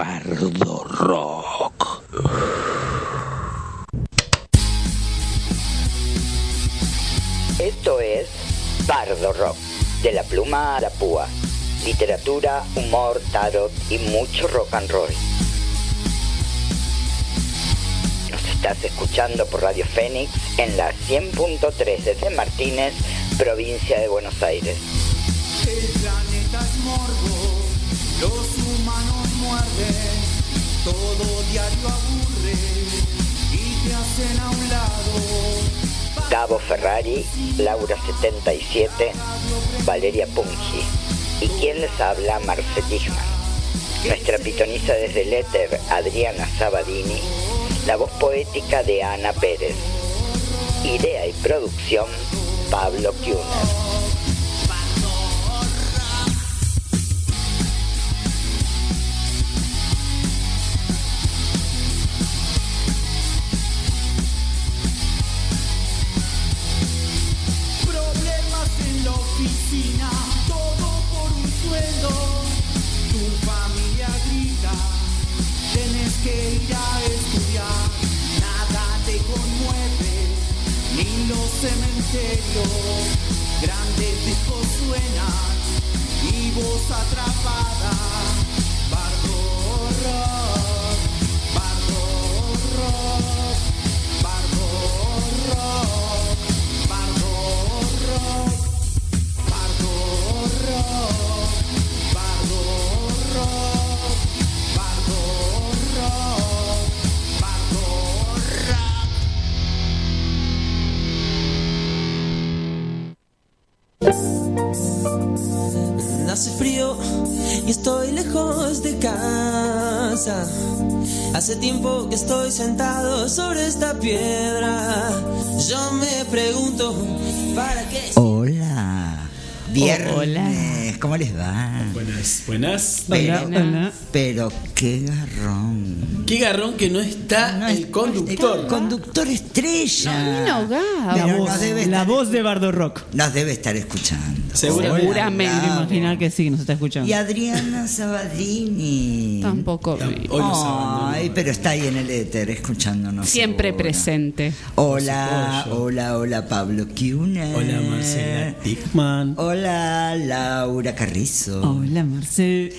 Bardo Rock. Esto es Bardo Rock, de la pluma a la púa. Literatura, humor, tarot y mucho rock and roll. Nos estás escuchando por Radio Fénix en la 100.3 desde Martínez, provincia de Buenos Aires. Diario Ferrari, Laura 77, Valeria Pungi. ¿Y quién les habla? Marce Dichman. Nuestra pitoniza desde el éter, Adriana Sabadini. La voz poética de Ana Pérez. Idea y producción, Pablo Kuhner. Sentado sobre esta piedra. Yo me pregunto, ¿para qué? Hola. Viernes. Hola. ¿Cómo les va? Buenas, buenas. Pero, Hola, hola. pero qué garrón. Qué garrón que no está No el conductor. El conductor estrella. Gabo. Pero La voz, la voz de Bardo Rock. Nos debe estar escuchando. Seguramente. Imaginar que sí, que nos está escuchando. Y Adriana Sabadini. Tampoco. Hoy. Ay, pero está ahí en el éter escuchándonos. Siempre presente. Hola, hola, hola Pablo Kuhner. Hola Marcela Dickman. Hola Laura Carrizo. Hola, Marce.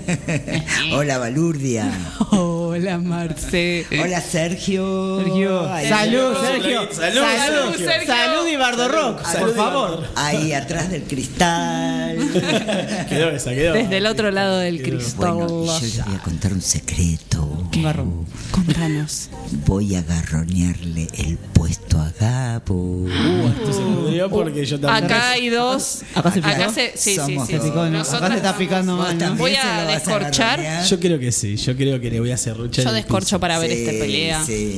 hola Balurdia. Hola, Marce. Hola Sergio. Sergio. Ay, Salud, Sergio. Sergio. Salud, Salud, Sergio. Salud y Bardo Rock, Salud por favor. Ahí atrás del cristal. Quedó esa, quedó. Desde el otro lado del Quedó. cristal. Bueno, yo les voy a contar un secreto. Qué garrón. Contanos. Voy a garronearle el puesto a Gabo. Uh, esto se porque yo también. Acá hay dos. Acá, Acá se. Sí, sí, somos sí. dos. sí. Se picó. Acá se está estamos- picando mal, ¿no? Voy ¿También se a a descorchar. Yo creo que sí, yo creo que le voy a hacer rucha. Yo descorcho para ver Sí, esta pelea. sí.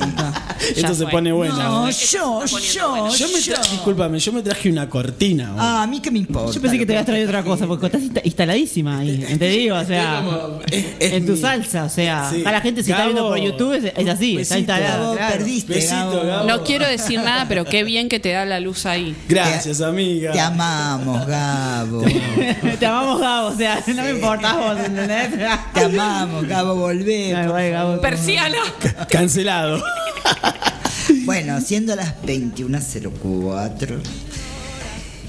Esto se pone bueno. No, yo, yo. Yo me yo. traje, discúlpame, yo me traje una cortina. Ah, a mí que me importa. Yo pensé que te habías traído otra cosa, porque estás insta- instaladísima ahí. Te digo, o sea, como- es- es en tu mi- salsa, o sea, Sí. acá la gente si está viendo por YouTube es, es así, está. Gabo, claro. perdiste, Besito, Gabo. No quiero decir nada, pero qué bien que te da la luz ahí. Gracias, amiga. Te amamos, Gabo. Te amamos, Gabo, o sea, no me importás vos, ¿entendés? Te amamos, Gabo, volvé. Gabo. Persiana. Cancelado. Bueno, siendo las 21.04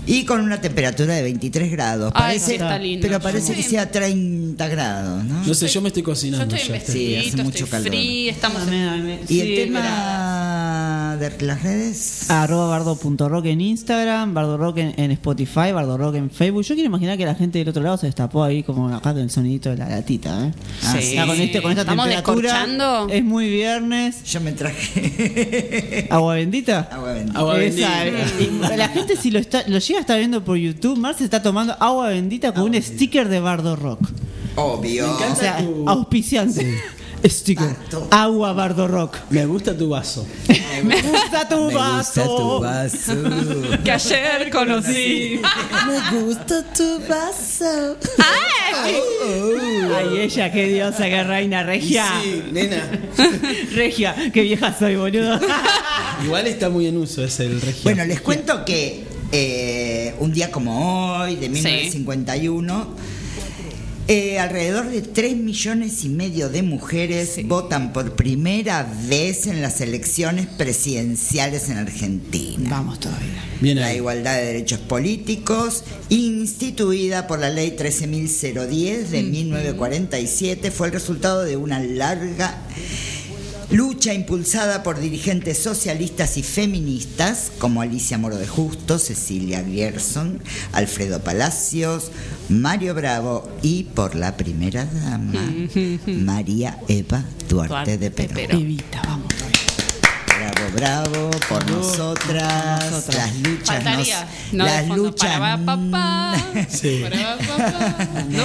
y con una temperatura de 23 grados. Ay, Parece, sí, está lindo. Pero parece que sea 30 grados, ¿no? No sé, yo me estoy Yo cocinando. estoy en ya. Sí, hace mucho estoy calor. free, estamos Dame, en... dame. y el tema de las redes. Arroba bardo.rock en Instagram, bardorock en, en Spotify, bardorock en Facebook. Yo quiero imaginar que la gente del otro lado se destapó ahí como acá con el sonidito de la latita. ¿eh? Ah, Sí. sí. Ya con, este, con esta ¿Estamos temperatura descorchando? es muy viernes. Yo me traje ¿Agua bendita? agua bendita. Agua bendita. la gente si lo, está, lo llega a estar viendo por YouTube, Marce está tomando agua bendita con un sticker de Bardo Rock. Obvio. Me O encanta. sea, tu- auspiciante. Sticker. Bardo. Agua Bardo Rock. Me gusta tu vaso. Me gusta tu Me gusta tu vaso. vaso. Que ayer conocí. Me gusta tu vaso. Ay, ella, qué diosa, qué reina regia. Sí, nena. Regia, qué vieja soy, boludo. Igual está muy en uso ese el regio. Bueno, les cuento que eh, un día como hoy, de 1951, Eh, alrededor de 3 millones y medio de mujeres votan por primera vez en las elecciones presidenciales en Argentina. Vamos todavía. Bien La igualdad de derechos políticos, instituida por la ley 13.010 de 1947, fue el resultado de una larga lucha impulsada por dirigentes socialistas y feministas como Alicia Moro de Justo, Cecilia Gerson, Alfredo Palacios, Mario Bravo y por la primera dama, María Eva Duarte, Duarte de Perón. Perón. Evita, vamos. Bravo, bravo, por nosotras, nosotras. las luchas Faltaría. no, las fondo, luchas para, papá, Sí. para, papá, no,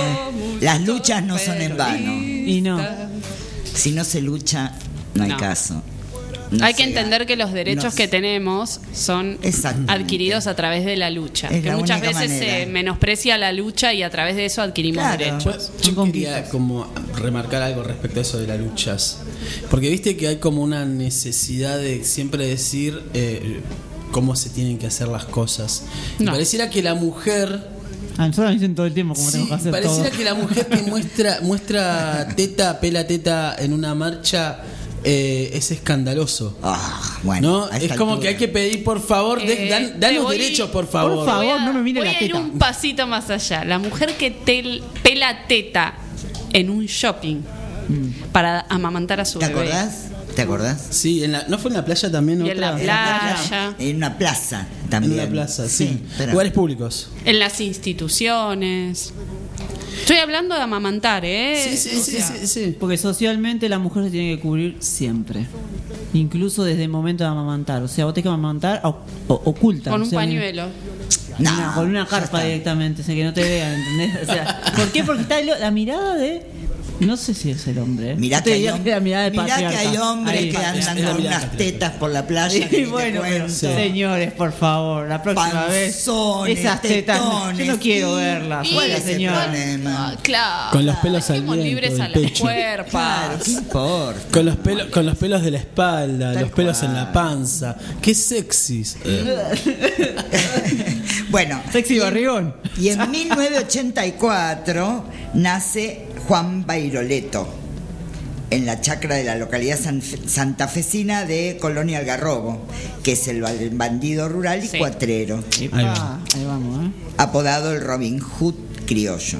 Las luchas no son en vano. Y no. Si no se lucha, no hay No. caso. No Hay que entender que los derechos No que tenemos son adquiridos a través de la lucha. Es que la muchas veces manera. se menosprecia la lucha y a través de eso adquirimos Claro. derechos. Pues, Son yo quería como remarcar algo respecto a eso de las luchas. Porque viste que hay como una necesidad de siempre decir eh, cómo se tienen que hacer las cosas. Y No. pareciera que la mujer A nosotros nos dicen todo el tiempo cómo Sí, tenemos que hacer pareciera todo. que la mujer que muestra, muestra teta, pela teta en una marcha eh, es escandaloso. Ah, bueno, ¿No? Es como altura. que hay que pedir, por favor, de- Eh, dan, te voy- derechos, por favor. Por favor. A- no me mire voy la a ir teta. un pasito más allá. La mujer que tel- pela teta en un shopping para amamantar a su ¿Te bebé. acordás? ¿Te acordás? Sí, en la, ¿no fue en la playa también? Y en la otra? playa. En una plaza En también. una plaza, sí. pero- Lugares públicos. En las instituciones. Estoy hablando de amamantar, ¿eh? Sí, sí, O sí, sea, sí, sí. Porque socialmente la mujer se tiene que cubrir siempre. Incluso desde el momento de amamantar. O sea, vos tenés que amamantar o- o- oculta. Con o un sea, pañuelo. No, una- con una carpa directamente, o sea, que no te vean, ¿entendés? O sea, ¿por qué? Porque está el- la mirada de. No sé si es el hombre. ¿eh? Mirá que, hay, hom- que la mirada de mirá que hay hombres Ahí. que andan con unas tetas por la playa. te bueno, pero, señores, por favor, la próxima Panzones, vez esas tetas, no- yo tetones, no quiero y- verlas. ¿Cuál Oiga, es el señor. problema? Ah, claro. Con los pelos al viento libres a las pecho. cuerpas. Claro, ¿qué importa? Con los, pelos, con los pelos de la espalda, Tal los pelos cual. en la panza. Qué sexys. Bueno, Sexy y en- barrigón. Y en 1984 nace Juan Bairoleto en la chacra de la localidad san- santafesina de Colonia Algarrobo, que es el ba- bandido rural y Sí. cuatrero, Ahí ahí, va. vamos, ¿eh? apodado el Robin Hood criollo,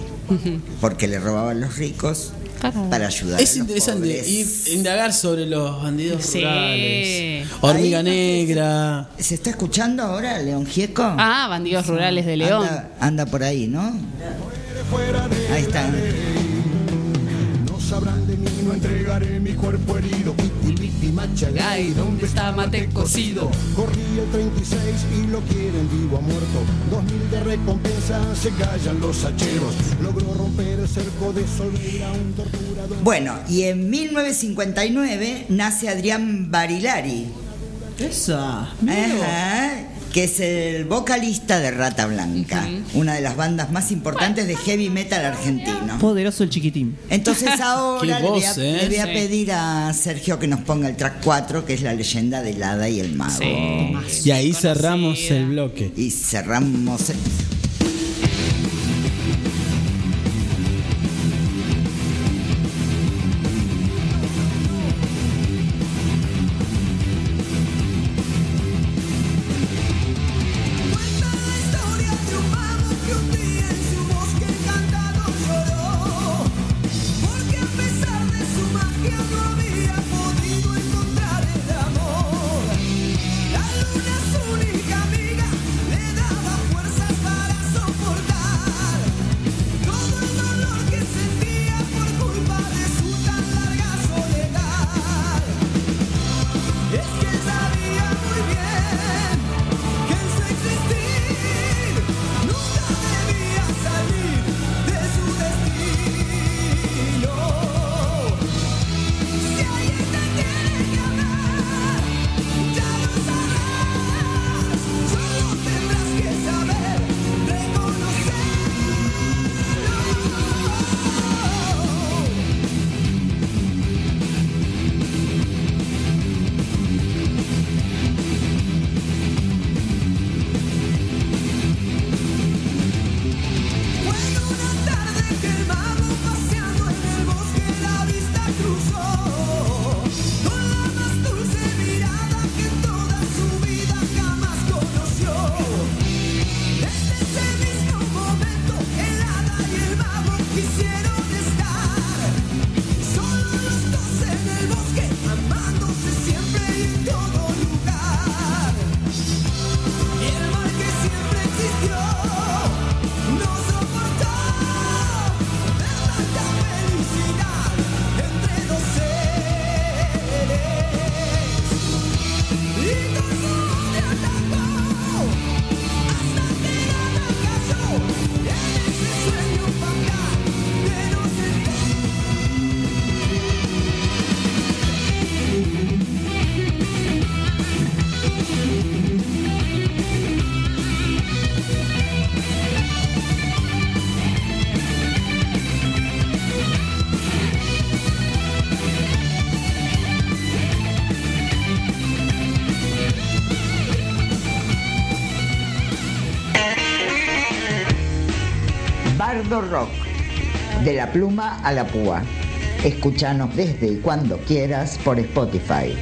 porque le robaban los ricos Para- ayudar. Es a los interesante pobres. ir, indagar sobre los bandidos Sí. rurales. Hormiga Ahí negra. ¿Se está escuchando ahora León Gieco? Ah, bandidos rurales de León. Anda, anda por ahí, ¿no? Ahí está. No sabrán de mí, no entregaré mi cuerpo herido. Piti, ¿dónde está mate cocido? Corrí el 36 y lo quieren vivo a muerto. Dos mil de recompensa, se callan los hacheros. Logró romper el cerco de Solveira, un torturador. Bueno, y en 1959 nace Adrián Barilari, Esa. ajá, que es el vocalista de Rata Blanca, una de las bandas más importantes de heavy metal argentino. Poderoso el chiquitín. Entonces ahora le voy, a, ¿eh? le voy a Sí. pedir a Sergio que nos ponga el track 4, que es la leyenda del hada y el mago. Sí. Y ahí Conocida. cerramos el bloque. Y cerramos. el- Bardo Rock, de la pluma a la púa. Escúchanos desde y cuando quieras por Spotify.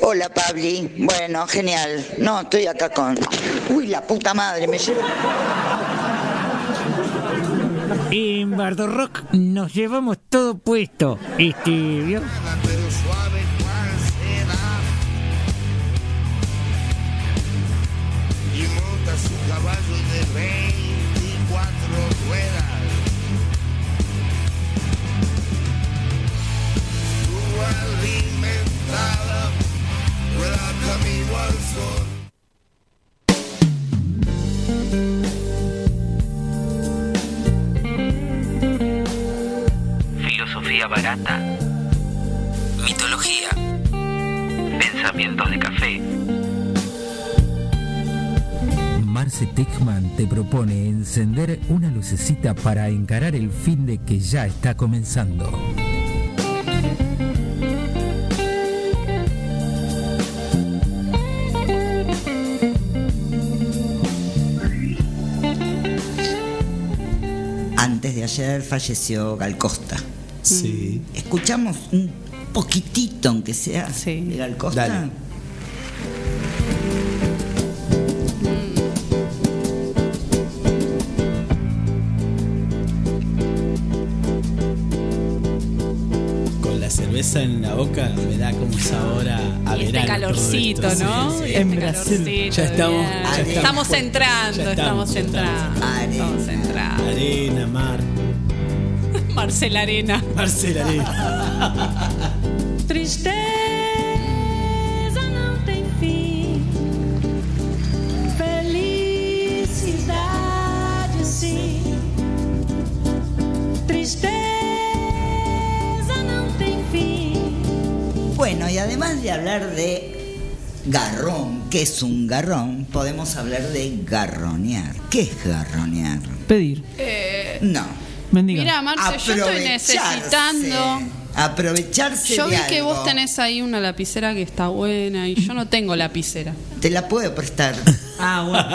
Hola Pabli, bueno, genial. No, estoy acá con... Uy, la puta madre, me lleva... En Bardo Rock nos llevamos todo puesto. Este, ¿vio? Filosofía barata. Mitología. Pensamientos de café. Marce Techman te propone encender una lucecita para encarar el fin de que ya está comenzando. Antes de ayer falleció Gal Costa. Sí. Escuchamos un poquitito, aunque sea, de Gal Costa. Dale. Con la cerveza en la boca me da como sabor a, a Y este verano calorcito, todo esto. ¿no? Sí, sí. Este calorcito Ya estamos, ya estamos, entrando, Ya estamos. Estamos entrando. Arena, mar. Marcela Arena. Marcela Arena. Tristeza não tem fim, felicidade sim. Tristeza não tem fim. Bueno, y además de hablar de garrón, que es un garrón, podemos hablar de garronear. ¿Qué es garronear? Pedir. Eh, No. Mira, Marce, yo estoy Aprovecharse. necesitando. Aprovecharse Yo de vi que algo. vos tenés ahí una lapicera que está buena y yo no tengo lapicera. Te la puedo prestar. Ah, bueno.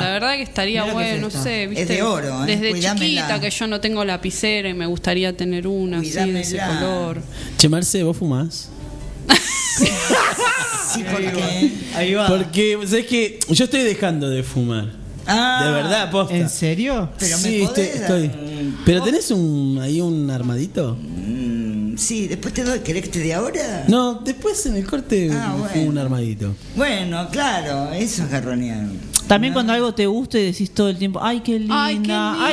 La verdad que estaría que bueno, es no sé, Es ¿viste? de oro, ¿eh? Desde Cuidámela. chiquita que yo no tengo lapicera y me gustaría tener una así de ese Cuidámela. color. Che, Marce, ¿vos fumás? Sí, porque. Ahí va. Porque, ¿sabes que Yo estoy dejando de fumar. Ah, de verdad, posta. ¿En serio? Pero sí, me estoy, dar ¿Pero tenés un, ahí un armadito? Mm, sí, después te doy. ¿Querés que te dé ahora? No, después en el corte Ah, bueno. un armadito. Bueno, claro, eso es garronear. También cuando algo te gusta y decís todo el tiempo, ay, qué linda. Ay,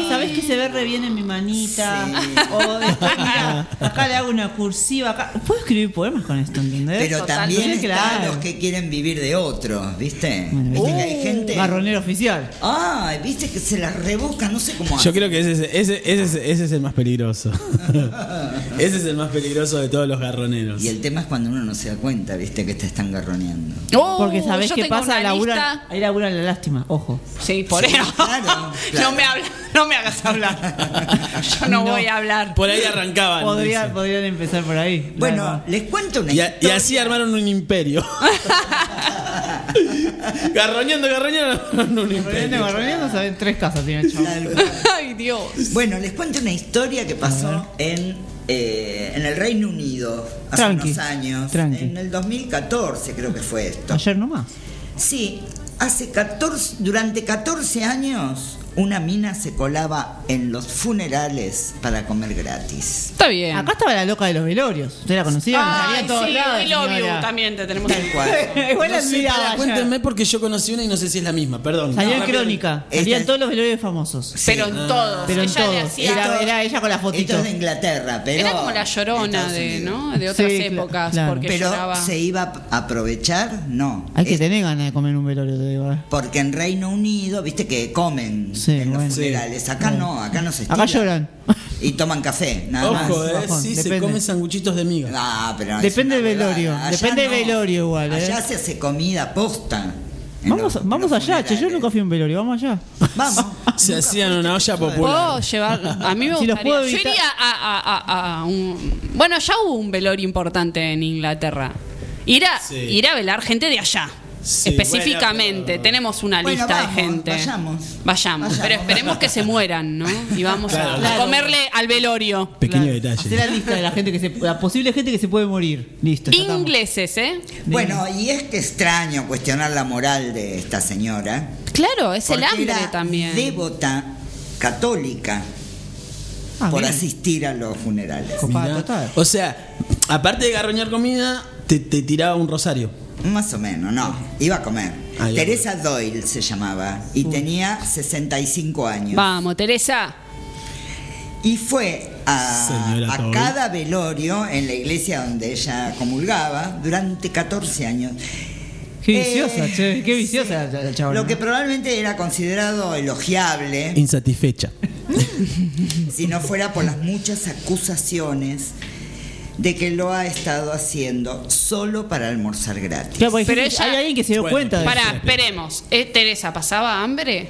qué. ¿sabés que se ve re bien en mi manita? Sí. O después, mira, acá le hago una cursiva. Acá. Puedo escribir poemas con esto, ¿entendés? Pero también están claro. los que quieren vivir de otros, ¿viste? Bueno, ¿Viste uh, que hay gente? Garronero oficial. Ay, ¿viste que se las rebusca? No sé cómo Yo hacen. creo que ese, es- ese, ese, es- ese es el más peligroso. ese es el más peligroso de todos los garroneros. Y el tema es cuando uno no se da cuenta, ¿viste? Que te están garroneando. Oh, Porque sabés yo qué pasa, laburan, ahí laburan la lástima, ojo. Sí, por Sí, eso. claro, claro. No me habla, no me hagas hablar. Yo no, No. voy a hablar. Por ahí arrancaban. Podría- podrían empezar por ahí. Bueno, Claro. les cuento una Y, a- y historia. así armaron un imperio. garroñando, garroñando, armaron un Garroneando, imperio. garroneando, saben, tres casas tiene. Ay, Dios. Bueno, les cuento una historia que pasó en, eh, en el Reino Unido hace Tranqui, unos años. tranqui. En el 2014 creo que fue esto. Ayer nomás. Sí, hace 14, durante 14 años una mina se colaba en los funerales para comer gratis. Está bien. Acá estaba la loca de los velorios. ¿Usted la conocía? Ay, Salía a todos sí, lados, we love you, señora. también te tenemos Tal cual. Igual la No sé, ya. cuéntenme porque yo conocí una y no sé si es la misma, perdón. Salía No, en crónica. Esta Salía en es- todos los velorios famosos. Pero en todos. Pero en ella le todos. hacía- Era, era ella con la Esto fotito. es de Inglaterra, pero. Era como la llorona Estados de, Unidos. ¿no? de otras Sí, cla- épocas, claro. porque Pero lloraba. se iba a aprovechar, no. Hay que Es- tener ganas de comer un velorio, te digo. eh. Porque en Reino Unido, viste que comen Sí, en los bueno. funerales. Acá Bueno. no, acá no se Acá estila. lloran. Y toman café, nada más. Ojo, eh, bajón, sí, se depende. come sanguchitos de miga. Pero es Depende del velorio, huevada. depende del velorio igual, ¿eh? Allá se hace comida posta. Vamos, los- vamos los allá, che. Yo nunca fui a un velorio. Vamos allá. Vamos. Se hacían una olla popular. Puedo llevar. A mí me Si los gustaría. puedo Yo iría a, a- a- a un. Bueno, ya hubo un velorio importante en Inglaterra. Ir a, Sí. ir a velar gente de allá. Sí, Específicamente, bueno, tenemos una Bueno, lista vamos, de gente. vayamos. Vayamos, Vayamos. pero esperemos que se mueran, ¿no? Y vamos Claro. a, a Claro. comerle al velorio. Pequeño Hacer detalle. la lista de la gente que se, la posible gente que se puede morir. Listo. Ingleses, ¿eh? Bueno, y es que extraño cuestionar la moral de esta señora. Claro, es el hambre era también. devota católica Ah, por bien. asistir a los funerales. Mirá. O sea, aparte de garroñar comida, te, te tiraba un rosario. Más o menos, no. Iba a comer. Teresa Doyle se llamaba y tenía 65 años. Vamos, Teresa. Y fue a, cada velorio en la iglesia donde ella comulgaba durante 14 años. Qué Eh, viciosa, che. Qué viciosa la, la. Lo que probablemente era considerado elogiable Insatisfecha. si no fuera por las muchas acusaciones de que lo ha estado haciendo solo para almorzar gratis. Claro, Pero hay ella- alguien que se dio Bueno, cuenta de Pará, eso. esperemos. ¿Eh, Teresa, ¿pasaba hambre?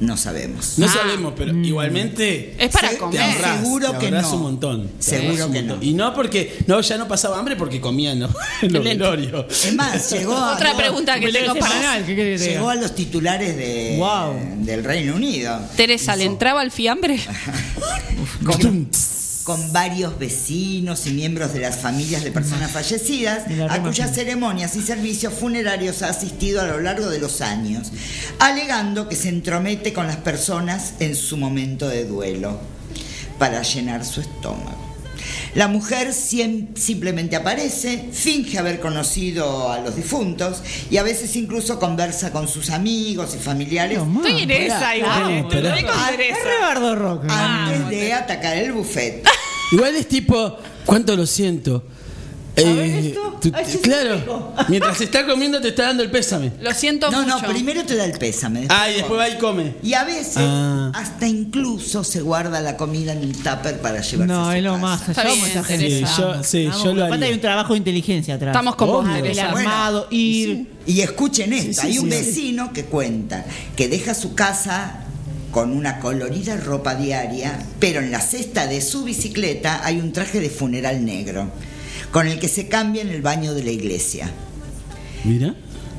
No sabemos. No Ah. sabemos, pero igualmente. Es para comer. Te ahorrás, Seguro te que no. un montón. Te Seguro un que montón. no. Y no porque. No, ya no pasaba hambre porque comían ¿no? Lento. velorios. Es más, llegó a, Otra pregunta que tengo para semanal, ¿qué querés que llegó a los titulares de, Wow. del Reino Unido. Teresa, ¿le entraba el fiambre? con, varios vecinos y miembros de las familias de personas fallecidas, Y la a cuyas ceremonias y servicios funerarios ha asistido a lo largo de los años, alegando que se entromete con las personas en su momento de duelo para llenar su estómago. La mujer simplemente aparece, finge haber conocido a los difuntos y a veces incluso conversa con sus amigos y familiares igual. Con Ah, Teresa. Rock. antes de atacar el buffet. Igual es tipo, ¿cuánto lo siento? Ver, Eh, esto. tú- Ay, claro, mientras está comiendo te está dando el pésame. Lo siento No, mucho. no, primero te da el pésame. Ah, y después va y come. Y a veces Ah. hasta incluso se guarda la comida en un tupper para llevarse No, a su es lo casa. más. Está Yo amo bien, esa gente. Sí, yo- sí, Vamos, yo lo haría. hay un trabajo de inteligencia atrás. Estamos con vos, El armado, ir. Y escuchen esto, sí, hay un sí. vecino que cuenta que deja su casa con una colorida ropa diaria, pero en la cesta de su bicicleta hay un traje de funeral negro, con el que se cambia en el baño de la iglesia. Mira.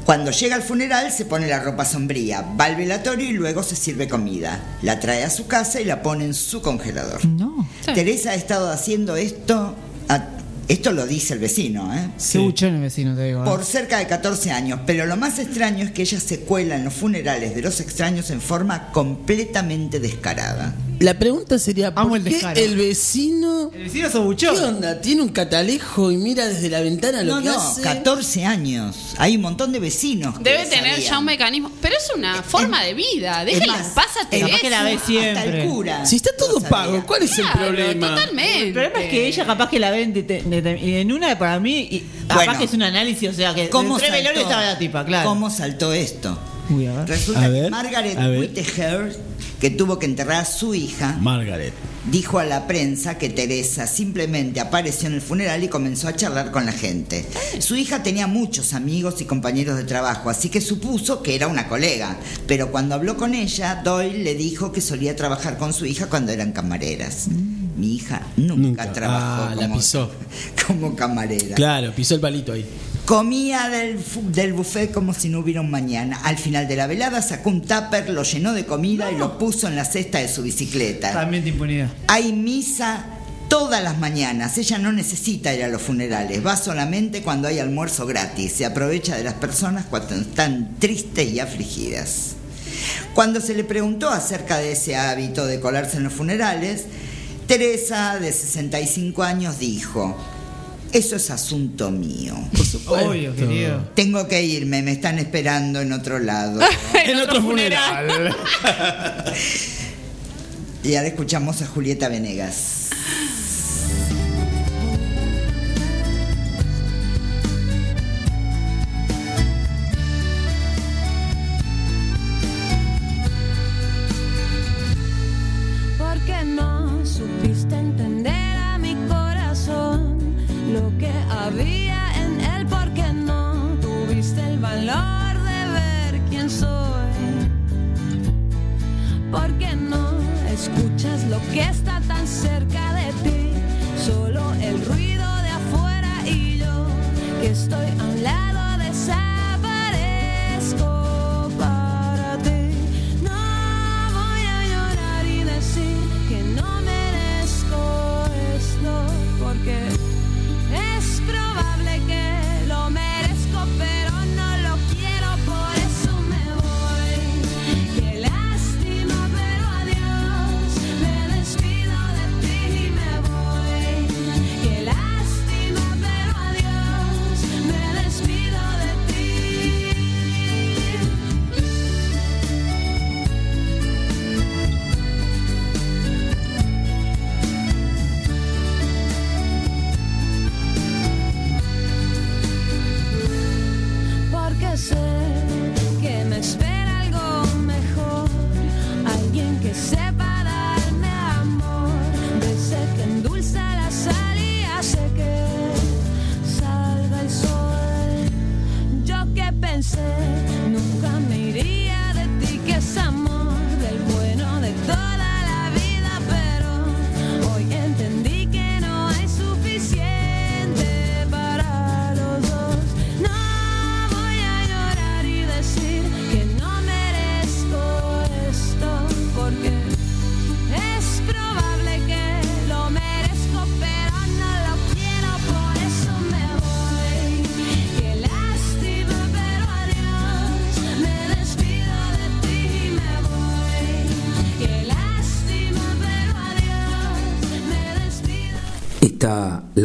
Cuando llega al funeral se pone la ropa sombría, va al velatorio y luego se sirve comida. La trae a su casa y la pone en su congelador. No. Sí. Teresa ha estado haciendo esto, a- esto lo dice el vecino, ¿eh? Qué buchón el vecino, te digo. ¿eh? por cerca de 14 años, pero lo más extraño es que ella se cuela en los funerales de los extraños en forma completamente descarada. La pregunta sería, Amo ¿por el qué descaro. el vecino... El vecino es ¿Qué onda? ¿Tiene un catalejo y mira desde la ventana lo No, que no, hace? 14 años. Hay un montón de vecinos. que Debe tener sabían. ya un mecanismo. Pero es una forma de vida. Déjenla más, es Teresa. capaz que la ve Hasta siempre. el cura. Si está todo sabía. pago, ¿cuál es el Claro, problema? Totalmente. El problema es que ella capaz que la ven de- de- de- y en una para mí, y capaz Bueno. que es un análisis, o sea que ¿Cómo saltó, velorios estaba la tipa, claro. ¿Cómo saltó esto? Uy, a ver. Resulta A que Margaret a ver. Whittaker, que tuvo que enterrar a su hija, Margaret. dijo a la prensa que Teresa simplemente apareció en el funeral y comenzó a charlar con la gente. Su hija tenía muchos amigos y compañeros de trabajo, así que supuso que era una colega. Pero cuando habló con ella, Doyle le dijo que solía trabajar con su hija cuando eran camareras. Mi hija nunca, Nunca. trabajó Ah, la como, pisó. como camarera. Claro, pisó el palito ahí. Comía del, del buffet como si no hubiera un mañana. Al final de la velada sacó un tupper, lo llenó de comida y lo puso en la cesta de su bicicleta. También de impunidad. Hay misa todas las mañanas. Ella no necesita ir a los funerales. Va solamente cuando hay almuerzo gratis. Se aprovecha de las personas cuando están tristes y afligidas. Cuando se le preguntó acerca de ese hábito de colarse en los funerales, Teresa, de 65 años, dijo, eso es asunto mío. Obvio, querido. Tengo que irme, me están esperando en otro lado. en otro funeral. y ahora escuchamos a Julieta Venegas.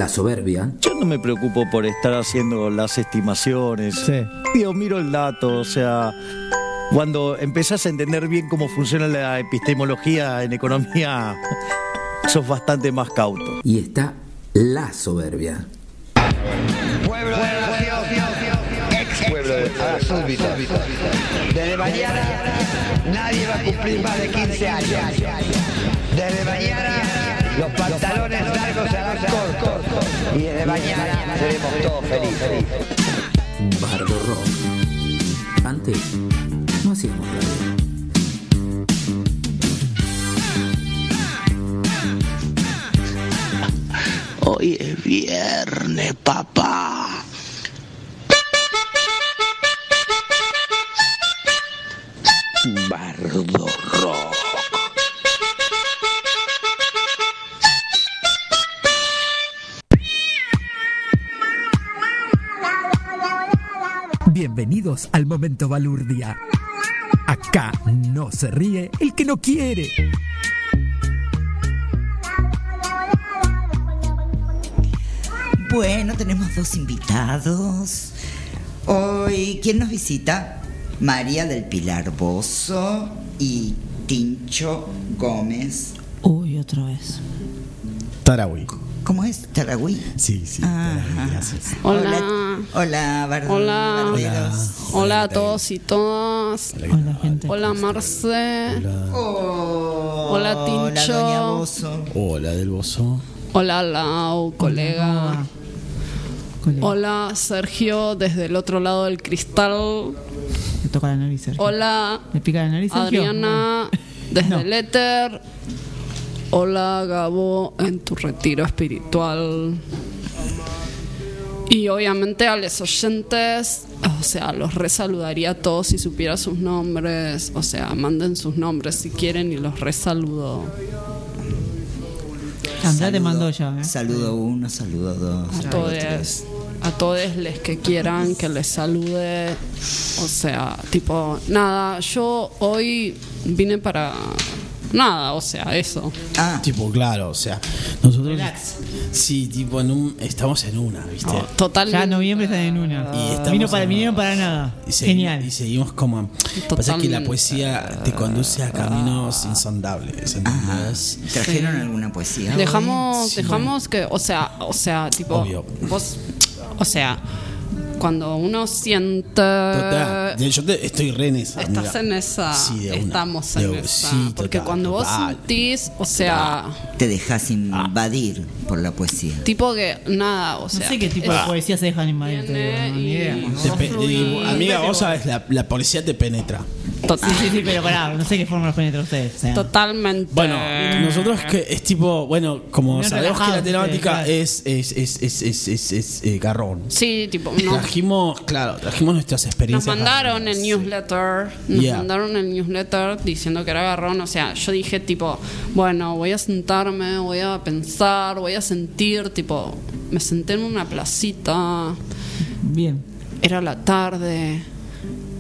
La soberbia. Yo no me preocupo por estar haciendo las estimaciones. Digo, miro el dato, o sea, cuando empezás a entender bien cómo funciona la epistemología en economía, sos bastante más cauto. Y está la soberbia. Pueblo de la ex pueblo de la súbita. Desde mañana nadie va a cumplir más de 15 años. Desde mañana los pantalones. Y desde mañana seremos todos felices. Bardo Rock. Antes no hacíamos radio. Hoy es viernes, papá. Bienvenidos al momento balurdia. Acá no se ríe el que no quiere. Bueno, tenemos dos invitados. Hoy, ¿quién nos visita? María del Pilar Bozo y Tincho Gómez. Uy, otra vez. Tarahui. ¿Cómo es? ¿Taragüí? Sí, sí, gracias. Hola. Hola, Hola. Hola a todos y todas. Hola, gente. Hola, Marce. Oh, Hola, Tincho. doña Bozo. Hola del Bozo. Hola, Lau, colega. Colega. Hola, Sergio, desde el otro lado del cristal. Me toca la nariz, Sergio. Hola, ¿Me pica la nariz, Sergio? Adriana, desde No. el éter. Hola, Gabo, en tu retiro espiritual. Y obviamente a los oyentes, o sea, los resaludaría a todos si supiera sus nombres. O sea, manden sus nombres si quieren y los resaludo. Andrea te Saludo- mandó ya, ¿eh? Saludo uno, saludo dos. A todos, a todos les que quieran que les salude. O sea, tipo, nada, yo hoy vine para nada, o sea, eso. Ah, Tipo, claro, o sea, nosotros. Relax. Sí, tipo, en un, estamos en una, ¿viste? Totalmente. Ya en noviembre están en una. Y estamos Vino para, en- vinieron para nada. Y, Genial. y seguimos como. Pasa que la Totalmente. poesía te conduce a caminos insondables, ¿entendés? ¿trajeron alguna poesía? Dejamos, Sí. dejamos que, o sea, o sea, tipo, Obvio. vos, o sea, cuando uno siente, Total. Yo te- estoy re en esa. estás amiga. en esa, Sí, de una. estamos De en una. esa, Sí, porque total, cuando vos total. sentís, o sea, Te dejas invadir por la poesía. tipo que nada, o No sea, sé qué tipo de poesía se dejan invadir. no, amiga, vos sabes, la, la policía te penetra. total- Sí, sí, sí, pero pará, no sé qué forma los penetra ustedes. o sea. totalmente. Bueno, nosotros que es tipo, bueno, como Bien sabemos que la claro. es, es, es, es, es, es- es, eh, garrón. Sí, tipo, no, Trajimos, claro, trajimos nuestras Nos experiencias. mandaron garronas, el sí. newsletter, nos Yeah. mandaron el newsletter diciendo que era garrón, o sea, yo dije tipo, bueno, voy a sentarme, voy a pensar, voy a sentir, tipo, me senté en una placita, Bien. era la tarde,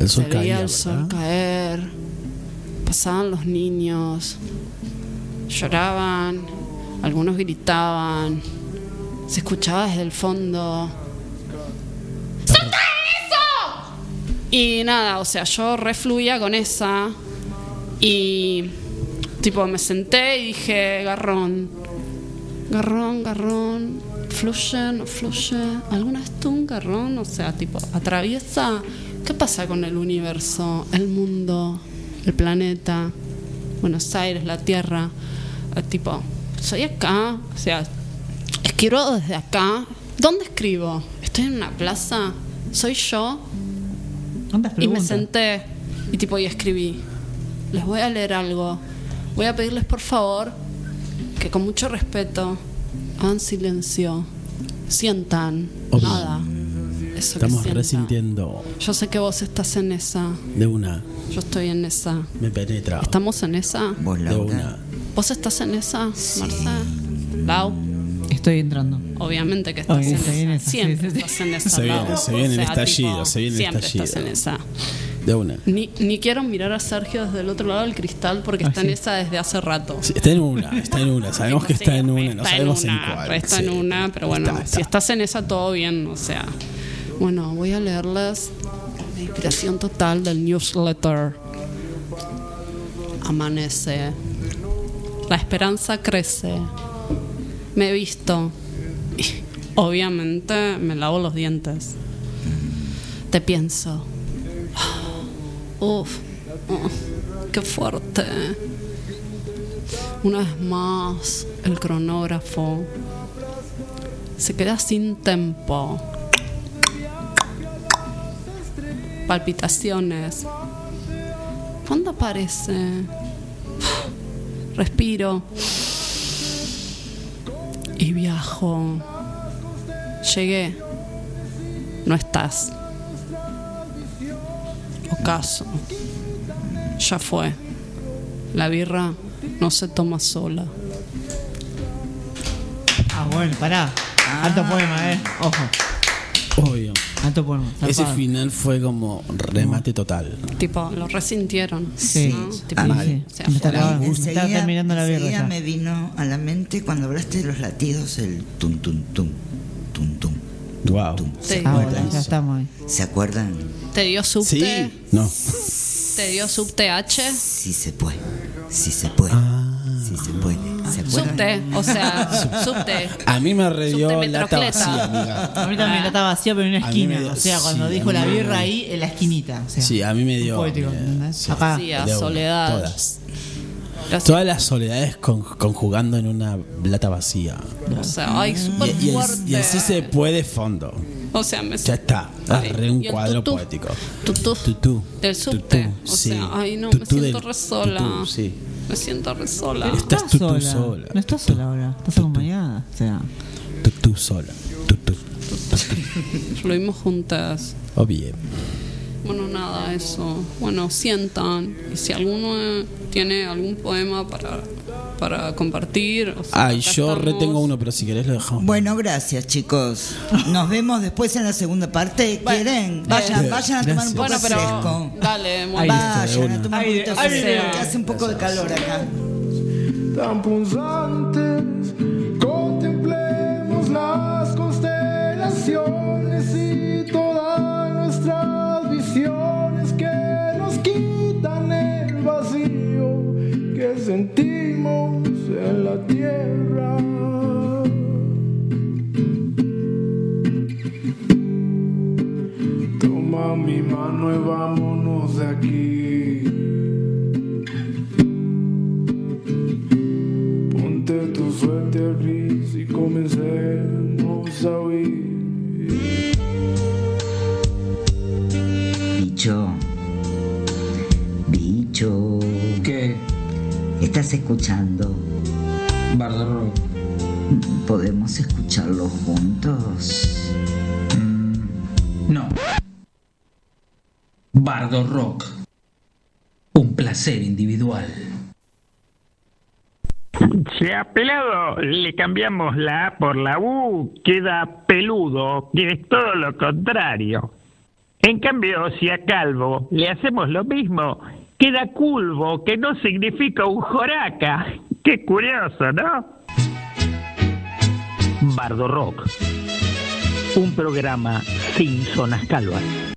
El sol se veía caía, el sol ¿verdad? caer, pasaban los niños, lloraban, algunos gritaban, se escuchaba desde el fondo. ¡Soltá eso! Y nada, o sea, yo refluía con esa y tipo me senté y dije, garrón, garrón, garrón, fluye, no fluye, ¿alguna vez tú un garrón? O sea, tipo, atraviesa, ¿qué pasa con el universo, el mundo, el planeta, Buenos Aires, la Tierra? Eh, tipo, soy acá, o sea, escribo desde acá. ¿Dónde escribo? ¿Estoy en una plaza? ¿Soy yo? ¿Cuántas Y me senté y tipo y escribí. Les voy a leer algo. Voy a pedirles por favor que con mucho respeto hagan silencio. Sientan Obvio. nada. Eso que Estamos resintiendo Yo sé que vos estás en esa. de una. Yo estoy en esa. Me penetra. ¿Estamos en esa? Vos, De una. ¿Vos estás en esa, Marce? Lau, Estoy entrando. obviamente que estás en está esa. esa, Siempre sí, sí, sí. estás en esa. Se viene, se viene el O sea, estallido, tipo, se viene el siempre estallido. estás en esa. de una. Ni, ni quiero mirar a Sergio desde el otro lado del cristal porque está en esa desde hace rato. Sí, está en una, está en una. Sabemos que está en una, no Está sabemos en, una, cuál. Está sí. en una, pero bueno, Está, está. si estás en esa, todo bien. O sea, bueno, voy a leerles la inspiración total del newsletter. Amanece. La esperanza crece. Me he visto. Obviamente me lavo los dientes. Te pienso. Uf, qué fuerte. Una vez más, el cronógrafo se queda sin tempo. Palpitaciones. ¿Cuándo aparece? Respiro. Y viajo. Llegué. No estás. Ocaso. Ya fue. La birra no se toma sola. Ah, bueno, pará. Alto poema, eh. Ojo. Obvio. Alto poema. Ese zarpado. final fue como remate total. Tipo, lo resintieron. Sí. ¿no? Tipo, Ah, sí. o sea, Me está fue- acabando. Me Enseguida, estaba terminando la birra enseguida ya. me vino a la mente cuando hablaste de los latidos el tum tum tum tum tum. Wow. Sí. Ah, bueno, ya estamos ahí. ¿Se acuerdan? ¿Te dio subte? Sí, no. ¿Te dio subte H? Sí se puede. Sí se puede. Sí se puede. ¿Se acuerdan? Subte, o sea, subte. A mí me redió Subte lata vacía, amiga. A mí también está vacía, pero en una A mí me esquina. dio- O sea, cuando sí, dijo a mí la me birra ahí, en la esquinita. O sea, Sí, a mí me dio. poético, sí. Acá. Sí, a De una, soledad. Todas. Gracias. Todas las soledades con- conjugando en una lata vacía. O sea, ay, súper Y, y, fuerte. y el sí se puede fondo. O sea, me Ya está. Ay, Es re un cuadro tutú. poético. Tutú. Tutú. Del subte. Tutú, O sí. sea, ay, no, me siento del- re sola. tutú, sí. Me siento re sola. Estás Estás tutú sola. sola. No estás sola ahora. Estás acompañada. O sea, Tutú sola. Tutú. Lo vimos juntas. O bien. Bueno, nada, eso. Bueno, sientan. Y si alguno eh, tiene algún poema para, para compartir. O sea, Ay, yo estamos. retengo uno, pero si querés lo dejamos. Bueno, gracias chicos. Nos vemos después en la segunda parte. ¿Quieren? Vayan, eh, vayan a tomar un poco Bueno, pero. fresco. Dale, Ahí Vayan a tomar un poquito fresco, que hace un poco de calor acá. tan punzantes. Vámonos de aquí. Ponte tu suéter gris y comencemos a huir. Bicho. Bicho. ¿Qué? ¿Estás escuchando? Bardo Rock. ¿Podemos escucharlo juntos? No. Bardo Rock. Un placer individual. Se ha pelado, le cambiamos la A por la U, queda peludo, que es todo lo contrario. En cambio, si a calvo le hacemos lo mismo, queda culvo, que no significa un joraca. Qué curioso, ¿no? Bardo Rock, un programa sin zonas calvas.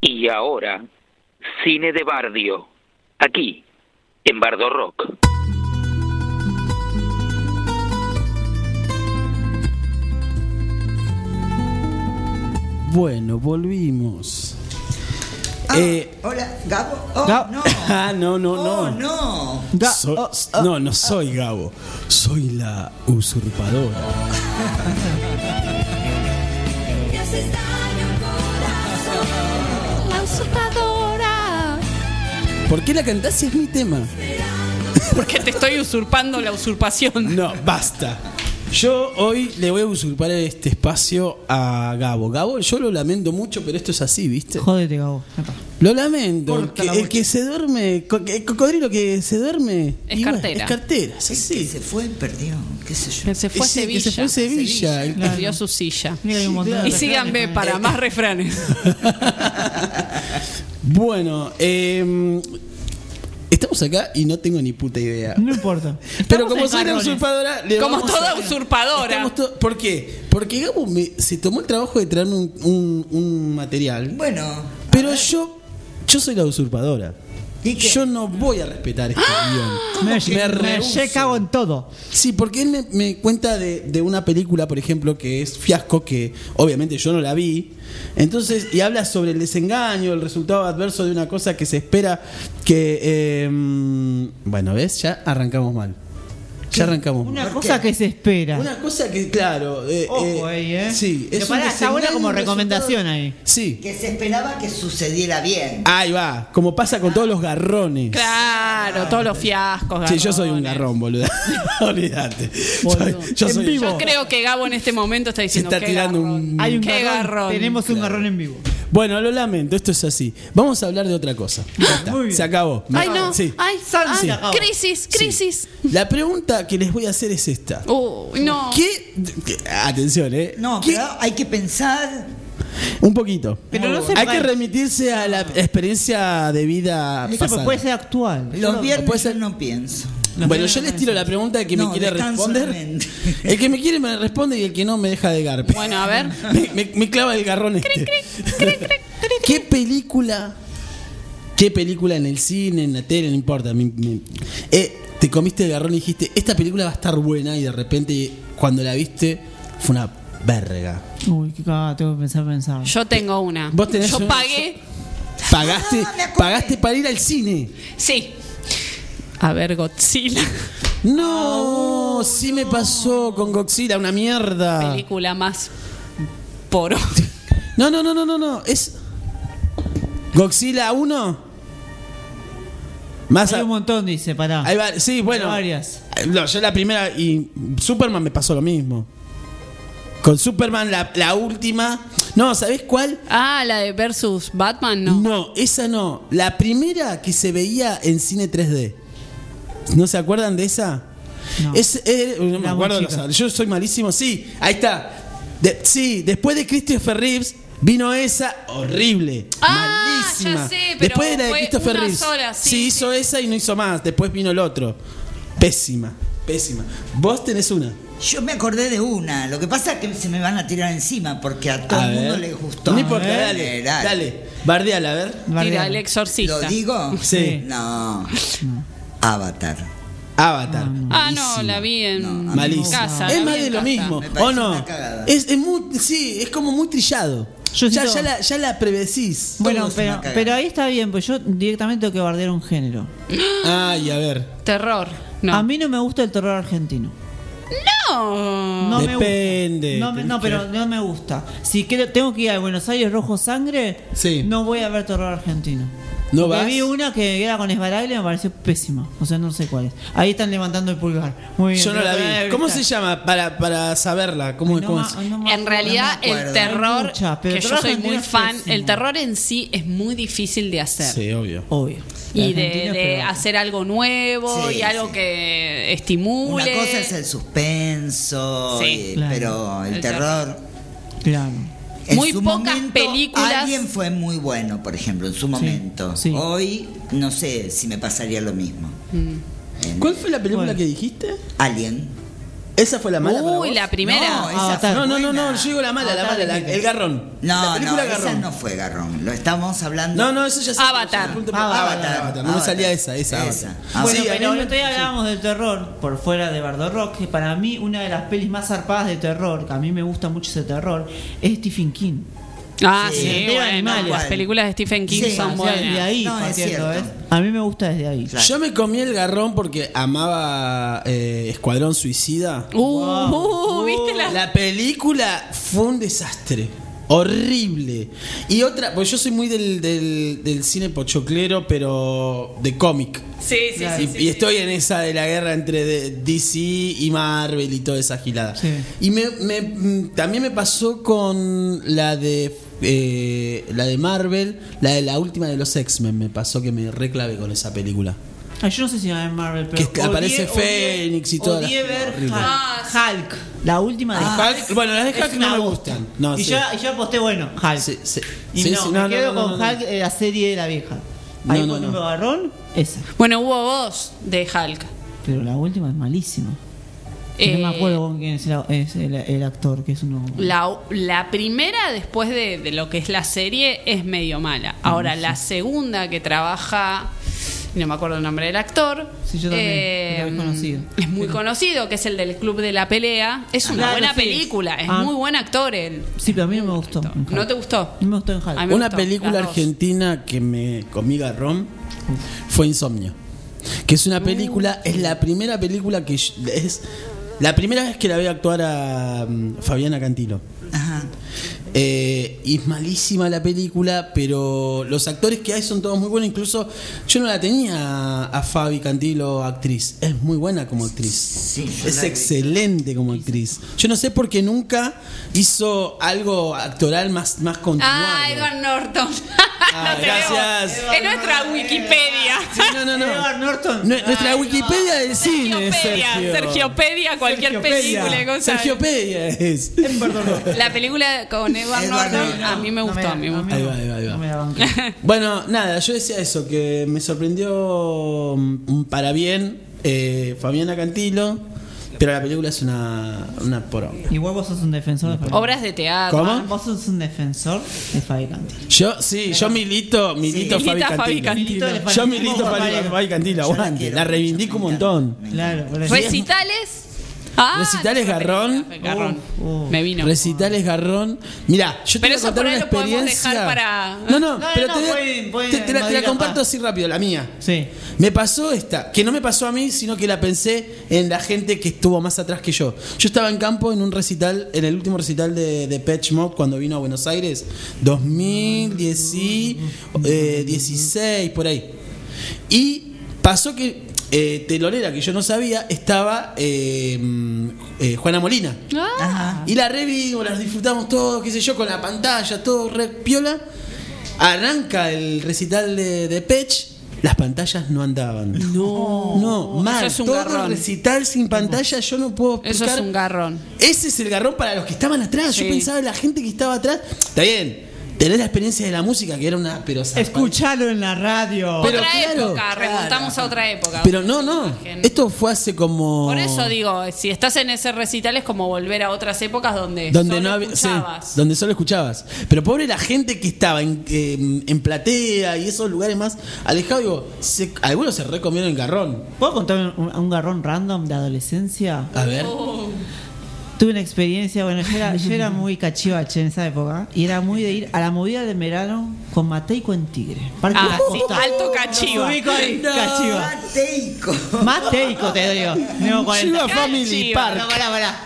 Y ahora, cine de bardio, aquí, en Bardo Rock. Bueno, volvimos. Eh, Hola, Gabo. Oh, Gabo- no. Ah, no, no, no. Oh, no. So- no, no soy Gabo. Soy la usurpadora. Usurpadora. ¿Por qué la cantás si es mi tema? Porque te estoy usurpando la usurpación. No, basta. Yo hoy le voy a usurpar este espacio a Gabo. Gabo, yo lo lamento mucho, pero esto es así, ¿viste? Jódete, Gabo. Lo lamento. El que, la el que se duerme, el cocodrilo que se duerme. Es cartera. es cartera, El así. que se fue, perdió, qué sé yo. Que se fue a Sevilla. que se fue a Sevilla. Perdió su silla. Mira, Y síganme para más refranes. Bueno, eh, estamos acá y no tengo ni puta idea. No importa. Pero Estamos como soy una usurpadora, le Como vamos toda a- usurpadora. To- ¿Por qué? Porque Gabo me- se tomó el trabajo de traerme un, un- un material. Bueno, Pero yo, yo soy la usurpadora. Yo no voy a respetar este guion. Me, Me cago en todo. Sí, porque él me, me cuenta de, de una película, por ejemplo, que es Fiasco, que obviamente yo no la vi. Entonces, y habla sobre el desengaño, el resultado adverso de una cosa que se espera que... eh, bueno, ¿ves? Ya arrancamos mal. Ya arrancamos mal. Una ¿Por cosa que se espera. Una cosa que, claro... eh, Ojo eh, ahí, ¿eh? Sí, Pero es un pará, está buena como recomendación ahí. Sí. que se esperaba que sucediera bien. Ahí va, como pasa con todos los garrones. Claro, todos los fiascos. Sí, yo soy un garrones. garrón, boludo. Olvídate. Boludo. Yo En soy vivo. Yo creo que Gabo en este momento está Se diciendo está "Qué tirando garrón". un... Hay un Qué garrón. garrón. Tenemos un garrón en vivo. Bueno, lo lamento, esto es así. Vamos a hablar de otra cosa. Ya está, Muy bien. Se acabó. Ay, no. Sí. Ay, crisis, crisis. La pregunta que les voy a hacer es esta. Uy, no. ¿Qué? Atención, ¿eh? No, ¿Qué- pero hay que pensar. Un poquito. Pero no se Hay que remitirse a la experiencia de vida Eso pasada. puede ser actual. Los viernes puede yo ser- no pienso. Bueno, yo les tiro la pregunta de que No, me quiere responder. El que me quiere me responde y el que no me deja de garpe. Bueno, a ver. me, me- me clava el garrón este. ¿Qué película? ¿Qué película en el cine, en la tele, no importa? me- me- eh, te comiste el garrón y dijiste, esta película va a estar buena y de repente cuando la viste fue una verga. Uy, qué cagada, tengo que pensar, pensar. Yo tengo una. Vos tenés Yo una- pagué. Pagaste, Ah, pagaste para ir al cine. Sí. A ver, Godzilla. No, sí me pasó con Godzilla, una mierda. Película más poro. No, no, no, no, no, no. Es. Godzilla 1. Más Hay a- un montón, dice, pará. Ahí va, sí, bueno. Varias. No, yo la primera y Superman me pasó lo mismo. Con Superman la, la última. No, ¿sabés cuál? Ah, la de versus Batman, no. No, esa no. La primera que se veía en cine 3D. ¿No se acuerdan de esa? No. Es, eh, no me acuerdo, los- yo soy malísimo. Sí, ahí está. De- sí, después de Christopher Reeves vino esa horrible. Ah, malísima. ya sé, pero después de la de Christopher Reeves. sola, sí, sí, hizo esa y no hizo más. Después vino el otro. Pésima, pésima. Vos tenés una. Yo me acordé de una. Lo que pasa es que se me van a tirar encima porque a todo A el mundo le gustó. No importa, A ver, dale, dale. dale. Bardeala, a ver. Tira Bardealo. el exorcista. ¿Lo digo? Sí. No. Avatar. Avatar. Ah, no, la vi en No, Malísimo. casa. es más en de lo casa. mismo, Me parece ¿o no? una cagada. Es, es muy, sí, es como muy trillado. Yo ya, siento- ya, la, ya la prevecís. Bueno, pero, cagada. pero ahí está bien, pues yo directamente tengo que bardear un género. Ay, a ver. Terror. No. A mí no me gusta el terror argentino. no. No Depende, me gusta. No, me- no, pero no me gusta. Si quiero, tengo que ir a Buenos Aires Rojo Sangre, Sí. no voy a ver terror argentino. ¿No vas? vi una que era con Esbaraglia y me pareció pésima. O sea, no sé cuál es. Ahí están levantando el pulgar. Muy bien. Yo no la vi. ¿Cómo se llama para, para saberla? ¿Cómo, Ay, no cómo ma- es? no En realidad, no el terror, Hay muchas, pero que yo terror soy muy fan, pésimo. el terror en sí es muy difícil de hacer. Sí, obvio. Obvio. Y El de, de hacer algo nuevo Sí, y algo sí. que estimule. Una cosa es el suspenso, Sí. y- Claro. pero el, El terror. Claro. En Muy su pocas momento, películas- Alguien fue muy bueno, por ejemplo, en su momento. sí. Hoy no sé si me pasaría lo mismo. Mm. En- ¿Cuál fue la película Bueno. que dijiste? Alien. ¿Esa fue la mala para Uy, vos? la primera. No, esa fue No, no, no, no, yo digo la mala, la mala, la- el garrón. la No, no, esa no fue Garrón. Lo estamos hablando. No, no, eso ya sé. Avatar. Avatar, Avatar. Avatar, Avatar. No me salía esa, esa. Esa. Avatar. Ah, Bueno, Sí, pero el otro día hablábamos del terror por fuera de Bardo Rock, que para mí una de las pelis más zarpadas de terror, que a mí me gusta mucho ese terror, es Stephen King. Ah, Sí. sí, De bueno, animales. las películas de Stephen King Sí, son O sea, buenas. desde ahí No, es partiendo, cierto. ¿ves? A mí me gusta desde ahí. Claro. Yo me comí el garrón porque amaba eh, Escuadrón Suicida. Uh, uh, ¿viste la? La película fue un desastre. Horrible. Y otra, pues yo soy muy del, del, del cine pochoclero, pero de cómic. Sí, sí, y, sí, sí, y sí. estoy en esa de la guerra entre de- DC y Marvel y toda esa gilada. Sí. Y me, me- mm, también me pasó con la de eh, la de Marvel, la de la última de los X-Men me pasó que me reclave con esa película. Ah, yo no sé si va en Marvel, pero. Que aparece Fénix y odié ver horrible. Hulk. La última de Ah, Hulk- bueno, las de Hulk no me gustan. No, y, sí. yo, y yo aposté, bueno, Hulk. Sí, sí. Y Sí, no, sí, me no, quedo con no. Hulk, eh, la serie de la vieja. Ahí no. me agarrón, esa. Bueno, hubo dos de Hulk. Pero la última es malísima. Eh, no me acuerdo con quién es, el, es el- el actor, que es uno. La, la primera, después de, de lo que es la serie, es medio mala. Ahora, la segunda que trabaja, no me acuerdo el nombre del actor, Sí, yo también, eh, lo conocido. es muy conocido, que es el del Club de la Pelea. Es una Claro, buena sí. película, es Ah. muy buen actor él. Sí, pero a mí no me gustó. ¿No te gustó? No me gustó en Hulk. Una gustó, película argentina que me comí garrón fue Insomnio. Que es una película, es la primera película que es la primera vez que la veo actuar a mm, Fabiana Cantilo. Eh, y es malísima la película, pero los actores que hay son todos muy buenos. Incluso yo no la tenía a Fabi Cantilo actriz. Es muy buena como actriz. es excelente como actriz. Yo no sé por qué nunca hizo algo actoral más, más continuado. Ah, Edward Norton. Ah, No gracias. Es nuestra Wikipedia. no, no, no. Edward Norton. Nue- Nuestra Wikipedia del cine, Sergiopedia, Sergio. Sergiopedia, cualquier Sergiopedia. película. cosa. Sergiopedia es. La película con Edward, Edward Norton, Norton. a mí me gustó. a mí me gustó. Ahí va, ahí va, ahí va. No me la banqué. Bueno, nada, yo decía eso, que me sorprendió mm, para bien eh, Fabiana Cantilo, pero la película es una, una poronga. Igual vos sos un defensor de Fabi. Obras de teatro. ¿Cómo? Vos sos un defensor de Fabi Cantilo. Yo, sí, yo milito, milito Sí. Fabi Fabi Cantilo. Cantilo. Yo milito Fabi Fabi, Cantilo. Aguante, la reivindico un montón. Claro. Recitales. Ah, Recitales Garrón. película, Garrón. Uh, uh. Me vino. Recitales Garrón. Mira, yo te Pero voy a eso contar por ahí una lo podemos experiencia. dejar para- No, no, No, pero no, te, voy pueden- te- te la, te comparto así rápido, la mía. Sí. Me pasó esta, que no me pasó a mí, sino que la pensé en la gente que estuvo más atrás que yo. Yo estaba en campo en un recital, en el último recital de, de Patch Mode cuando vino a Buenos Aires, 2016, por ahí. Y pasó que eh, telonera, que yo no sabía, estaba eh, mm, eh, Juana Molina. Ah. Y la revimos, las disfrutamos todos, qué sé yo, con la pantalla, todo re piola. Arranca el recital de, de Pech, las pantallas no andaban. No. No, mal. Eso es un todo garrón. recital sin pantalla, yo no puedo Eso explicar. es un garrón. Ese es el garrón para los que estaban atrás. Sí. Yo pensaba en la gente que estaba atrás. Está bien, tenés la experiencia de la música, que era una. Pero, Escuchalo en la radio. Pero otra claro, época, remontamos a otra época. pero no, no. Esto fue hace como. Por eso digo, si estás en ese recital es como volver a otras épocas donde, donde solo no había, sí, escuchabas. donde solo escuchabas. Pero pobre la gente que estaba en, eh, en platea y esos lugares más alejados, digo, se- algunos se recomieron el garrón. ¿Puedo contar un, un garrón random de adolescencia? A ver. Tuve una experiencia, bueno, yo era, yo era muy cachivache en esa época y era muy de ir a la movida de verano con Mateico en Tigre. Parque Ah, sí, alto cachiva. Ahí, cachiva. Mateico. Mateico, te digo. 40. Chiva Family Cachiva, Park. No, pará, pará.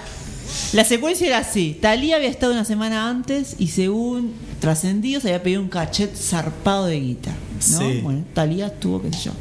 La secuencia era así. Talía había estado una semana antes y según trascendidos había pedido un cachet zarpado de guita. ¿no? Sí. Bueno, Talía estuvo, qué sé yo.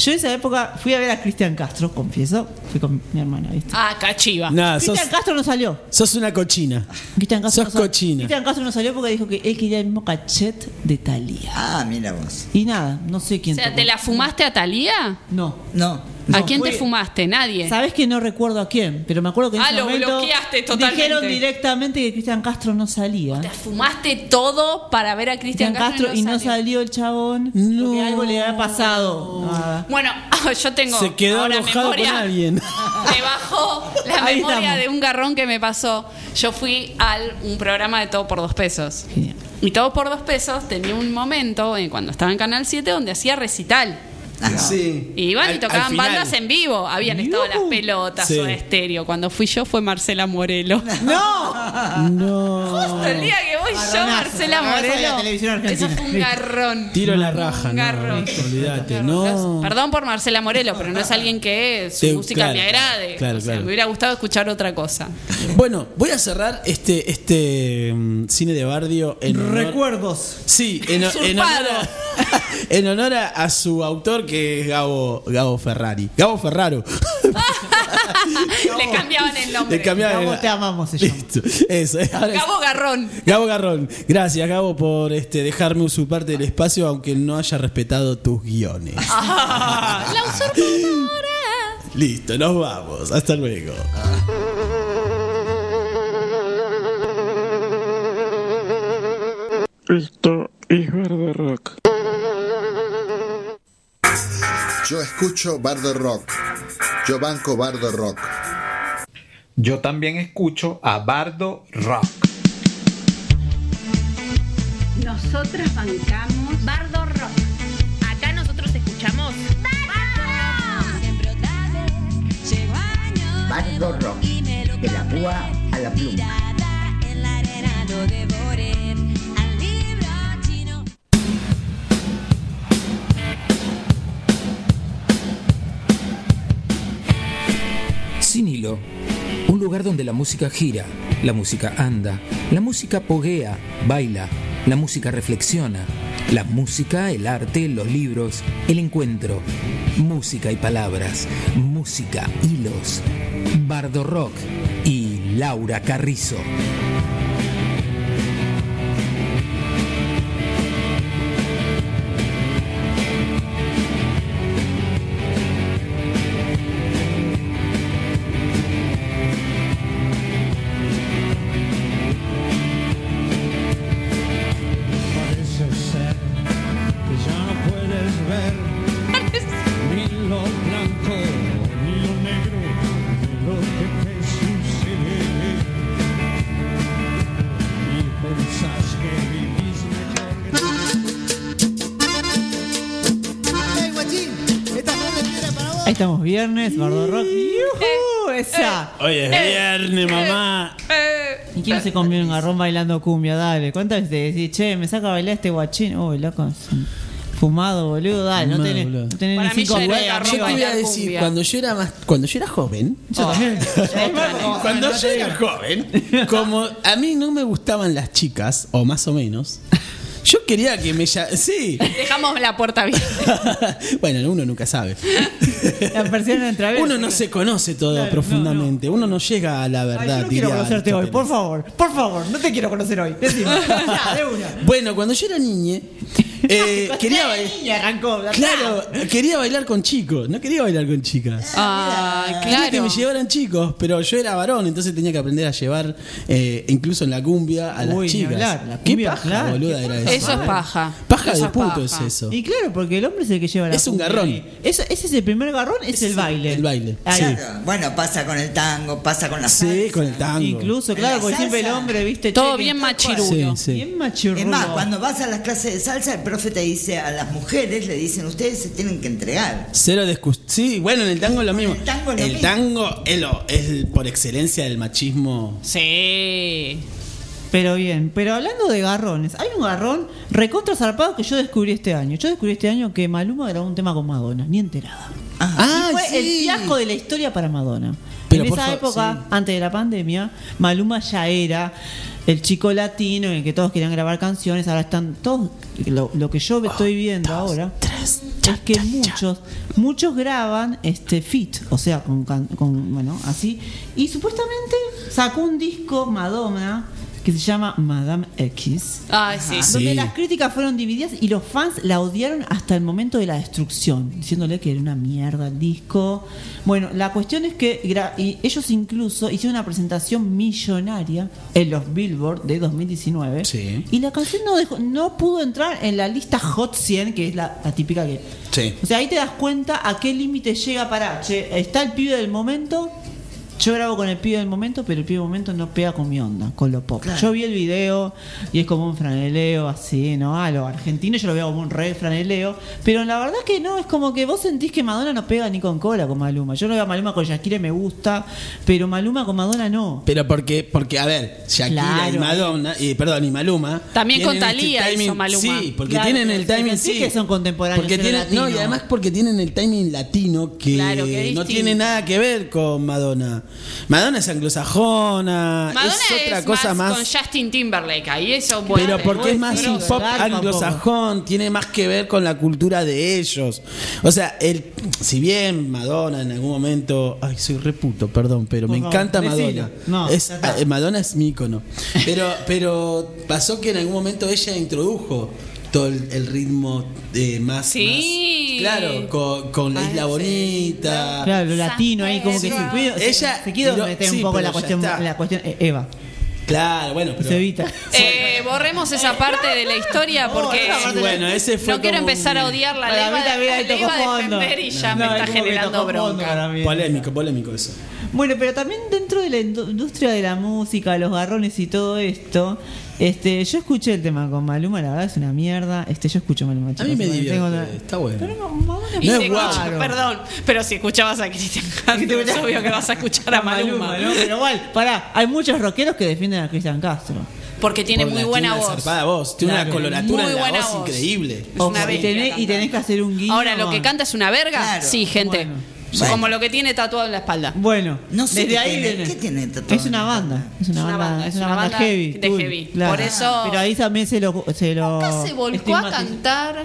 Yo en esa época fui a ver a Cristian Castro, confieso. Fui con mi hermana, ¿viste? Ah, cachiva. Nada, sos, Cristian Castro no salió. sos una cochina. Cristian Castro, Sos no sal- cochina. Cristian Castro no salió porque dijo que él quería el mismo cachet de Talía. Ah, mira vos. Y nada, no sé O quién. sea, tocó. ¿te la fumaste a Talía? No. No. ¿A quién te fumaste? Nadie. Sabes que no recuerdo a quién, pero me acuerdo que en Ah, ese lo momento bloqueaste totalmente. dijeron directamente que Cristian Castro no salía. Te fumaste todo para ver a Cristian Cristian Castro y no salió. salió el chabón No. porque algo le había pasado. Nada. Bueno, yo tengo Se quedó ahora enojado con memoria. alguien. Me bajó la Ahí memoria estamos. de un garrón que me pasó. Yo fui al un programa de Todo por Dos Pesos. Genial. Y Todo por Dos Pesos tenía un momento, eh, cuando estaba en Canal 7, donde hacía recital. Sí. Y iban y al tocaban bandas en vivo. Habían estado las pelotas Sí. o estéreo. Cuando fui yo fue Marcela Morelo. ¡No! No. Justo el día que voy yo. Marcela Morelo. televisión argentina. Eso fue un garrón. Tiro la raja, Un no. garrón. Olvídate, no. Perdón por Marcela Morelo, pero no es alguien que su música claro, me agrade. claro, O sea, claro. Me hubiera gustado escuchar otra cosa. Bueno, voy a cerrar este, este mm, cine de Bardio en honor- Recuerdos. Sí, en, en honor, a, en honor a, a su autor que es Gabo, Gabo Ferrari. Gabo Ferraro. Le cambiaban el nombre. Le cambiaban Gabo, el- te amamos, se llama. Listo. Eso. ahora es- Gabo Garrón. Gabo Garrón, gracias Gabo por este dejarme usurparte del espacio aunque no haya respetado tus guiones. Ah, la usurpadora. Listo, nos vamos. Hasta luego. Esto es Bardo Rock. Yo escucho Bardo Rock. Yo banco Bardo Rock. Yo también escucho a Bardo Rock. Nosotras bancamos Bardo Rock. Acá nosotros escuchamos Bardo Rock. De la púa a la pluma. Sin hilo, un lugar donde la música gira, la música anda, la música poguea, baila, la música reflexiona, la música, el arte, los libros, el encuentro, música y palabras, música, hilos, Bardo Rock y Laura Carrizo. Viernes, Bardo Rock. ¡Yujú! Esa. Hoy es viernes, mamá. ¿Y quién se comió un garrón bailando cumbia? Dale, ¿cuántas veces te decís, che, me saca a bailar este guachín? Uy, loco, fumado, boludo, dale, no Fumado, tenés, boludo. no tenés Para ni mí cinco ya era huevos garrón Yo te voy a bailar decir, cumbia. cuando yo era más, cuando yo era joven, Yo también. cuando yo era joven, como a mí no me gustaban las chicas, o más o menos, yo quería que me lla- sí, Dejamos la puerta abierta. bueno, uno nunca sabe. La persiana entra Uno no se conoce todo Claro, profundamente, uno no llega a la Ay, verdad. yo no quiero conocerte hoy, por favor, por favor, no te quiero conocer hoy. Decime. Ya, de una. Bueno, cuando yo era niñe, eh, quería bailar. Claro, quería bailar con chicos, no quería bailar con chicas. Ah, Quería que claro. me llevaran chicos, pero yo era varón, entonces tenía que aprender a llevar, eh, incluso en la cumbia, a las Uy, chicas. hablar, la ¿Qué cumbia, paja, claro, boluda, qué era paja. eso? Eso es paja. Paja Eso de es puto paja. es eso. Y claro, porque el hombre es el que lleva la Es un cumbia. garrón. Ese, ese es el primer garrón, es el baile. El baile. Sí. Claro. Bueno, pasa con el tango, pasa con la Sí, salsa. con el tango. Incluso, claro, la porque siempre el hombre, viste, Todo che, que- bien machirulo. Sí, sí. Bien. Es más, cuando vas a las clases de salsa, el profe te dice a las mujeres, le dicen, ustedes se tienen que entregar. Cero discus- Sí, bueno, en el tango es lo mismo. el tango es lo El mismo. tango es, lo- es el- por excelencia del machismo. Sí. Pero bien, pero hablando de garrones, hay un garrón recontra zarpado que yo descubrí este año. Yo descubrí este año que Maluma grabó un tema con Madonna, ni enterada. Ah, Y fue sí. el fiasco de la historia para Madonna. Pero en esa época, sí. antes de la pandemia, Maluma ya era el chico latino en el que todos querían grabar canciones. Ahora están todos. Lo, lo que yo estoy viendo ahora es que muchos, muchos graban este fit, o sea, con, con bueno, así. Y supuestamente sacó un disco Madonna que se llama Madame X. Ay, sí. Donde Sí. las críticas fueron divididas y los fans la odiaron hasta el momento de la destrucción, diciéndole que era una mierda el disco. Bueno, la cuestión es que y ellos incluso hicieron una presentación millonaria en los Billboard de 2019 Sí. y la canción no, dejó- no pudo entrar en la lista Hot 100, que es la, la típica que... Sí. O sea, ahí te das cuenta a qué límite llega para, che, está el pibe del momento, yo grabo con el pibe del momento, pero el pibe del momento no pega con mi onda, con lo pop. Yo vi el video y es como un franeleo así, ¿no? A lo argentino yo lo veo como un re franeleo, pero la verdad que no, es como que vos sentís que Madonna no pega ni con cola con Maluma. Yo no veo a Maluma con Shakira y me gusta, pero Maluma con Madonna no. Pero porque, porque a ver, Shakira y Claro. Madonna, y, perdón, y Maluma. También con tienen este hizo Maluma. Sí, porque Claro, tienen el timing. sí que son contemporáneos, Porque tienen, no, y además porque tienen el timing latino que, Claro, que es no tiene nada que ver con Madonna. Madonna es anglosajona, Madonna es otra es cosa más, más. con Justin Timberlake. Ahí eso bueno. pero porque es más un pop anglosajón, tiene más que ver con la cultura de ellos. O sea, el, si bien Madonna en algún momento, ay, soy reputo, perdón, pero Por me favor, encanta. Madonna. No, Es- eh, Madonna es mi ícono. Pero, pero pasó que en algún momento ella introdujo todo el, el ritmo eh, más, Sí. más- claro, con, con la isla bonita. Claro, lo latino ahí, como que se, se- Ella se quiere tiró- meter sí, un poco en la cuestión, está. la cuestión eh, Eva. Claro, bueno, pero Se evita. Eh, borremos esa parte de la historia porque Sí, bueno, ese fue no quiero empezar a un-. Para La ahí la tocó iba a fondo. defender y ya No, me es está generando tocó fondo bronca. polémico, polémico eso. Bueno, pero también dentro de la indu- industria de la música, los garrones y todo esto, este, yo escuché el tema con Maluma, la verdad es una mierda. Este, yo escucho Maluma. A chicos, mí me tengo divierte, la- está bueno. Y No si es escucha- perdón, pero si escuchabas a Cristian Castro, es obvio que vas a escuchar a Maluma. ¿no? Pero igual, pará, hay muchos rockeros que defienden a Cristian Castro. Porque tiene Por muy la- buena tiene una voz. tiene Claro. una coloratura Muy en la buena voz, voz. increíble. Es una y, tenés, y cantante. tenés que hacer un guiño. Ahora, lo que canta es una verga, Claro. sí, gente. Bueno. Como lo que tiene tatuado en la espalda. Bueno, No sé desde qué ahí tiene- viene. ¿qué tiene tatuado Es una banda, es una, banda, es una banda, heavy, de heavy. claro. Por eso Pero ahí también se lo se lo Acá se volcó a cantar.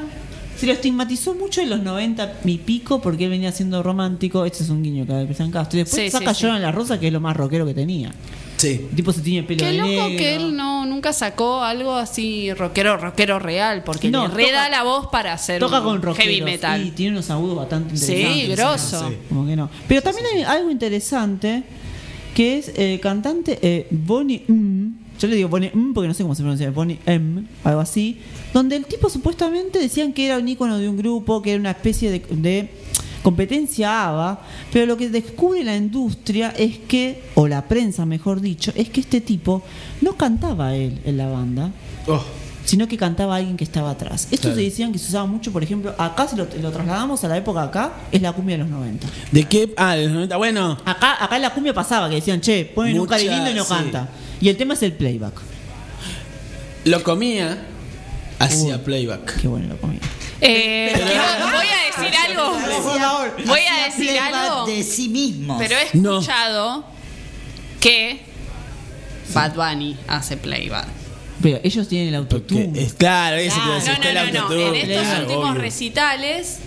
Se lo estigmatizó mucho en los 90 y pico porque él venía siendo romántico. Este es un guiño. Y después Sí, saca sí, sí. Lloran la Rosa, que es lo más rockero que tenía. Sí. El tipo se tiene pelo Qué de loco negro. que él no nunca sacó algo así rockero, rockero real, porque No, le reda toca- la voz para hacer Toca un con rockeros heavy metal. y tiene unos agudos bastante Sí, interesantes. grosso. Sí. Como que no. Pero también hay algo interesante que es el cantante eh, Bonnie M. Yo le digo Bonnie M porque no sé cómo se pronuncia, Bonnie M, algo así. Donde el tipo supuestamente decían que era un ícono de un grupo, que era una especie de, de competencia ABBA, pero lo que descubre la industria es que, o la prensa mejor dicho, es que este tipo no cantaba él en la banda, Oh, sino que cantaba alguien que estaba atrás. Esto Claro. se decían que se usaba mucho, por ejemplo, acá si lo, lo trasladamos a la época acá, es la cumbia de los 90. ¿De qué? Ah, de los 90. Bueno, Acá, acá en la cumbia pasaba que decían, che, ponen un Mucha- cari lindo y no sí. canta. Y el tema es el playback. lo comía, hacía playback. Qué bueno lo comía. Eh, voy a decir algo. Voy a decir algo. de sí mismo. Pero he No. escuchado que Bad Bunny hace playback. Pero ellos tienen el autotune. es claro, eso te No, no, el no, En estos claro, últimos obvio. recitales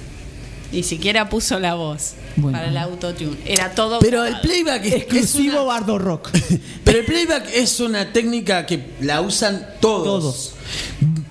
ni siquiera puso la voz Bueno. para el autotune. Era todo. Pero el playback es, es Exclusivo una, Bardo Rock. pero el playback es una técnica que la usan todos. Todos.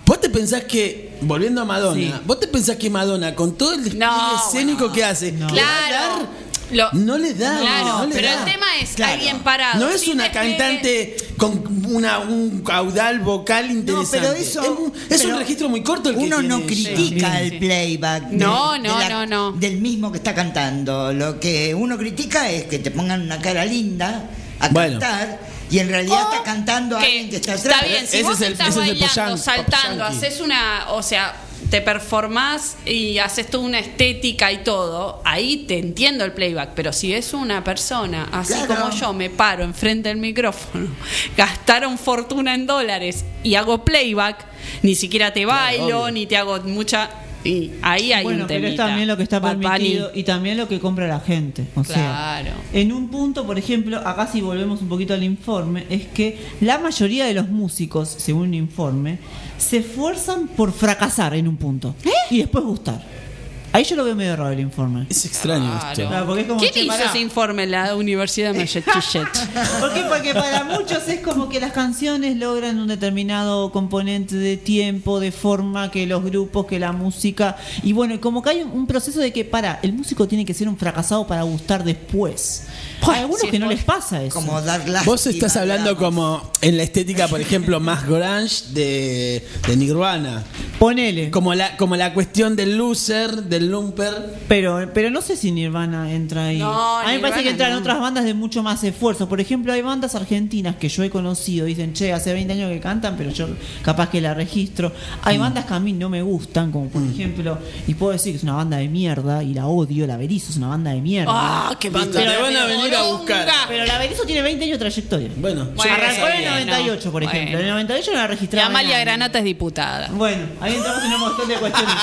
Vos te pensás que, volviendo a Madonna, Sí. vos te pensás que Madonna, con todo el despliegue No, escénico que hace, No. le va a Claro. Lo- no le da. Claro, no le pero da. el tema es Claro. alguien parado. No es una cantante con una, un caudal vocal interesante. pero eso- es un, es un pero registro muy corto el que Uno tiene no critica Sí, el sí. playback del- No, de no, no, no. del mismo que está cantando. Lo que uno critica es que te pongan una cara linda a Bueno. cantar y en realidad O está cantando a alguien que está atrás. Está bien, si Ese vos es el- estás ese es el bailando, saltando, haces una, o sea, te performás y haces toda una estética y todo, ahí te entiendo el playback, pero si es una persona, así Claro. como yo me paro enfrente del micrófono, gastaron fortuna en dólares y hago playback, ni siquiera te bailo, ni te hago mucha... Y ahí hay bueno, un pero es temita. también lo que está Bad Bunny. permitido y también lo que compra la gente. O sea, Claro. en un punto, por ejemplo, acá si volvemos un poquito al informe, es que la mayoría de los músicos, según un informe, se esfuerzan por fracasar en un punto ¿Eh? y después gustar. Ahí yo lo veo medio raro el informe. Es extraño Claro. esto. Claro, porque es como, ¿Quién che, hizo pará. ese informe la Universidad de Massachusetts? ¿Por qué? Porque para muchos es como que las canciones logran un determinado componente de tiempo, de forma, que los grupos, que la música. Y bueno, como que hay un, un proceso de que, para, el músico tiene que ser un fracasado para gustar después. Hay algunos sí, que no les pasa eso. Como dar Vos estás hablando digamos. como en la estética, por ejemplo, más grunge de, de Nirvana. Ponele. Como la, como la cuestión del loser, del lumper. Pero, pero no sé si Nirvana entra ahí. No, a mí me parece que entran no. otras bandas de mucho más esfuerzo. Por ejemplo, hay bandas argentinas que yo he conocido. Dicen, che, hace 20 años que cantan, pero yo capaz que la registro. Hay bandas que a mí no me gustan, como por ejemplo, y puedo decir que es una banda de mierda y la odio. La Berizo es una banda de mierda. ¡Ah, qué banda Te de van a venir a poronga! buscar. Pero la Berizo tiene 20 años de trayectoria. Bueno, Bueno, Arrancó en el bueno, 98, por ejemplo. bueno. En el 98 no la Y registraba. Amalia Granata es diputada. Bueno, ahí entramos en un montón de cuestiones.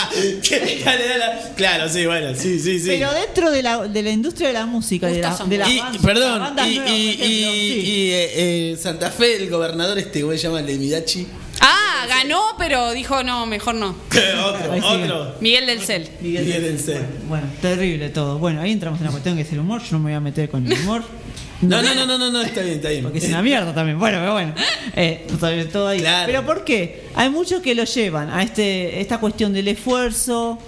Claro, sí, bueno, sí, sí, sí. Pero dentro de la, de la industria de la música, de, la, de las y, bandas- perdón, las bandas y, nuevas, y- por ejemplo, y- sí. y, eh, eh, Santa Fe, el gobernador este, ¿cómo se llama? El de Midachi. Ah, ganó, pero dijo no, mejor no. otro, Ahí sigue. otro. Miguel del Cel. Miguel Miguel del- Cel. Bueno, terrible todo. Bueno, ahí entramos en la cuestión que es el humor. Yo no me voy a meter con el humor. No, no, no, no, no, no, está bien, está bien. Porque es una mierda también. Bueno, pero bueno. Eh, todo- todo ahí. Claro. Pero ¿por qué? Hay muchos que lo llevan a este esta cuestión del esfuerzo.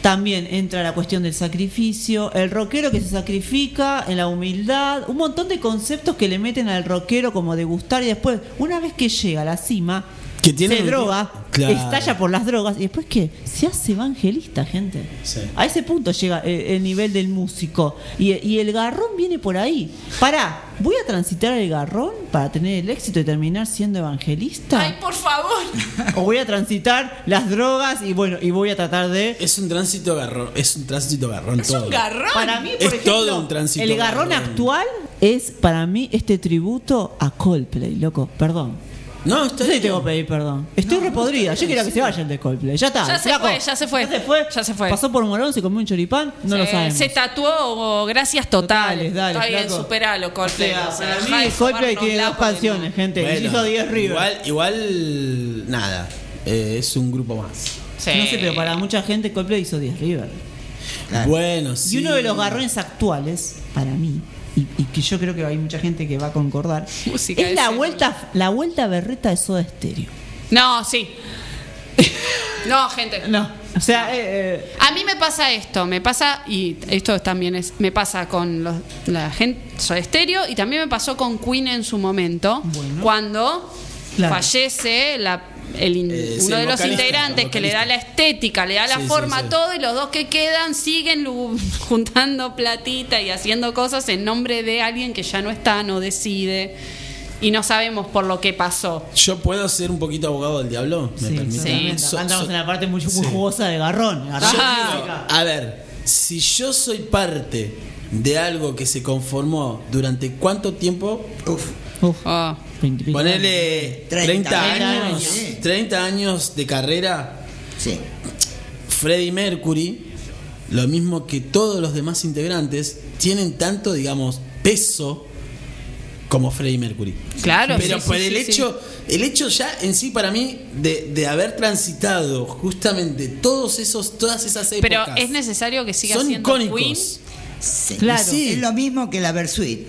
También entra la cuestión del sacrificio. El rockero que se sacrifica en la humildad. Un montón de conceptos que le meten al rockero como de gustar. Y después, una vez que llega a la cima, Que tiene se un- droga, Claro. estalla por las drogas. Y después, ¿qué? Se hace evangelista, gente. Sí. A ese punto llega el, el nivel del músico. Y, y el garrón viene por ahí. Pará, ¿voy a transitar el garrón para tener el éxito y terminar siendo evangelista? Ay, por favor. ¿O voy a transitar las drogas y bueno, y voy a tratar de... Es un tránsito garrón, es un tránsito garrón Es todo. un garrón. Para mí, por Es ejemplo, todo un tránsito el garrón garrón. actual es para mí este tributo a Coldplay, loco. Perdón. No, sí bien. tengo que pedir perdón. Estoy repodrida. Yo quería que se vaya el de Coldplay. Ya está. Ya se flaco. fue, ya se fue. Ya se fue. Ya se fue. Pasó por Morón, se comió un choripán. No lo Se- sabemos. Se tatuó gracias totales. Dale, Está bien, flaco. superalo, Coldplay. O sea, para mí Coldplay tiene la dos canciones, gente. Bueno, y hizo 10 River. Igual, igual, nada. eh, es un grupo más. Sí. No sé, pero para mucha gente Coldplay hizo 10 River. Bueno, sí. Y uno de los garrones actuales, para mí, y, y que yo creo que hay mucha gente que va a concordar, Música es la vuelta, la vuelta berreta de Soda Stereo. No, sí. No, gente. No, o sea, eh, eh, A mí me pasa esto, me pasa, y esto también es, me pasa con los- la gente Soda Stereo y también me pasó con Queen en su momento, Bueno. cuando Claro. fallece la- el in- Eh, uno de los integrantes el que le da la estética, le da la Sí, forma sí. a todo y los dos que quedan siguen juntando platita y haciendo cosas en nombre de alguien que ya no está, no decide y no sabemos por lo que pasó. ¿Yo puedo ser un poquito abogado del diablo? ¿Me sí, permite? So- andamos so- en la parte muy, muy sí. jugosa de garrón. garrón digo, a ver, si yo soy parte de algo que se conformó durante cuánto tiempo, Uf, Uf, Ah. 20, 20 ponele 30, 30 años, años. 30 años de carrera, sí. Freddie Mercury, lo mismo que todos los demás integrantes, tienen tanto, digamos, peso como Freddie Mercury. Claro, Pero sí, por sí, el sí, sí. hecho, el hecho ya en sí para mí de, de haber transitado justamente todos esos, todas esas Pero épocas. es necesario que siga son siendo icónicos. Queen. Sí. Claro. Sí, Es lo mismo que la Versuit.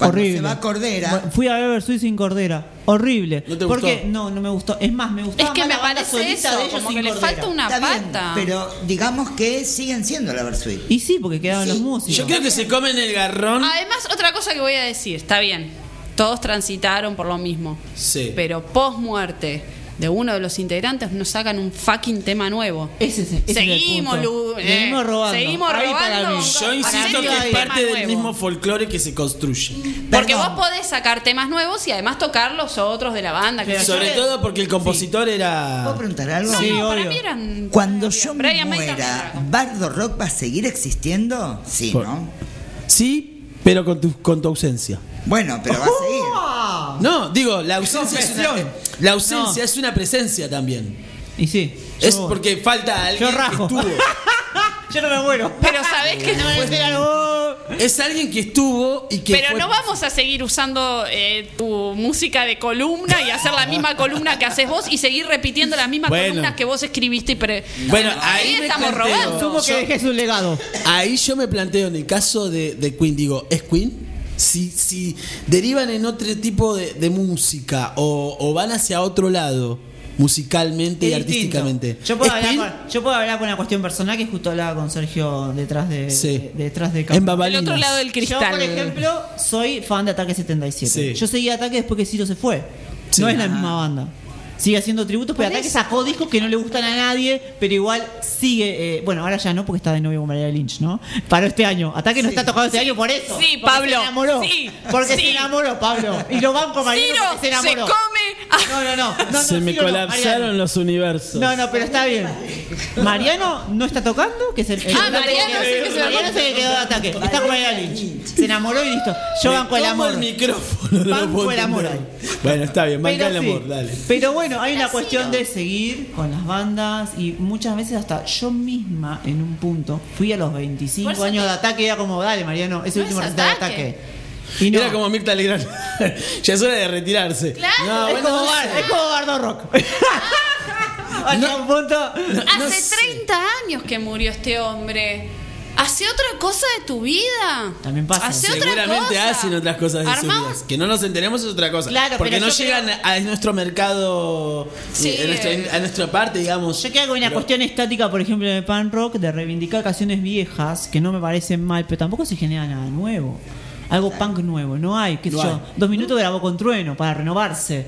Cuando Horrible. se va Cordera. Fui a ver sin Cordera. Horrible. ¿No te Porque gustó? no, no me gustó. Es más, me gustaba Es que más me parece solista eso, de ellos como que le falta una Está bien, pata. pero digamos que siguen siendo la Versuit. Y sí, porque quedaban Sí. los músicos. Yo creo que se comen el garrón. Además, otra cosa que voy a decir, está bien, todos transitaron por lo mismo, Sí. pero post muerte de uno de los integrantes nos sacan un fucking tema nuevo. Ese, es- ese es el seguimos, punto. Eh, Seguimos robando. seguimos robando. Yo insisto que es parte del nuevo. mismo folclore que se construye. Porque Perdón. vos podés sacar temas nuevos y además tocar los otros de la banda. Que Sobre todo porque el compositor era. ¿Puedo preguntar algo? Sí, no, para mí eran. Cuando yo me muera, era. ¿Bardo Rock va a seguir existiendo? Sí, Por- ¿no? Sí, pero con tu, con tu ausencia. Bueno, pero va a seguir. No, digo, la ausencia, es una. La ausencia No. es una presencia también. Y sí. Es yo- porque falta alguien Yo que rajo. estuvo. Yo no me muero. Pero sabés que no Es alguien que estuvo y que. Pero fue- no vamos a seguir usando eh, tu música de columna y hacer la misma columna que haces vos y seguir repitiendo las mismas Bueno. columnas que vos escribiste. y pre- Bueno, No, ahí me estamos planteo. robando. Sumo que Yo- dejes un legado. Ahí yo me planteo en el caso de, de Queen, digo, ¿es Queen? Si, si derivan en otro tipo de, de música o, o van hacia otro lado, musicalmente y distinto. artísticamente. Yo puedo, ¿Es hablar con, yo puedo hablar con una cuestión personal que justo hablaba con Sergio detrás de, Sí. de- detrás de En. El otro lado del Yo, por ejemplo, soy fan de Ataque 77. Sí. Yo seguí Ataque después que Ciro se fue. Sí. No es la Ah. misma banda. Sigue haciendo tributos, pero Ataque eso. sacó discos que no le gustan a nadie, pero igual sigue. eh, bueno, ahora ya no, porque está de novio con María Lynch, ¿no? Paró este año. Ataque no está tocado este año por eso. Sí, Porque Pablo. Se enamoró. Sí, Porque sí. se enamoró, Pablo. Y lo banco María Ciro porque se se enamoró. come No, no, no. no, no, Se me ¿sí o no, colapsaron Mariano? los universos. No, no, pero está bien. Mariano no está tocando, que es el. el- Ah, Mariano el que se Mariano que quedó de ataque. Está con Mariana Lynch. Se enamoró y listo. Yo banco el amor. el micrófono, no lo Banco puedo el amor entender. Bueno, está bien, banca Pero el sí. amor, dale. Pero bueno, hay una cuestión de seguir con las bandas y muchas veces hasta yo misma en un punto fui a los 25 Por eso años de ataque y era como, dale Mariano, ese No último es recital de ataque. ataque. Y no. Era como Mirta Legrand. ya es hora de retirarse. Claro. No, es, bueno, como no Bar- sé. es como Bardo Rock. Hasta un punto. Hace 30 años que murió este hombre. ¿Hace otra cosa de tu vida? También pasa. Hace otra Seguramente cosa. hacen otras cosas de su vida. Que no nos enteremos es otra cosa. Claro, Porque no llegan a nuestro mercado, Sí. eh, a, nuestra, a nuestra parte, digamos. Yo creo que hay una Pero- cuestión estática, por ejemplo, el pan rock, de reivindicar canciones viejas que no me parecen mal, pero tampoco se genera nada nuevo. Algo punk nuevo, no hay, qué sé No yo. hay. Dos minutos grabó con Trueno para renovarse.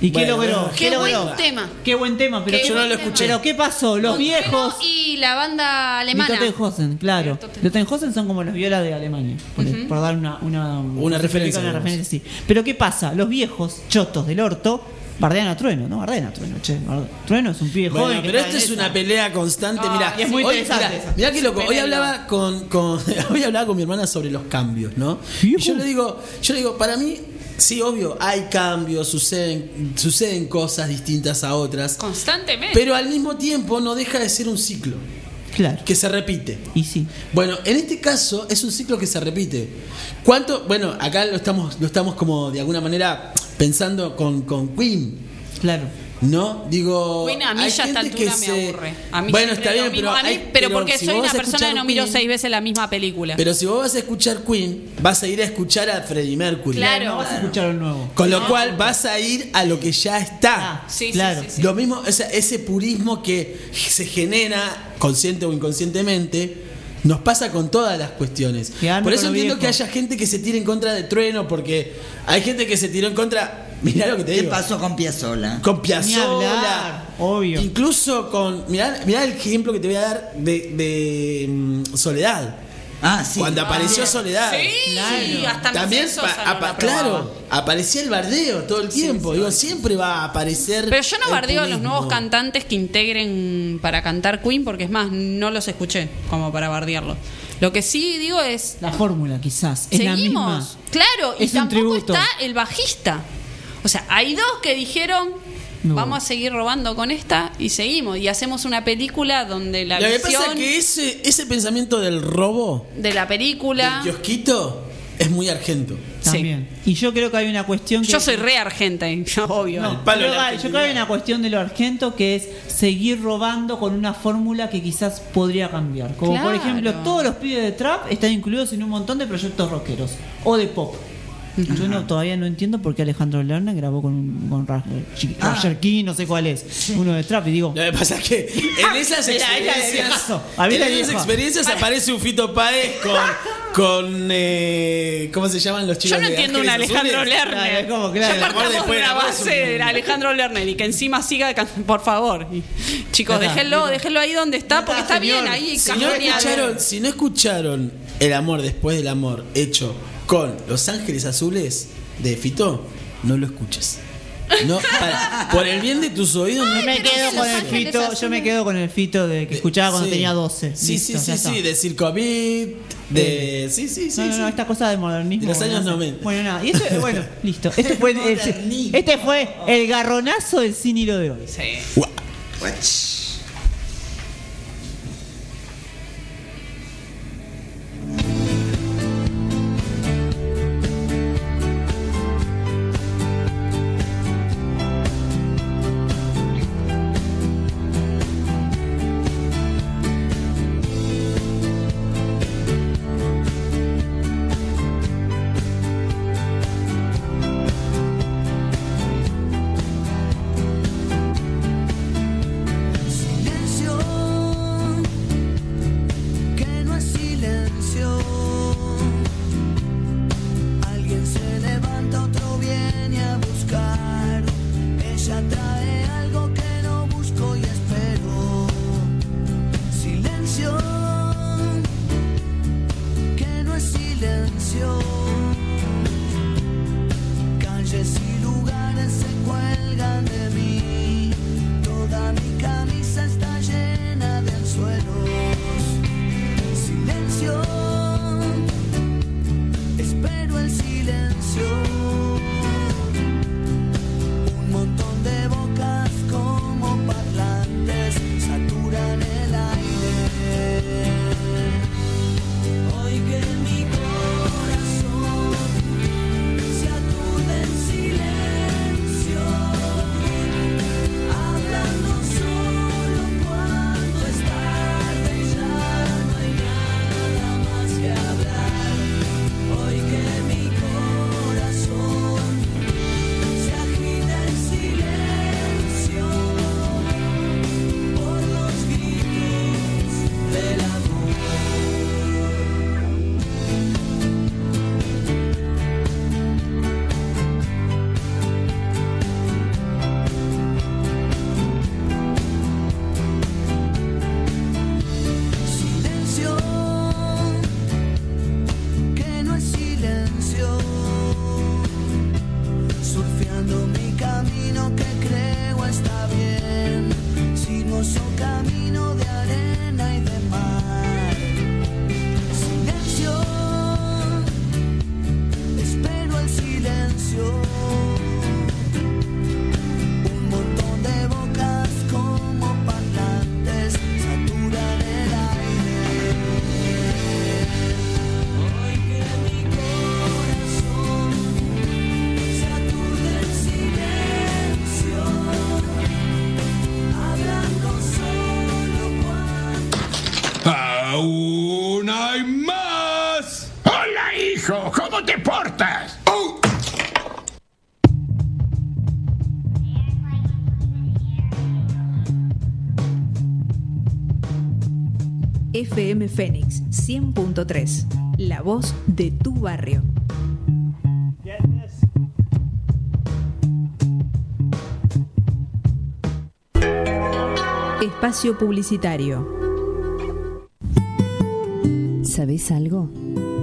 ¿Y qué Bueno, logró? bueno. Qué logró? buen tema. Qué buen tema, pero Qué yo no lo escuché. Pero ¿qué pasó? Los viejos. Y la banda alemana. Die Totenhausen, claro. Los Totenhausen son como los violas de Alemania, por, por dar una, una, Una referencia, Una referencia, sí. Pero ¿qué pasa? Los viejos chotos del orto bardean a Trueno, ¿no? Bardean a Trueno, che. Trueno es un pibe Bueno, joven. pero esto es esa. una pelea constante. Mira, y es muy hoy, interesante mirá, mirá qué loco. Hoy hablaba con, con hoy hablaba con mi hermana sobre los cambios, ¿no? Y yo le digo, yo le digo, para mí sí, obvio, hay cambios, suceden suceden cosas distintas a otras, Constantemente. pero al mismo tiempo no deja de ser un ciclo Claro. que se repite. Y sí. Bueno, en este caso es un ciclo que se repite. ¿Cuánto? Bueno, acá lo estamos, lo estamos como de alguna manera pensando con, con Queen. Claro. ¿No? Digo. Queen a mí hay ya a esta altura me se- aburre. A mí bueno, está bien, lo pero. A mí- hay- pero porque si soy una persona que no miro Queen- seis veces la misma película. Pero si vos vas a escuchar Queen, vas a ir a escuchar a Freddie Mercury. Claro. No vas a escuchar un nuevo. Con lo cual vas a ir a lo que ya está. Ah, Sí, sí, claro. sí, sí. Lo mismo, o sea, ese purismo que se genera, consciente o inconscientemente, nos pasa con todas las cuestiones. Por eso lo entiendo viejo. que haya gente que se tire en contra de Trueno, porque hay gente que se tiró en contra. Mirá lo que te ¿Qué digo. pasó con Piazzolla? Con hablar, obvio. Incluso con. Mirá, mirá el ejemplo que te voy a dar de, de, mm, Soledad. Ah, sí. Cuando apareció Ah. Soledad. Sí, Claro. hasta También, pa- apa- claro, aparecía el bardeo todo el tiempo. Digo, siempre va a aparecer. Pero yo no bardeo a los nuevos cantantes que integren para cantar Queen, porque es más, no los escuché como para bardearlos. Lo que sí digo es. La fórmula, quizás. Es la misma. Seguimos. Claro, y Es tampoco tributo. está el bajista. O sea, hay dos que dijeron. No. Vamos a seguir robando con esta y seguimos. Y hacemos una película donde la Lo que pasa es que ese, ese pensamiento del robo, de la película. del kiosquito, es muy argento. También. Y yo creo que hay una cuestión que. Yo soy re argenta, obvio. No, palo yo, la yo creo que hay una cuestión de lo argento que es seguir robando con una fórmula que quizás podría cambiar. Como por ejemplo, todos los pibes de trap están incluidos en un montón de proyectos rockeros o de pop. Yo no, todavía no entiendo por qué Alejandro Lerner grabó con, con Ra- Chi- Ah. Roger King, no sé cuál es, uno de trap, y digo, Lo que pasa es que en esas experiencias, viejazo. A mí en esas experiencias aparece un Fito Páez con, con eh, ¿cómo se llaman los chicos Yo no de entiendo un Alejandro Azules? Lerner. Claro, claro. Ya El amor partamos después de una base de Alejandro Lerner y que encima siga por favor. Y, chicos, está, déjenlo, déjenlo ahí donde está, porque está señor. bien ahí. Si no, cajoneado. escucharon, si no escucharon El amor después del amor hecho con Los Ángeles Azules de Fito, no lo escuches. No, para- por el bien de tus oídos, no yo me quedo con el fito, yo me quedo con el fito de que escuchaba cuando Sí. tenía 12. Sí, Listo, sí, sí, sí, de Circo Beat, de. Sí, sí, sí. no, no, no, esta cosa de modernismo. De los años no sé. 90. Bueno, nada. Y esto, bueno, listo. Este fue, el, este fue el garronazo del hilo de hoy. Sí. Guau. FM Fénix 100.3, la voz de tu barrio. Espacio Publicitario. ¿Sabes algo?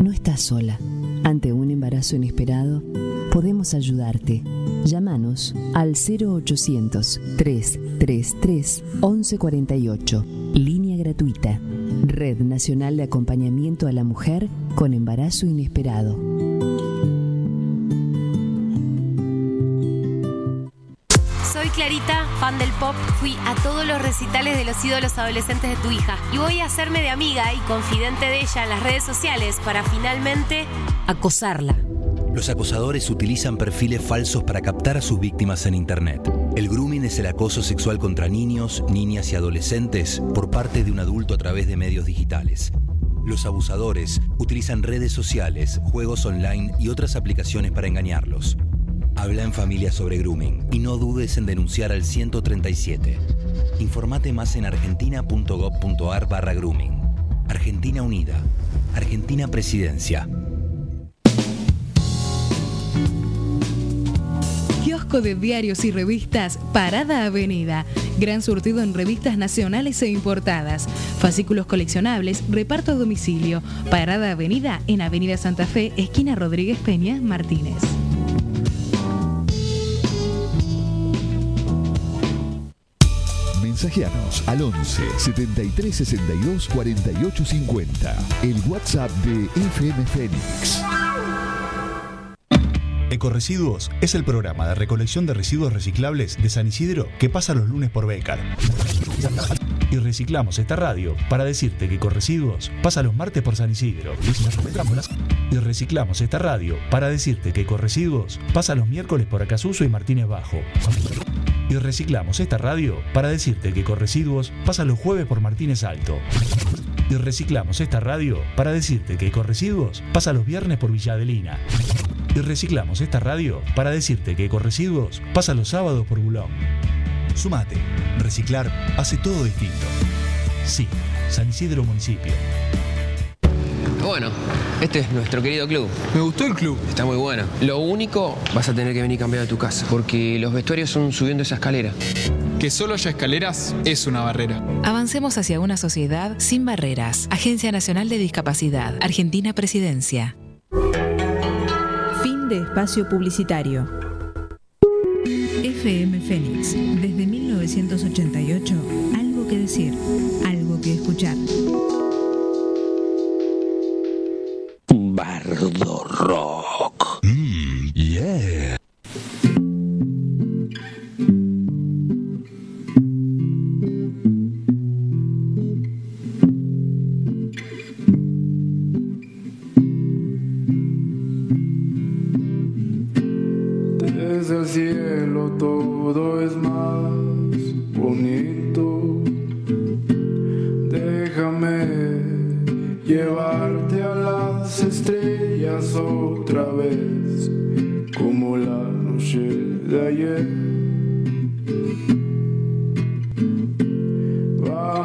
No estás sola. Ante un embarazo inesperado, podemos ayudarte. Llámanos al 0800 333 1148. Línea gratuita. Red Nacional de Acompañamiento a la Mujer con Embarazo Inesperado. Soy Clarita, fan del pop. Fui a todos los recitales de los ídolos adolescentes de tu hija y voy a hacerme de amiga y confidente de ella en las redes sociales para finalmente acosarla. Los acosadores utilizan perfiles falsos para captar a sus víctimas en Internet. El grooming es el acoso sexual contra niños, niñas y adolescentes por parte de un adulto a través de medios digitales. Los abusadores utilizan redes sociales, juegos online y otras aplicaciones para engañarlos. Habla en familia sobre grooming y no dudes en denunciar al 137. Informate más en argentina.gov.ar barra grooming. Argentina Unida. Argentina Presidencia. De diarios y revistas Parada Avenida. Gran surtido en revistas nacionales e importadas. Fascículos coleccionables, reparto a domicilio. Parada Avenida en Avenida Santa Fe, esquina Rodríguez Peña, Martínez. Mensajeanos al 11 73 62 48 50. El WhatsApp de FM Fénix. Ecoresiduos es el programa de recolección de residuos reciclables de San Isidro que pasa los lunes por Becar. Y reciclamos esta radio para decirte que Ecoresiduos pasa los martes por San Isidro. Y reciclamos esta radio para decirte que Ecoresiduos pasa los miércoles por Acasuso y Martínez Bajo. Y reciclamos esta radio para decirte que Ecoresiduos pasa los jueves por Martínez Alto. Y reciclamos esta radio para decirte que Ecoresiduos pasa los viernes por Villa Adelina. Y reciclamos esta radio para decirte que Ecoresiduos pasa los sábados por Bulón. Sumate. Reciclar hace todo distinto. Sí, San Isidro Municipio. Bueno, este es nuestro querido club. Me gustó el club. Está muy bueno. Lo único, vas a tener que venir cambiado de tu casa, porque los vestuarios son subiendo esa escalera. Que solo haya escaleras es una barrera. Avancemos hacia una sociedad sin barreras. Agencia Nacional de Discapacidad. Argentina Presidencia. Espacio publicitario. FM Fénix. Desde 1988. Algo que decir. Algo que escuchar. Bardo Rock.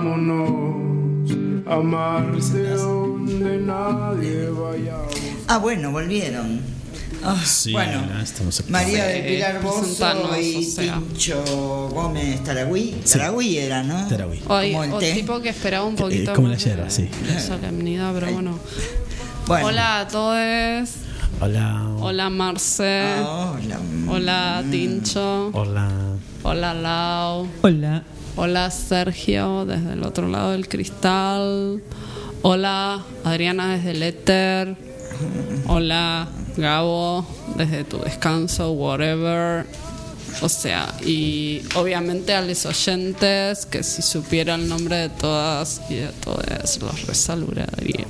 Vámonos a amarse donde nadie vaya. Ah, bueno, volvieron. Ah, Sí, bueno. María Sí, del Pilar Bozo y o sea. Tincho Gómez Taragüí. Sí. Taragüí era, ¿no? Taragüí. Como el o tipo que esperaba un poquito Eh, como la yerba, sí. de solemnidad, pero bueno. Bueno. Hola a todos. Hola. Hola Marce. Hola. Hola Tincho. Hola. Hola Lau. Hola. Hola Sergio desde el otro lado del cristal. Hola Adriana desde el éter. Hola Gabo desde tu descanso, whatever. O sea, y obviamente a los oyentes que si supiera el nombre de todas y de todos los resaludaría.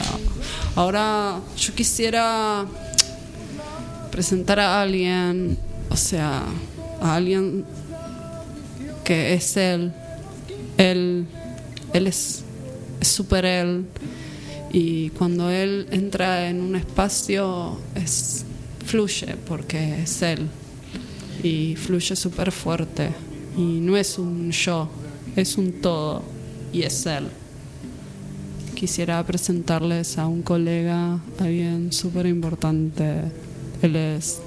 Ahora yo quisiera presentar a alguien, o sea, a alguien que es él. Él, él es súper él. Y cuando él entra en un espacio, es, fluye porque es él. Y fluye súper fuerte. Y no es un yo, es un todo. Y es él. quisiera presentarles a un colega, alguien súper importante. Él es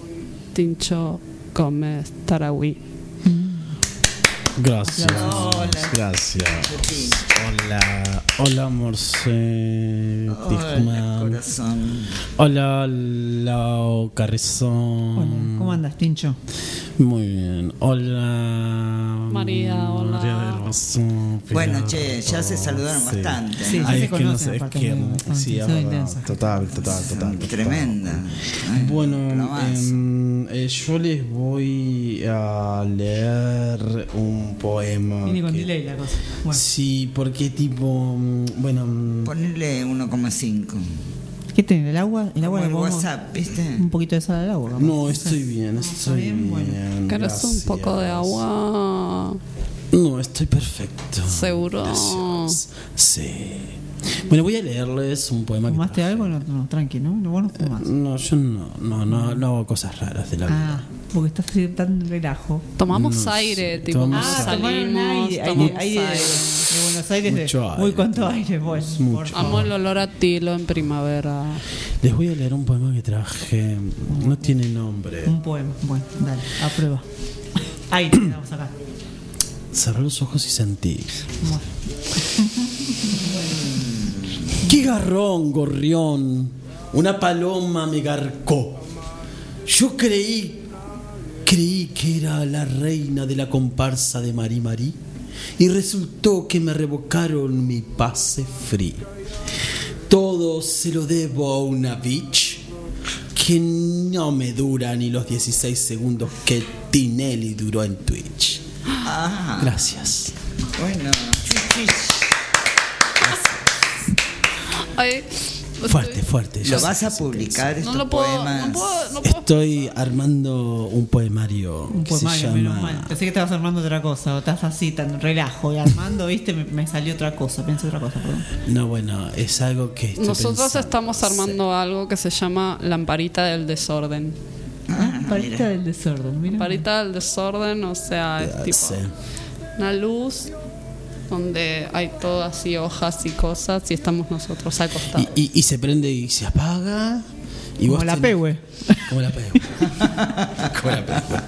Tincho Gómez Tarawi. Gracias. Hola. Gracias. Hola. Hola, Morse. Hola, corazón. Hola, Lau Carrizón. ¿Cómo andas, Tincho? Muy bien. Hola. María, hola. María del Rosón, Bueno, che, ya se saludaron sí. bastante. Sí, ya Ay, se es que no conocen, sé, es que sí, es son verdad. intensas. Total, total, total. total. Tremenda. Bueno, em, eh, yo les voy a leer un poema. Viene con que- delay la cosa. Bueno. Sí, porque tipo, mm, bueno, mm, Ponerle 1,5. ¿Qué tiene? ¿El agua? ¿El agua Como el pongo WhatsApp, ¿viste? Un poquito de sal al agua. no, estoy bien, estoy bien, bien. bueno. ¿Querés un poco de agua? No, estoy perfecto. ¿Seguro? Gracias. Sí. Bueno, voy a leerles un poema que ¿Fumaste algo? No, no, tranqui, ¿no? No, vos no fumás. No, yo no, no, no, no hago cosas raras de la vida. Ah, porque estás tan relajo. Tomamos No aire, sé, tipo, tomamos Ah, salimos, aire, tomamos aire, aire de, aire. de Buenos Aires. de- Mucho aire. Uy, cuánto aire, pues. Mucho. Amo el olor a tilo en primavera. Les voy a leer un poema que traje. No tiene nombre. Un poema. Bueno, dale, a prueba. Aire, vamos acá. Los ojos y sentí. Bueno. ¡Qué garrón, gorrión! Una paloma me garcó. Yo creí, creí que era la reina de la comparsa de Marí Marí y resultó que me revocaron mi pase free. Todo se lo debo a una bitch que no me dura ni los 16 segundos que Tinelli duró en Twitch. Ah, Gracias. bueno. Ay, Fuerte, fuerte. ya ¿Lo vas a publicar estos no lo puedo, poemas? no puedo, no puedo. Estoy armando un poemario Un que se poemario, menos llama mal. Pensé que estabas armando otra cosa. O estás así, tan relajo. Y armando, viste, me, me salió otra cosa. Pensé otra cosa, perdón. No, bueno, es algo que estoy Nosotros pensando. estamos armando algo que se llama lamparita del desorden. Ah, Parita mira. del desorden, mira. Lamparita del desorden, o sea, es Ah, tipo sí. una luz donde hay todo así hojas y cosas y estamos nosotros acostados. Y, y- y se prende y se apaga. Y Como vos la tenés- pehue. Como la pehue. Como la pehue.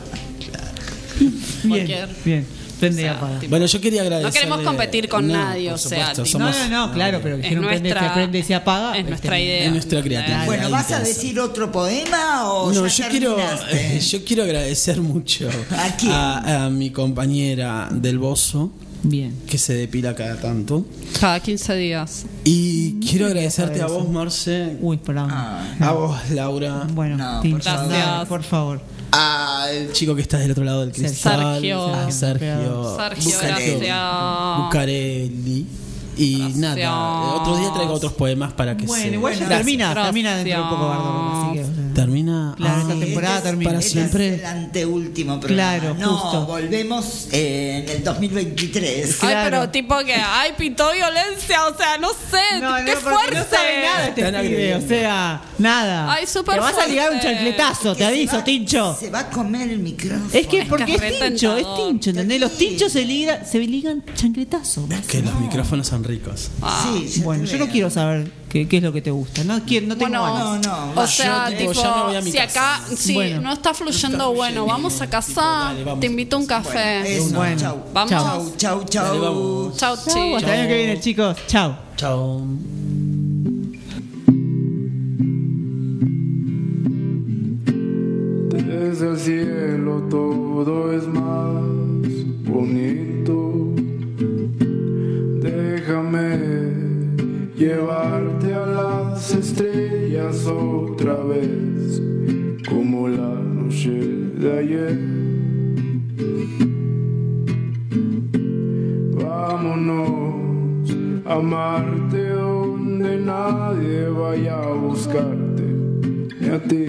Bien, bien. Prende y o sea, apaga. tipo- Bueno, yo quería agradecer. No queremos competir con nadie, o sea, tipo- No, no, no, claro, pero Es dijeron prende, nuestra- se prende y se apaga. es este, nuestra idea. Es nuestra creatividad. Bueno, ¿vas a decir otro poema o No, ya yo quiero, yo quiero agradecer mucho ¿A quién? a, a mi compañera del Bozo, Bien. que se depila cada tanto. Cada 15 días. Y quiero agradecerte a vos, Marce, Uy, perdón. Ah, a vos, Laura, Bueno, No, por favor. dale, por favor. al chico que está del otro lado del Sergio. cristal, Sergio. a Sergio, Sergio, Bucarelli. gracias. Bucarelli. Y Gracias. nada, otro día traigo otros poemas para que Bueno, se. igual ya Gracias. termina, termina Gracias. dentro de un poco Bardo, así que. Termina. Claro, esta Ah, temporada Este es- termina. para este siempre. Es el anteúltimo programa. Claro, no, justo. volvemos eh, en el 2023. Ay, Claro. pero tipo que, ay, pintó violencia, o sea, no sé, No, qué no, porque fuerte. no sabe nada este Están pibe, o sea, nada. Ay, súper Te vas a ligar un chancletazo, te aviso, va- Tincho. Se va a comer el micrófono. Es que Es porque que es Tincho, es. Tincho, ¿entendés? Los tinchos se, ligan, se ligan chancletazo. Es que los micrófonos son ricos. Sí, ya Bueno, yo no quiero saber qué, qué es lo que te gusta. No, quiero, no tengo Bueno, ganas. No, no, O sea, Yo, tipo, tipo, ya me voy a mi si casa. acá, si Bueno. no está fluyendo bueno, vamos a casa, dale, vamos. te invito a un café. Eso, Bueno, chau. Vamos. Chau, chau, chau. Chau, Chau, hasta el año que viene, chicos. Chao. Chao. Desde el cielo todo es más bonito. Déjame llevarte a las estrellas otra vez, como la noche de ayer. Vámonos a Marte donde nadie vaya a buscarte, ni a ti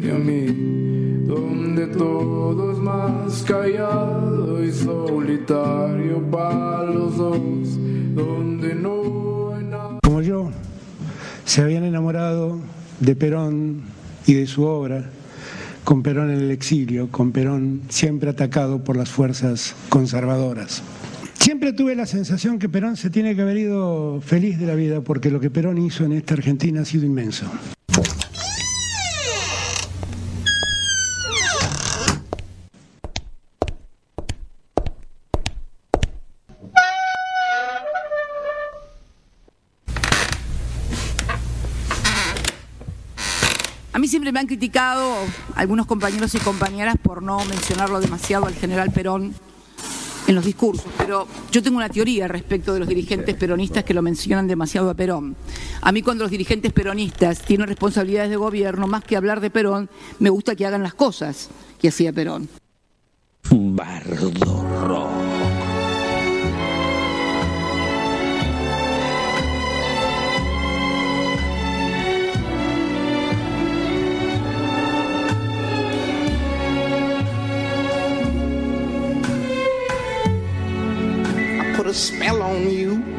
ni a mí, donde todo es más callado y solitario para los dos, donde no se habían enamorado de Perón y de su obra, con Perón en el exilio, con Perón siempre atacado por las fuerzas conservadoras. Siempre tuve la sensación que Perón se tiene que haber ido feliz de la vida porque lo que Perón hizo en esta Argentina ha sido inmenso. Me han criticado algunos compañeros y compañeras por no mencionarlo demasiado al general Perón en los discursos, pero yo tengo una teoría respecto de los dirigentes peronistas que lo mencionan demasiado a Perón. A mí cuando los dirigentes peronistas tienen responsabilidades de gobierno, más que hablar de Perón, me gusta que hagan las cosas que hacía Perón. Bardo smell on you.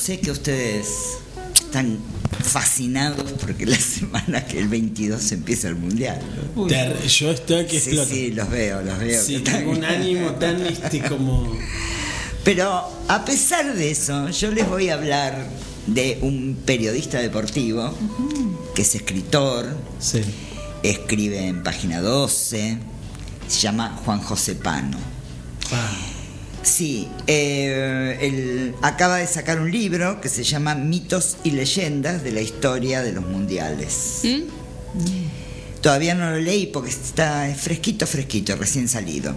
Sé que ustedes están fascinados porque la semana que el 22 empieza el mundial. yo estoy que Sí, sí, los veo, los veo. Sí, tengo un ánimo tan este como. Pero a pesar de eso, yo les voy a hablar de un periodista deportivo que es escritor, escribe en página 12, se llama Juan José Pano. Sí, eh, él acaba de sacar un libro que se llama Mitos y leyendas de la historia de los mundiales. Todavía no lo leí porque está fresquito, fresquito, recién salido.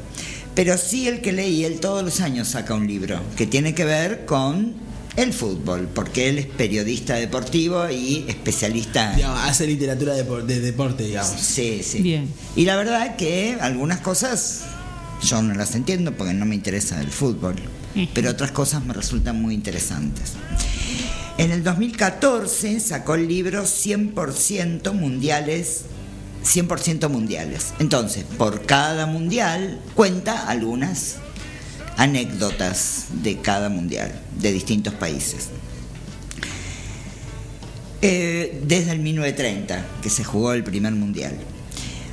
Pero sí el que leí, él todos los años saca un libro que tiene que ver con el fútbol, porque él es periodista deportivo y especialista Digamos, hace literatura de, de deporte, digamos. Sí, sí. Bien. Y la verdad que algunas cosas yo no las entiendo porque no me interesa el fútbol, pero otras cosas me resultan muy interesantes. En el 2014 sacó el libro 100% mundiales, 100% mundiales. Entonces, por cada mundial cuenta algunas anécdotas de cada mundial, de distintos países. Eh, desde el 1930, que se jugó el primer mundial.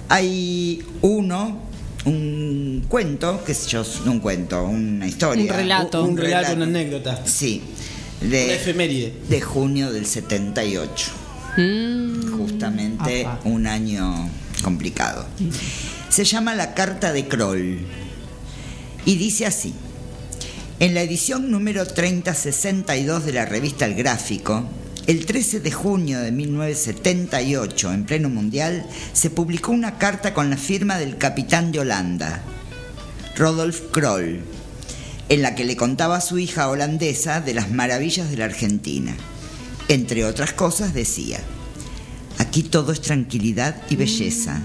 Hay uno, un cuento, que es yo, un cuento, una historia. Un relato. Un relato, una anécdota. Sí. De, Una efeméride. De junio del 78. Justamente un año complicado. Se llama La Carta de Kroll. Y dice así. En la edición número 3062 de la revista El Gráfico, el 13 de junio de 1978, en pleno mundial, se publicó una carta con la firma del capitán de Holanda, Rodolf Kroll, en la que le contaba a su hija holandesa de las maravillas de la Argentina. Entre otras cosas decía, aquí todo es tranquilidad y belleza.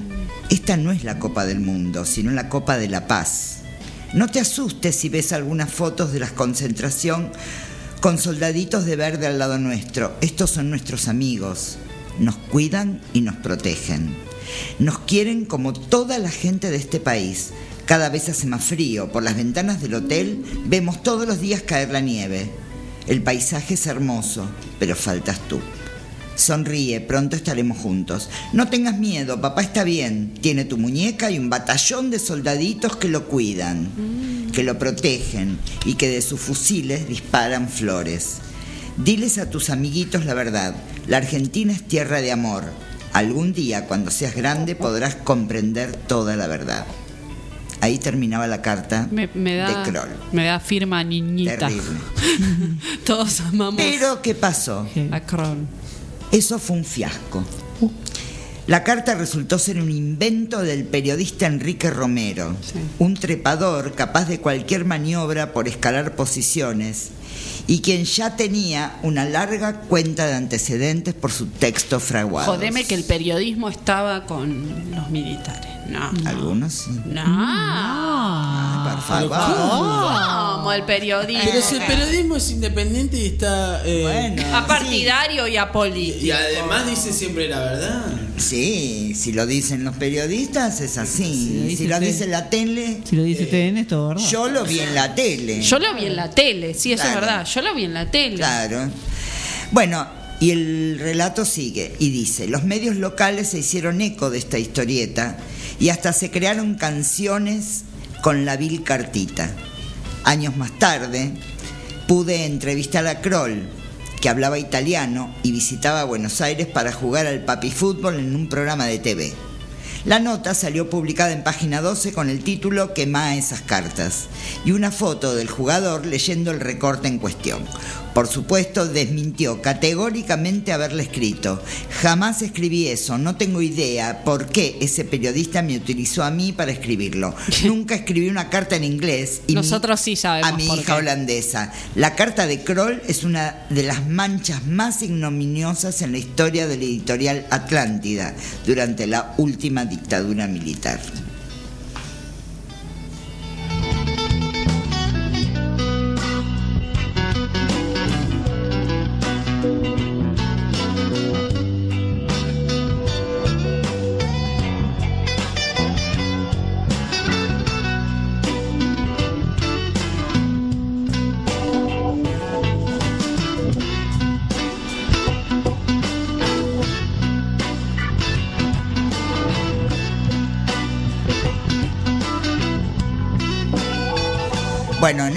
Esta no es la Copa del Mundo, sino la Copa de la Paz. No te asustes si ves algunas fotos de la concentración con soldaditos de verde al lado nuestro. Estos son nuestros amigos. Nos cuidan y nos protegen. Nos quieren como toda la gente de este país. Cada vez hace más frío. Por las ventanas del hotel vemos todos los días caer la nieve. El paisaje es hermoso, pero faltas tú. Sonríe, pronto estaremos juntos. No tengas miedo, papá está bien. Tiene tu muñeca y un batallón de soldaditos que lo cuidan. que lo protegen y que de sus fusiles disparan flores. Diles a tus amiguitos la verdad, la Argentina es tierra de amor. Algún día, cuando seas grande, podrás comprender toda la verdad. Ahí terminaba la carta Me, me da, de Kroll. me da firma niñita. Terrible. Todos amamos Pero, ¿qué pasó? a Kroll. Eso fue un fiasco. La carta resultó ser un invento del periodista Enrique Romero, un trepador capaz de cualquier maniobra por escalar posiciones y quien ya tenía una larga cuenta de antecedentes por su texto fraguado. Jodeme que el periodismo estaba con los militares. No. Algunos sí. No. por favor. ¿Cómo el periodismo? Pero si el periodismo es independiente y está. eh, a partidario y a político. Y además dice siempre la verdad. Sí, si lo dicen los periodistas es así. dice si lo dice la tele, Si lo dice TN, es todo verdad. yo lo vi en la tele. Yo lo vi en la tele, sí, eso Claro. es verdad. Yo lo vi en la tele. Claro. Bueno, y el relato sigue y dice, los medios locales se hicieron eco de esta historieta y hasta se crearon canciones con la vil cartita. Años más tarde, pude entrevistar a Kroll, que hablaba italiano y visitaba Buenos Aires para jugar al papi fútbol en un programa de TV. La nota salió publicada en página 12 con el título Quema esas cartas y una foto del jugador leyendo el recorte en cuestión. Por supuesto, desmintió categóricamente haberle escrito. Jamás escribí eso, no tengo idea por qué ese periodista me utilizó a mí para escribirlo. Nunca escribí una carta en inglés y mi- Nosotros sí sabemos a mi por hija qué. holandesa. La carta de Kroll es una de las manchas más ignominiosas en la historia de la editorial Atlántida durante la última dictadura militar.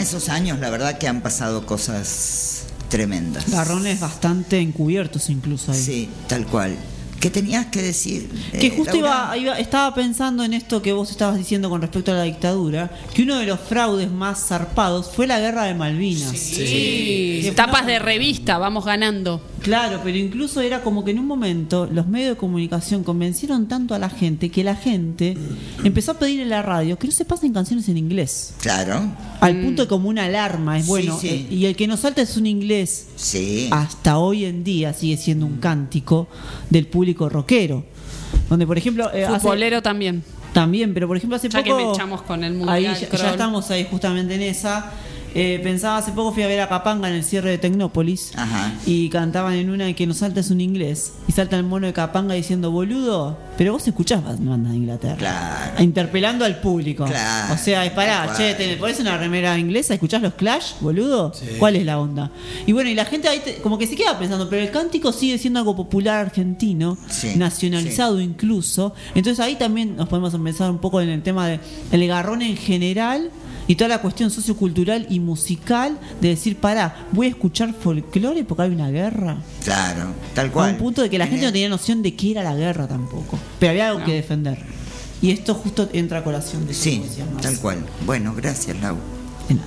Esos años la verdad que han pasado cosas tremendas. Garrones bastante encubiertos incluso ahí. Sí, tal cual. ¿Qué tenías que decir? Que eh, justo iba, iba- estaba pensando en esto que vos estabas diciendo con respecto a la dictadura, que uno de los fraudes más zarpados fue la guerra de Malvinas. Sí, fue tapas de revista, vamos ganando. Claro, pero incluso era como que en un momento los medios de comunicación convencieron tanto a la gente que la gente empezó a pedir en la radio que no se pasen canciones en inglés. Claro. Al punto de como una alarma, es Sí, bueno. sí. eh, y el que nos salta es un inglés. Sí. Hasta hoy en día sigue siendo un cántico del público rockero. Donde, por ejemplo. eh, hace- Futbolero también. También, pero por ejemplo hace Ya que poco... me echamos con el mundial, Ahí ya, estamos ahí justamente en esa. Eh, pensaba hace poco fui a ver a Capanga en el cierre de Tecnópolis Ajá. y cantaban en una que nos salta es un inglés y salta el mono de Capanga diciendo boludo, pero vos escuchás banda de Inglaterra. Claro. Interpelando al público. Claro. O sea, es pará, che. ¿te pones una remera inglesa? ¿Escuchás los Clash, boludo? ¿Cuál es la onda? Y bueno, y la gente ahí te- como que se queda pensando, pero el cántico sigue siendo algo popular argentino, Sí, nacionalizado incluso. Entonces ahí también nos podemos empezar un poco en el tema del el garrón en general y toda la cuestión sociocultural y musical de decir, pará, voy a escuchar folclore porque hay una guerra. Claro, tal A cual. un punto de que la En gente no tenía noción de qué era la guerra tampoco. Pero había algo que defender. Y esto justo entra a colación de eso Sí, tal cual. Bueno, gracias, Lau. I'm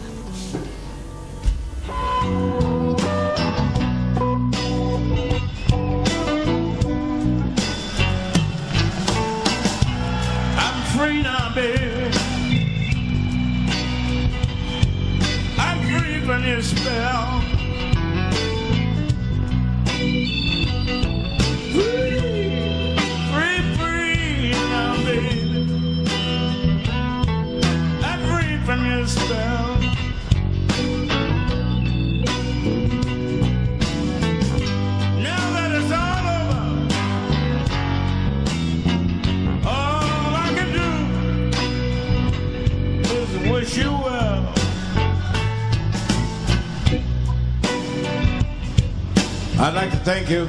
thank you.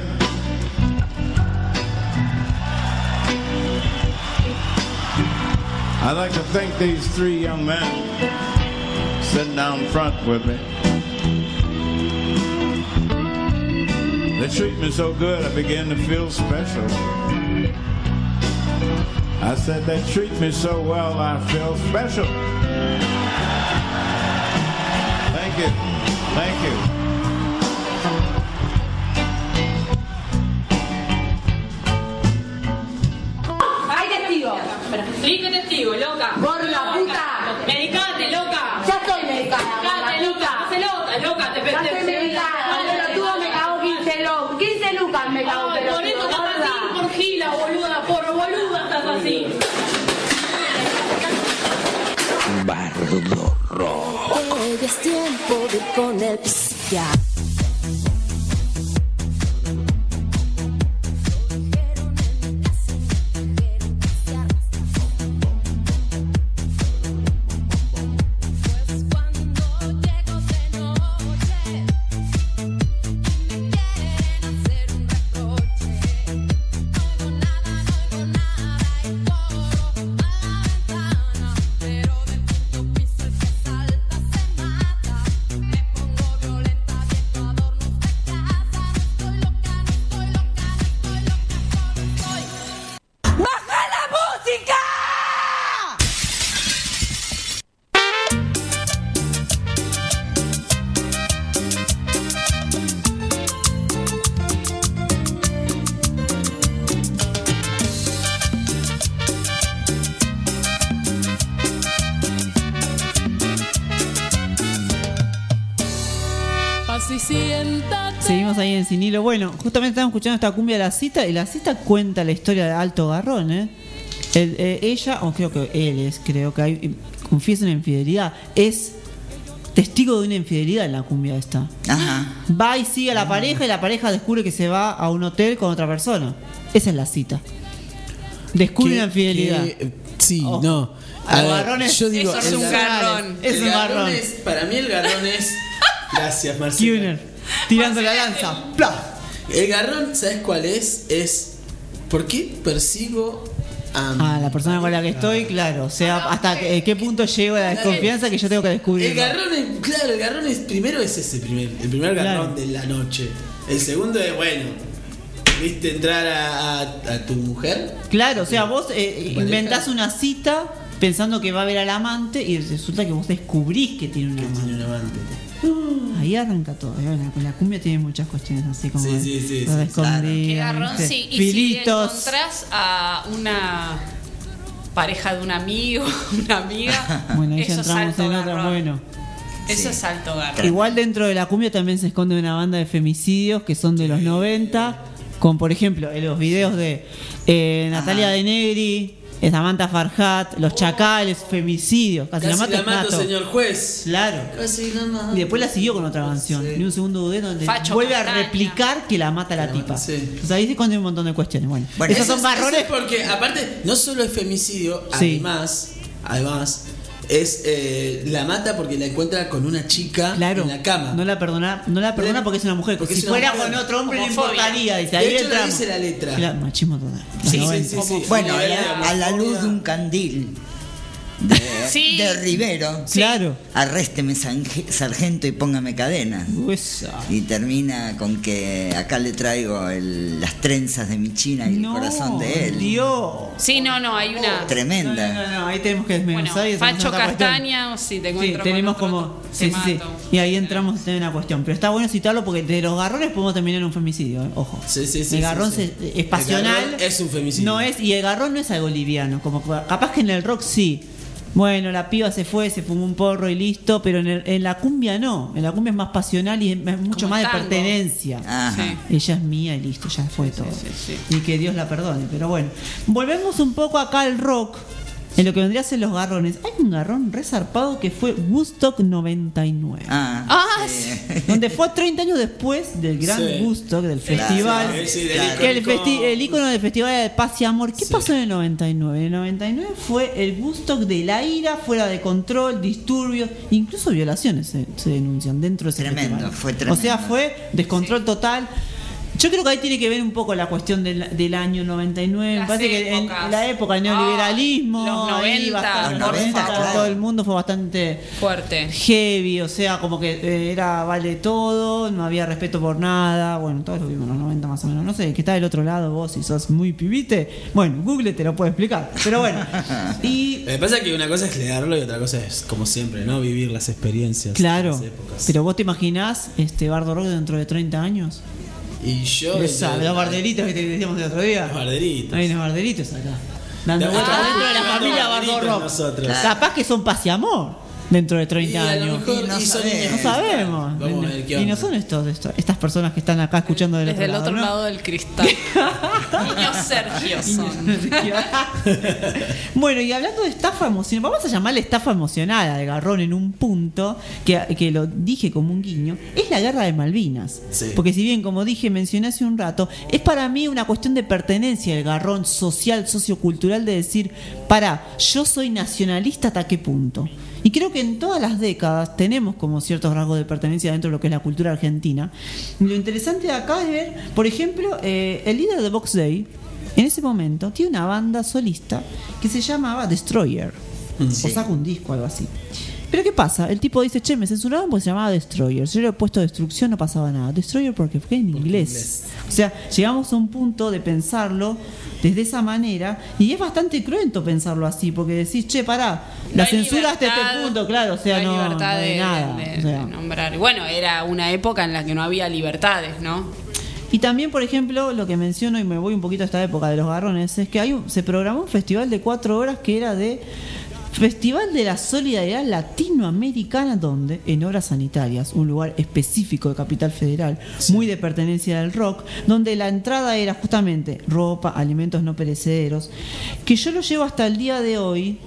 I'd like to thank these three young men sitting down front with me. They treat me so good, I begin to feel special. I said, they treat me so well, I feel special. Thank you. Thank you. Con el psiquiatra. Sinilo. Bueno, justamente estamos escuchando esta cumbia de la cita y la cita cuenta la historia de Alto Garrón, ¿eh? El- eh, ella, o creo que él es, creo que hay, confiesa una infidelidad, es testigo de una infidelidad en la cumbia esta. Ajá. Va y sigue a la pareja y la pareja descubre que se va a un hotel con otra persona. Esa es la cita. Descubre Que- una infidelidad. que- sí, Oh. no. A A ver, garrones- yo digo, Eso es el un gar- garrón. Es el un garrón garrón. es- para mí el garrón es. Gracias, Marcelo. Tirando la lanza. ¡Pla! El garrón, ¿sabes cuál es? Es. ¿Por qué persigo a. A la persona con la que estoy, claro. O sea, hasta qué punto llego a la desconfianza que yo tengo que descubrir. El garrón es. Claro, el garrón es. Primero es ese primer. El primer garrón Claro. de la noche. El segundo es, bueno. ¿Viste entrar a, a- a tu mujer? Claro, o sea, vos eh, pareja. inventás una cita pensando que va a ver al amante y resulta que vos descubrís que tiene un amante. Ahí arranca todo. la cumbia tiene muchas cuestiones así como Sí, sí, sí, sí, escondida, Qué garrón, sí. Y si Filitos. encontrás a una pareja de un amigo, una amiga, Bueno, ahí ya eso es entramos en otra. Bueno. Eso es alto garrón. Igual dentro de la cumbia también se esconde una banda de femicidios que son de los 90, con por ejemplo en los videos de eh, Natalia De Negri, Samantha Farhat, Los Chacales, femicidios, casi, Casi la mato, la mato, señor juez. Claro. Casi la mato. Y después la siguió con otra canción, ni un segundo dudé, donde Facho vuelve a replicar que la mata la tipa. sí. O sea, ahí se esconde un montón de cuestiones. Bueno, esos Eso son es- barrones. eso es porque, aparte, no solo es femicidio, Sí. además, además, es eh, la mata porque la encuentra con una chica en la cama. No la perdona, no la perdona porque es una mujer. Porque si una fuera mujer. con otro hombre no importaría. Dice, De ahí hecho, lo dice la letra. Claro, machismo total. Sí, sí, 90. sí, sí. Bueno, a la luz de un candil de, de Rivero. Claro. Arrésteme, sargento, y póngame cadenas. Y termina con que acá le traigo el- las trenzas de mi china y el corazón de él. Dios. Sí, no, no, hay una. Tremenda. No, no, no, ahí tenemos que desmenuzar Bueno, y Facho. Castaña, o si te Sí, tenemos con otro, como. te Sí, sí, sí. mato. Y ahí entramos en una cuestión. Pero está bueno citarlo porque de los garrones podemos terminar en un femicidio. ¿eh? Ojo. Sí, sí, sí, el garrón sí, sí. se- es El pasional. garrón es un femicidio. No es, y el garrón no es algo liviano. Como capaz que en el rock sí. Bueno, la piba se fue, se fumó un porro y listo, pero en, el- en la cumbia no. En la cumbia es más pasional y es, mucho Como más de pertenencia. Ajá. Ella es mía y listo, ya fue todo. Y que Dios la perdone. Pero bueno, volvemos un poco acá al rock. En lo que vendría a ser los garrones. Hay un garrón resarpado que fue Woodstock 99. Ah, Ah, Donde fue 30 años después del gran Sí. Woodstock, del festival. sí, sí, del que el, festi- el icono del festival era de paz y amor. ¿Qué pasó en el 99? En el 99 fue el Woodstock de la ira, fuera de control, disturbios, incluso violaciones se, se denuncian dentro de ese Tremendo, festival. fue tremendo. O sea, fue descontrol total. Yo creo que ahí tiene que ver un poco la cuestión del, del año 99. Me parece que en la época del neoliberalismo, los ahí 90, bastante- por 90, favor. todo el mundo fue bastante Fuerte. heavy, o sea, como que eh, era vale todo, no había respeto por nada. Bueno, todos lo vimos en los 90 más o menos. No sé, que está del otro lado vos si sos muy pibite. Bueno, Google te lo puede explicar. Pero bueno. Y Me pasa que una cosa es leerlo y otra cosa es, como siempre, ¿no? Vivir las experiencias. claro, las épocas. pero vos te imaginás este Bardo Rock dentro de 30 años. Y yo. Esa, los barderitos que te decíamos el otro día. Los barderitos. Hay unos barderitos acá. Dando vueltas dentro de la familia Bardo Rock. nosotros. Capaz que son paz y amor dentro de 30 Y a lo años. mejor- Y no sabemos. No sabemos. Vamos a ver qué y no son estos, estos- estas personas que están acá escuchando del Desde el otro otro lado. del cristal. Niños Sergio son. Bueno, y hablando de estafa emocional, vamos a llamarle estafa emocional al garrón en un punto que, que lo dije como un guiño, es la guerra de Malvinas. Sí. Porque si bien, como dije, mencioné hace un rato, es para mí una cuestión de pertenencia, el garrón social, sociocultural, de decir, para, yo soy nacionalista hasta qué punto. Y creo que en todas las décadas tenemos como ciertos rasgos de pertenencia dentro de lo que es la cultura argentina. Y lo interesante de acá es ver, por ejemplo, eh, el líder de Box Day, en ese momento, tiene una banda solista que se llamaba Destroyer. O saca un disco, algo así. Pero ¿qué pasa? El tipo dice, che, me censuraban porque se llamaba Destroyer. Si yo le he puesto destrucción, no pasaba nada. Destroyer porque fue en inglés. O sea, llegamos a un punto de pensarlo desde esa manera y es bastante cruento pensarlo así porque decís, che, pará, la hay censura hasta este punto, claro, o sea, no no, hay libertad no hay de, nada. de- o sea. de nombrar. Bueno, era una época en la que no había libertades, ¿no? Y también, por ejemplo, lo que menciono y me voy un poquito a esta época de los garrones, es que hay un- se programó un festival de cuatro horas que era de Festival de la Solidaridad Latinoamericana, donde en Obras Sanitarias, un lugar específico de Capital Federal, muy de pertenencia del rock, donde la entrada era justamente ropa, alimentos no perecederos, que yo lo llevo hasta el día de hoy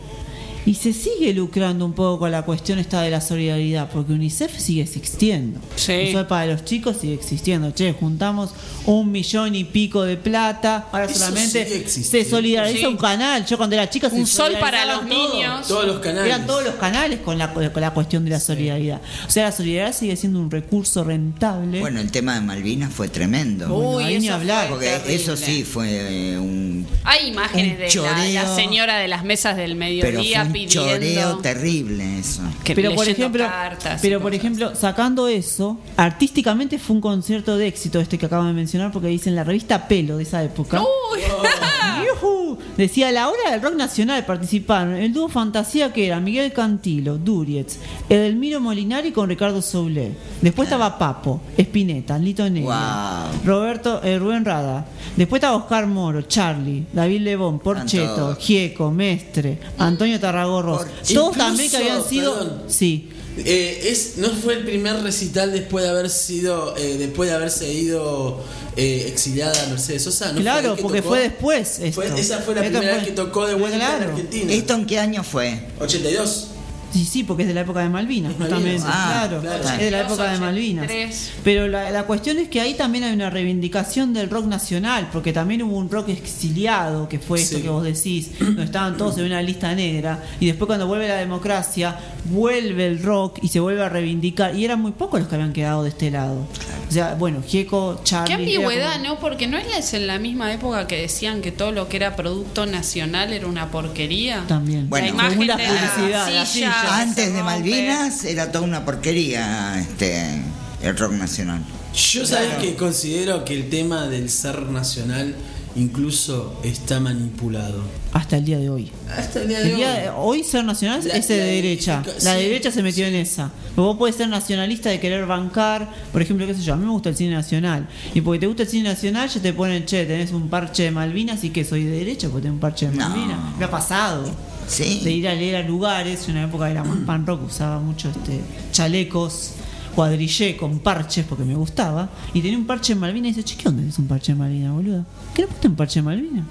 y se sigue lucrando un poco con la cuestión esta de la solidaridad, porque UNICEF sigue existiendo. Sí. Eso para los chicos sigue existiendo. Che, juntamos un millón y pico de plata. Ahora Eso solamente se solidariza Sí. un canal. Yo cuando era chica se Un sol para los todos. niños. Todos los canales. Eran todos los canales con la, con la cuestión de la solidaridad. O sea, la solidaridad sigue siendo un recurso rentable. Bueno, el tema de Malvinas fue tremendo. Uy, ahí ni eso hablar. fue Porque terrible. eso sí fue eh, un, Hay imágenes Un de la, señora de las mesas del pero fue mediodía un pidiendo. choreo terrible eso. que pero por ejemplo, cartas pero por ejemplo, sacando eso, artísticamente fue un concierto de éxito este que acabo de mencionar porque dice en la revista Pelo de esa época. Uy. ¡Yujú! Decía, a la hora del rock nacional participaron el dúo Fantasía que era Miguel Cantilo, Durietz, Edelmiro Molinari con Ricardo Soule. Después estaba Papo, Espineta, Lito Negro, Wow. Roberto eh, Rubén Rada. Después estaba Oscar Moro, Charlie, David Lebón, Porcheto. Gieco, Mestre, Antonio Tarragorros. Todos también que habían sido... perdón. Sí. Eh, es, no fue el primer recital después de haber sido eh, después de haberse ido eh, exiliada Mercedes Sosa ¿no claro, que porque tocó? fue después. Esto. Fue- esa fue la Esto primera fue- vez que tocó de vuelta en. Argentina ¿Esto en qué año fue? 82 Sí, sí, porque es de la época de Malvinas, justamente. Ah, claro, claro. es de la época de Malvinas. 83. Pero la, la cuestión es que ahí también hay una reivindicación del rock nacional, porque también hubo un rock exiliado, que fue esto Sí. que vos decís, donde estaban todos en una lista negra, y después cuando vuelve la democracia, vuelve el rock y se vuelve a reivindicar, y eran muy pocos los que habían quedado de este lado. O sea, bueno, Gieco, Charlie... Qué ambigüedad, como- ¿no? Porque no es en la misma época que decían que todo lo que era producto nacional era una porquería. También. Bueno, la imagen según la de publicidad, la la silla silla. Antes de. Malvinas era toda una porquería este el rock nacional. yo sabés que considero que el tema del ser nacional incluso está manipulado Hasta el día de hoy. hasta el día de El hoy día de- hoy ser nacional La- es de la derecha. La sí, derecha se metió en esa. Vos podés ser nacionalista de querer bancar, por ejemplo, qué sé yo, a mí me gusta el cine nacional. Y porque te gusta el cine nacional, ya te ponen, che, tenés un parche de Malvinas y que soy de derecha porque tengo un parche de No. Malvinas. Me ha pasado. Sí. De ir a leer a lugares, en una época era más pan rock, usaba mucho este chalecos, cuadrillé con parches porque me gustaba. Y tenía un parche de Malvinas y dice, che, ¿qué onda es un parche de Malvinas, boludo? ¿Qué le pusiste un parche de Malvinas?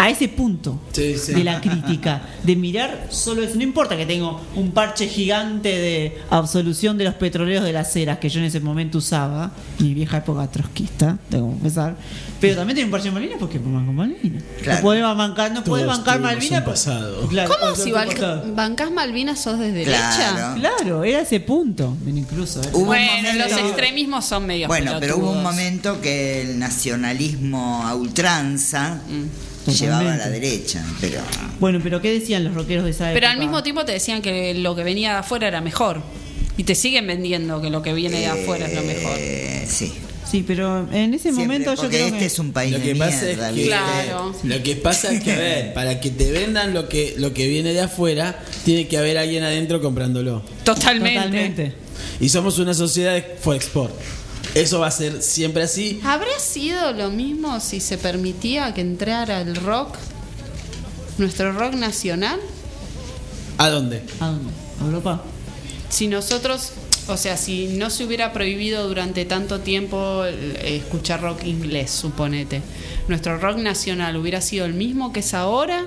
A ese punto Sí, sí. de la crítica, de mirar solo eso. No importa que tengo un parche gigante de absolución de los petroleros de las eras que yo en ese momento usaba, mi vieja época trotskista, tengo que confesar. Pero también tengo un parche de Malvinas porque me banco Malvinas. Claro. No podés bancar, no podés bancar Malvinas. pasado. Claro, ¿Cómo si banca- bancás Malvinas sos de derecha? Claro, era ese punto. Incluso. ¿eh? Bueno, los extremismos son medio Bueno, pero hubo un momento que el nacionalismo a ultranza llevaba a la derecha, pero Bueno, pero ¿qué decían los rockeros de esa época? Pero al mismo tiempo te decían que lo que venía de afuera era mejor. Y te siguen vendiendo que lo que viene de afuera es lo mejor. Eh, sí. Sí, pero en ese Siempre, momento yo porque creo este que es un país Lo de que pasa mierda, es que. Claro. lo que pasa es que a ver, para que te vendan lo que lo que viene de afuera, tiene que haber alguien adentro comprándolo. Totalmente. Totalmente. Y somos una sociedad de export. Eso va a ser siempre así. ¿Habría sido lo mismo si se permitía que entrara el rock, nuestro rock nacional? ¿A dónde? ¿A dónde? ¿A Europa? Si nosotros, o sea, si no se hubiera prohibido durante tanto tiempo eh, escuchar rock inglés, suponete, ¿nuestro rock nacional hubiera sido el mismo que es ahora?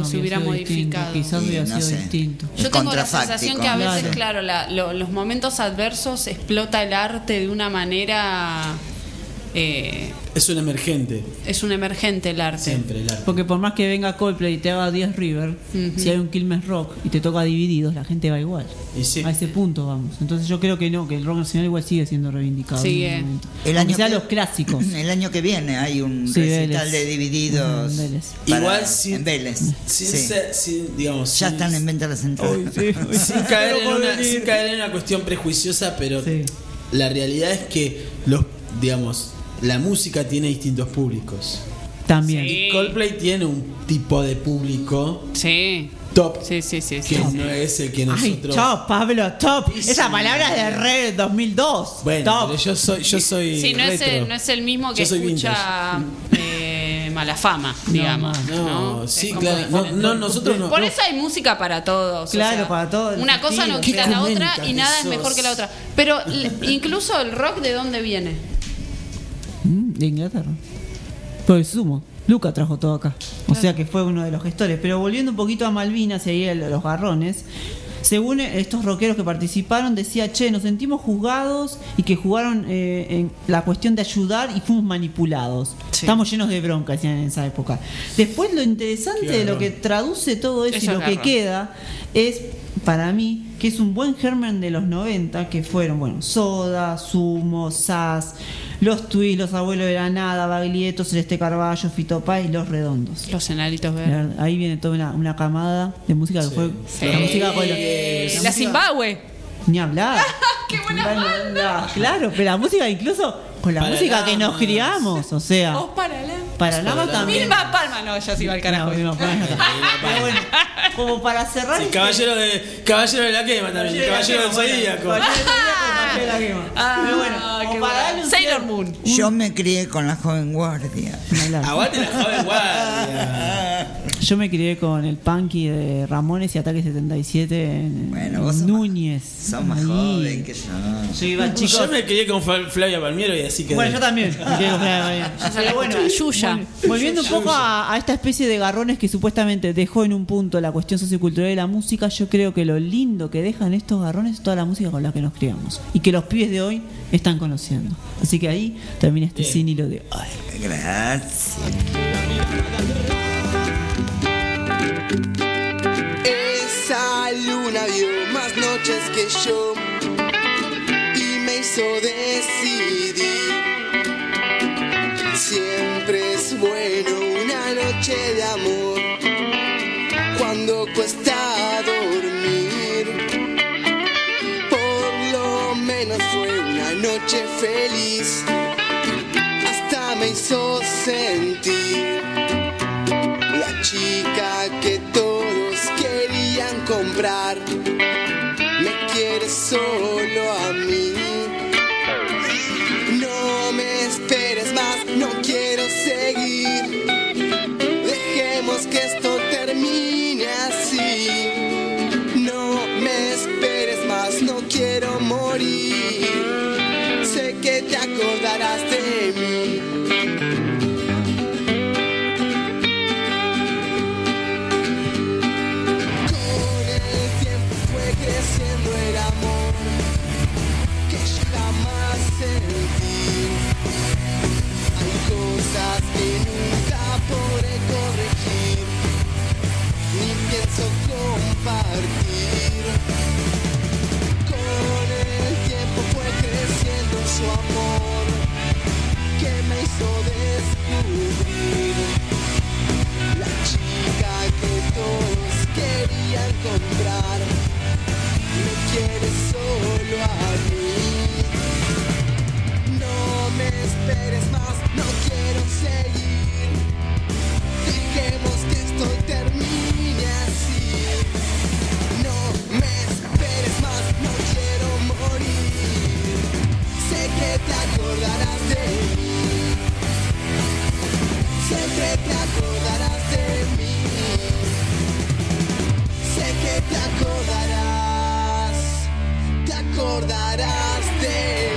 ¿O se hubiera hubiera sido distinto, modificado? Quizás hubiera no sido sé. distinto. Yo tengo la sensación que a veces, Claro. claro, la- lo- los momentos adversos explota el arte de una manera... eh, Es un emergente. es un emergente el arte. Siempre el arte. Porque por más que venga Coldplay y te haga 10 River, si hay un Quilmes Rock y te toca divididos, la gente va igual. Y sí. A ese punto vamos. Entonces yo creo que no, que el rock nacional igual sigue siendo reivindicado. Sigue. El año sea que- los clásicos. El año que viene hay un Sí, recital Vélez. de divididos. En Vélez. para- Igual sin- en Vélez. Sin, Sí. ser- sin, digamos, Ya sin- están en venta las entradas. sin caer, en una, sin caer en una cuestión prejuiciosa, pero la realidad es que los, digamos, la música tiene distintos públicos. También. Y Coldplay tiene un tipo de público Sí. top Sí, sí, sí. que sí. no es el que Ay, nosotros. top, Pablo, top. Sí, Esa sí. palabra es de Re 2002. Bueno, top. pero yo soy, yo soy Sí, no es, el, no es el mismo que escucha eh, Malafama, digamos. No, Es sí, claro. No, no, nosotros no. Por no. eso hay música para todos. o Claro, sea, para todos. Una cosa no quita la otra y nada es mejor que la otra. Pero incluso el rock, ¿de dónde viene? Mm, De Inglaterra. El sumo. Luca trajo todo acá. O sea que fue uno de los gestores. Pero volviendo un poquito a Malvinas y ahí a los garrones. Según estos rockeros que participaron, decía, che, nos sentimos juzgados y que jugaron eh, en la cuestión de ayudar y fuimos manipulados. Estamos llenos de bronca, decían en esa época. Después lo interesante de lo que traduce todo eso, Eso y es lo que garrón. queda es, para mí, que es un buen germen de los 90, que fueron, bueno, Soda, Sumo, Sass, Los Twists, Los Abuelos de la Nada, Baglietto, Celeste Carballo, Fito Páez y Los Redondos. Los enanitos verdes. Ahí viene toda una, una camada de música que fue Sí. la música con la, la Zimbabue. ni hablar. ¡Qué buena la- claro, pero la música incluso con la Paralamas. música que nos criamos, o sea, Vos parala. para nada también. Vilma Palma, no, ya se iba al carajo. No, Vilma Palma. Pero bueno, como para cerrar Sí, este- caballero de caballero de la quema también, caballero del zodíaco. Caballero del Zodíaco, Caballero de la Quema. Ah, Pero bueno, qué como para bueno. darle un Sailor Moon. Yo me crié con la joven guardia. Aguante la joven guardia. Yo me crié con el Punky de Ramones y Ataque 77 en, Bueno, en vos Núñez. Sos más joven que yo. Yo iba, chicos. Yo me crié con Fla- Flavia Palmiero y Bueno, yo también. me Pero bueno, Yuya. vol- volviendo un poco a, a esta especie de garrones que supuestamente dejó en un punto la cuestión sociocultural de la música, yo creo que lo lindo que dejan estos garrones es toda la música con la que nos criamos y que los pibes de hoy están conociendo. Así que ahí termina este cine y lo de ay. Gracias. Esa luna vio más noches que yo me hizo decidir. Siempre es bueno una noche de amor cuando cuesta dormir. Por lo menos fue una noche feliz, hasta me hizo sentir la chica que todos querían comprar me quiere solo a mí. Te acordarás de mí. Sé que te acordarás, te acordarás de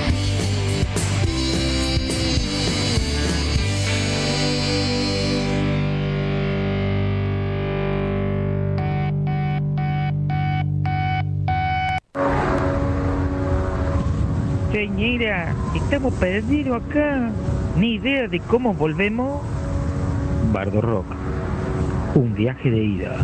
estamos perdidos acá. Ni idea de cómo volvemos. Bardo Rock. Un viaje de ida.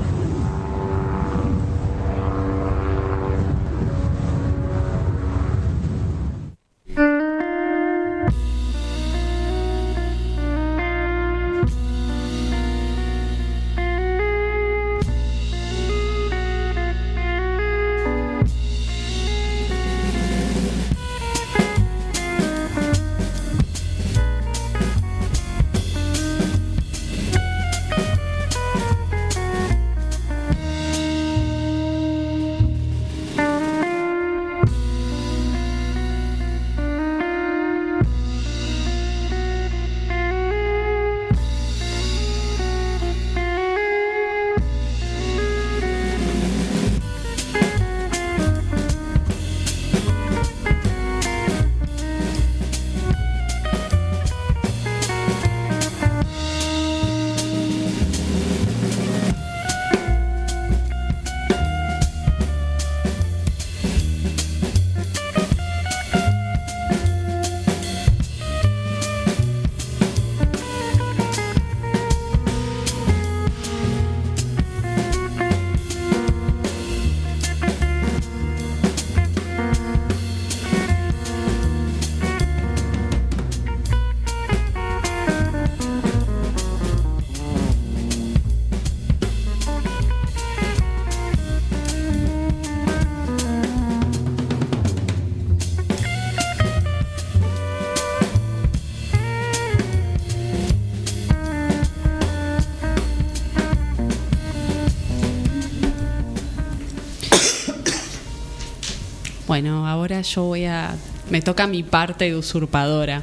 Bueno, ahora yo voy a. Me toca mi parte de usurpadora.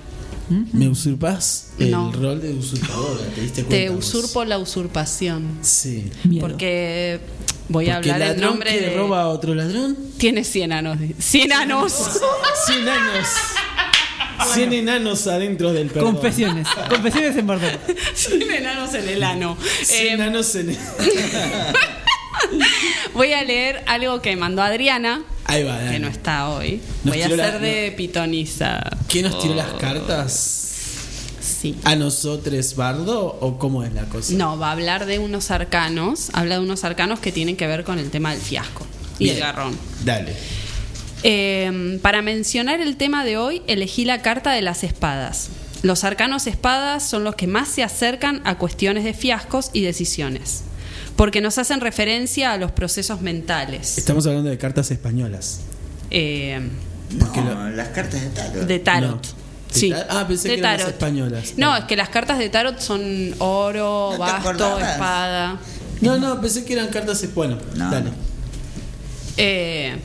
¿Me usurpas el No. rol de usurpadora? ¿Te diste cuenta? Te vos? usurpo la usurpación. Sí. Porque voy a Porque hablar el nombre que de. roba a otro ladrón. Tiene 100 anos. 100 anos. 100 años. 100 enanos adentro del perdón. Confesiones. Confesiones en Bardo. 100 enanos en el ano. 100 Eh, enanos en voy a leer algo que mandó Adriana, Ahí va, que no está hoy. Nos Voy a la- hacer de pitoniza. ¿Quién nos tiró las Oh. cartas? Sí. ¿A nosotros, Bardo? ¿O cómo es la cosa? No, va a hablar de unos arcanos. Habla de unos arcanos que tienen que ver con el tema del fiasco y Bien. el garrón. Dale. Eh, para mencionar el tema de hoy, elegí la carta de las espadas. Los arcanos espadas son los que más se acercan a cuestiones de fiascos y decisiones, porque nos hacen referencia a los procesos mentales. Estamos hablando de cartas españolas. Eh, No, las cartas de tarot. de tarot. No. Sí, ah, pensé de que eran las tarot. españolas. No, es que las cartas de tarot son oro, ¿No te basto, espada. No, no, pensé que eran cartas. Bueno, dale. Eh,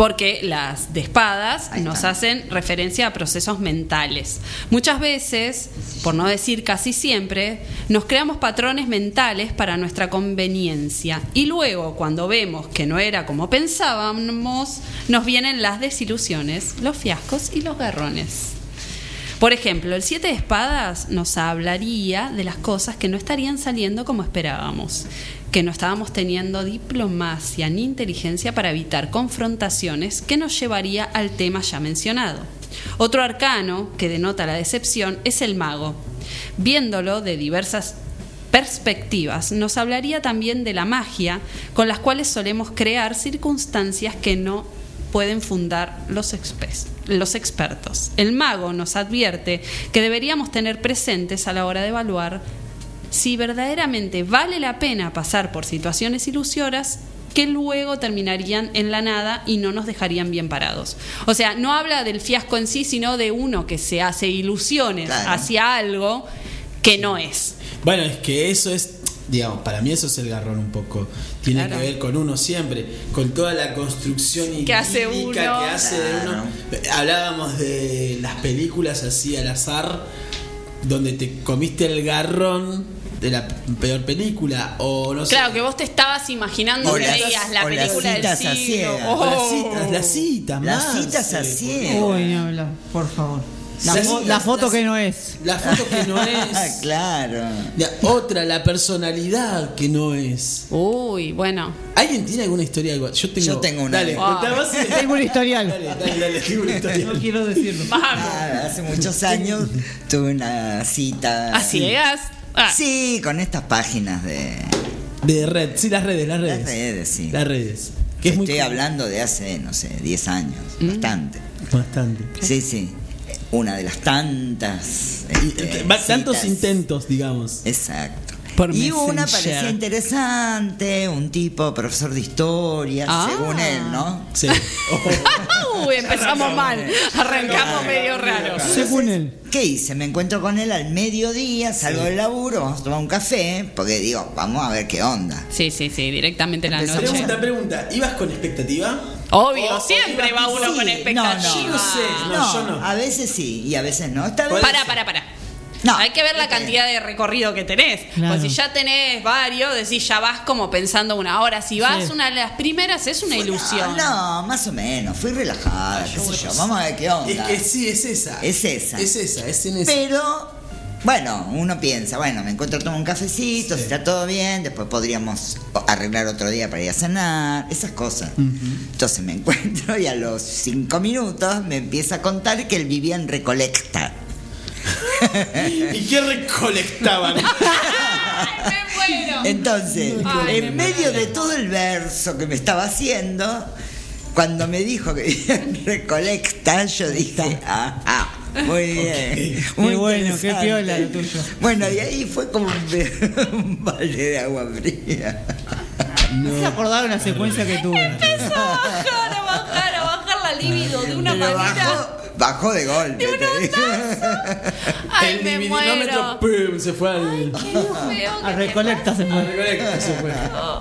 porque las de espadas nos hacen referencia a procesos mentales. Muchas veces, por no decir casi siempre, nos creamos patrones mentales para nuestra conveniencia y luego cuando vemos que no era como pensábamos, nos vienen las desilusiones, los fiascos y los garrones. Por ejemplo, el siete de espadas nos hablaría de las cosas que no estarían saliendo como esperábamos, que no estábamos teniendo diplomacia ni inteligencia para evitar confrontaciones que nos llevaría al tema ya mencionado. Otro arcano que denota la decepción es el mago. Viéndolo de diversas perspectivas, nos hablaría también de la magia con las cuales solemos crear circunstancias que no pueden fundar los, los expertos. El mago nos advierte que deberíamos tener presentes a la hora de evaluar si verdaderamente vale la pena pasar por situaciones ilusorias que luego terminarían en la nada y no nos dejarían bien parados. O sea, no habla del fiasco en sí, sino de uno que se hace ilusiones Claro. hacia algo que no es. Bueno, es que eso es, digamos, para mí eso es el garrón un poco. Tiene Claro. que ver con uno siempre, con toda la construcción y Que hace uno. que hace de uno. Hablábamos de las películas así al azar, donde te comiste el garrón de la peor película, o no sé. Claro, que vos te estabas imaginando O que las- veías la las película del citas a ciegas. Oh. Las citas, las citas, Las citas a por ciegas. favor. Uy, no, la- por favor. La, Las- fo- la las- foto las- que no es. La foto que no es. claro. La otra, la personalidad que no es. Uy, bueno. ¿Alguien tiene alguna historia? igual? Yo tengo, Yo tengo una. Dale, vos. Tengo un historial. Dale, dale, dale, tengo una historia. No quiero decirlo. Ah, hace muchos años tuve una cita. ¿A ciegas? Ah. Sí, con estas páginas de. De red, sí, las redes, las redes. Las redes, sí. Las redes. Que es Estoy hablando de hace, no sé, 10 años. Mm. Bastante. Bastante. Sí, sí. Una de las tantas. este, Va- tantos citas. intentos, digamos. Exacto. Por y una parecía interesante, un tipo profesor de historia, Ah. según él, ¿no? Sí. Uy, empezamos mal. Arrancamos medio raro. Según él. ¿Qué hice? Me encuentro con él al mediodía, salgo del laburo, vamos a tomar un café, porque digo, vamos a ver qué onda. Sí, sí, sí, directamente la noche. Pregunta, pregunta. ¿Ibas con expectativa? Obvio, O- siempre o va uno con expectativa. No, no, Yo no sé, no, yo no. A veces sí y a veces no. Esta vez. Para, para, para. No, Hay que ver la ¿viste? cantidad de recorrido que tenés. Claro. Pues si ya tenés varios, decís, ya vas como pensando una hora. Si vas Sí. una de las primeras, es una ilusión. No, más o menos. Fui relajada, qué sé yo. Vamos a ver qué onda. Es que sí, es esa. Es esa. Es esa, es en esa. Pero, bueno, uno piensa, bueno, me encuentro a tomar un cafecito, si está todo bien, después podríamos arreglar otro día para ir a cenar, esas cosas. Entonces me encuentro y a los cinco minutos me empieza a contar que él vivía en Recolecta. ¿Y qué recolectaban? Entonces, Ay, en medio de todo el verso que me estaba haciendo, cuando me dijo que Recolecta, yo dije, ah, ah, muy bien. muy Qué bueno, qué interesante". piola lo tuyo. Bueno, y ahí fue como un, un balde de agua fría. No. se acordaba una secuencia que tuve. Empezó a bajar, a bajar, a bajar la libido de una Pero manera. bajó, bajó de golpe. te digo. Ay, el me muero. ¡pum! se fue al. Qué feo A Recolecta se fue. recolecta, se fue.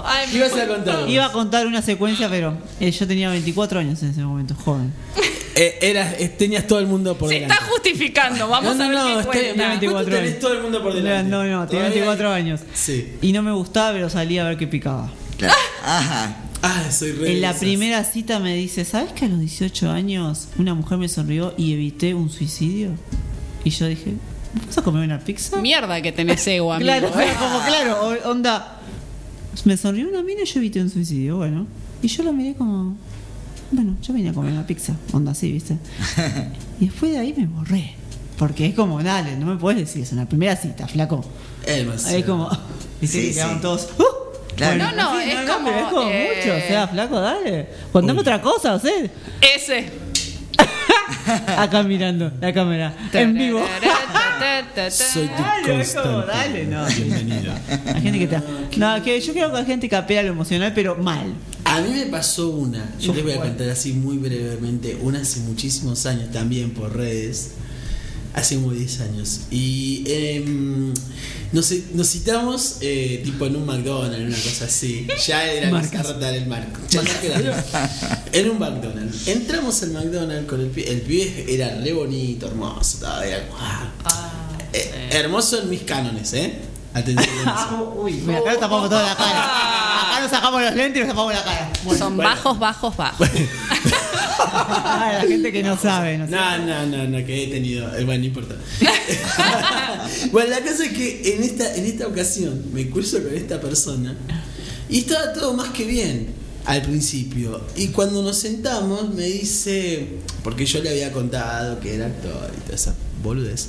Ay, ¿Qué ibas a contar? Iba a contar una secuencia, pero eh, yo tenía 24 años en ese momento, joven. Eh, eras, eh, tenías todo el mundo por Se delante. está justificando. Vamos no, a ver no, qué no, está-. Tenía 24 ¿Cuánto tenés años. todo el mundo por delante? No, no, tenía Todavía 24 hay- años. Sí. Y no me gustaba, pero salía a ver qué picaba. Claro. Ajá. Ah, soy re En la primera cita me dice, ¿sabes que a los 18 años una mujer me sonrió y evité un suicidio? Y yo dije, ¿vas a comer una pizza? Mierda que tenés ego, amigo. Claro, ¿eh? como claro, onda. Me sonrió una mina y yo evité un suicidio, bueno. Y yo lo miré como. Bueno, yo vine a comer una pizza, onda así, ¿viste? Y después de ahí me borré. Porque es como, dale, no me puedes decir eso, en la primera cita, flaco. Es como. Viste Sí, sí. todos. "Uh". Claro. No, no, sí, es como, es como eh, mucho, o sea, flaco, dale. Contame otra cosa, o sea. Ese. Acá mirando la cámara, en vivo. Soy tu Dale, es como, dale, no. Bienvenido. Hay gente que está. No, que yo creo que hay gente que apela a lo emocional, pero mal. A mí me pasó una, yo les voy a contar así muy brevemente, una hace muchísimos años también por redes, hace como 10 años. Y em, nos, nos citamos eh, tipo en un McDonald's, una cosa así. Ya era retar el marco. Ya. En un McDonald's. Entramos al McDonald's con el pibe. El pibe era re bonito, hermoso, todo, era, wow. Eh, hermoso en mis cánones, ¿eh? Atención. eso. Uy, mira, acá nos tapamos toda la cara. Acá nos sacamos los lentes y nos tapamos la cara. Bueno, Son bueno. bajos, bajos, bajos. la gente que no sabe, no sabe. No, no, no, no, que he tenido. eh, Bueno, no importa. bueno, la cosa es que en esta, en esta ocasión me curso con esta persona y estaba todo más que bien al principio. Y cuando nos sentamos me dice, porque yo le había contado que era actor y toda esa boludez.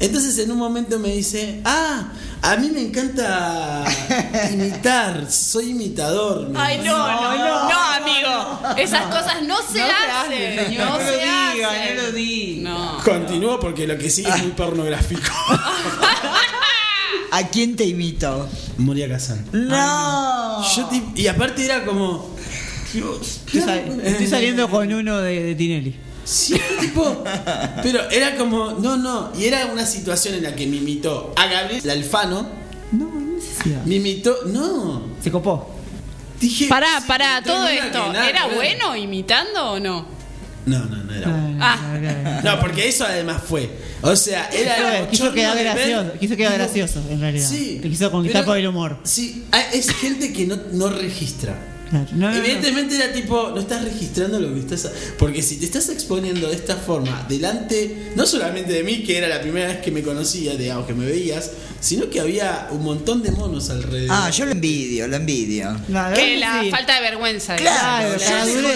Entonces en un momento me dice, ah, a mí me encanta imitar, soy imitador. Ay, dice. no, no, no, amigo. Esas cosas no se No se hacen. hacen, señor. No No lo se diga, no lo diga. No. Continúo porque lo que sigue es muy pornográfico. ¿A quién te imito? Moria Kazan. No. Yo y aparte era como. Dios, Estoy, sal- estoy saliendo con uno de, de Tinelli. Sí, tipo. Pero era como. No, no. Y era una situación en la que me imitó a Gabriel Alfano. No, no necesidad. Me imitó. No. Se copó. Dije. Pará, sí, pará, todo esto, nada ¿era bueno imitando o no? No, no, no era bueno. Ah, No, porque eso además fue. O sea, era. Quiso- quedar gracioso, quiso quedar gracioso, en realidad. Sí. Te quiso conquistar pero- por el humor. Sí, ah, es gente que no, no registra. Claro. No, no, no. Evidentemente era tipo, no estás registrando lo que estás. Porque si te estás exponiendo de esta forma, delante, no solamente de mí, que era la primera vez que me conocía, digamos, que me veías, sino que había un montón de monos alrededor. Ah, yo lo envidio, lo envidio. Que la falta de vergüenza. Claro, digamos. yo La- dejo,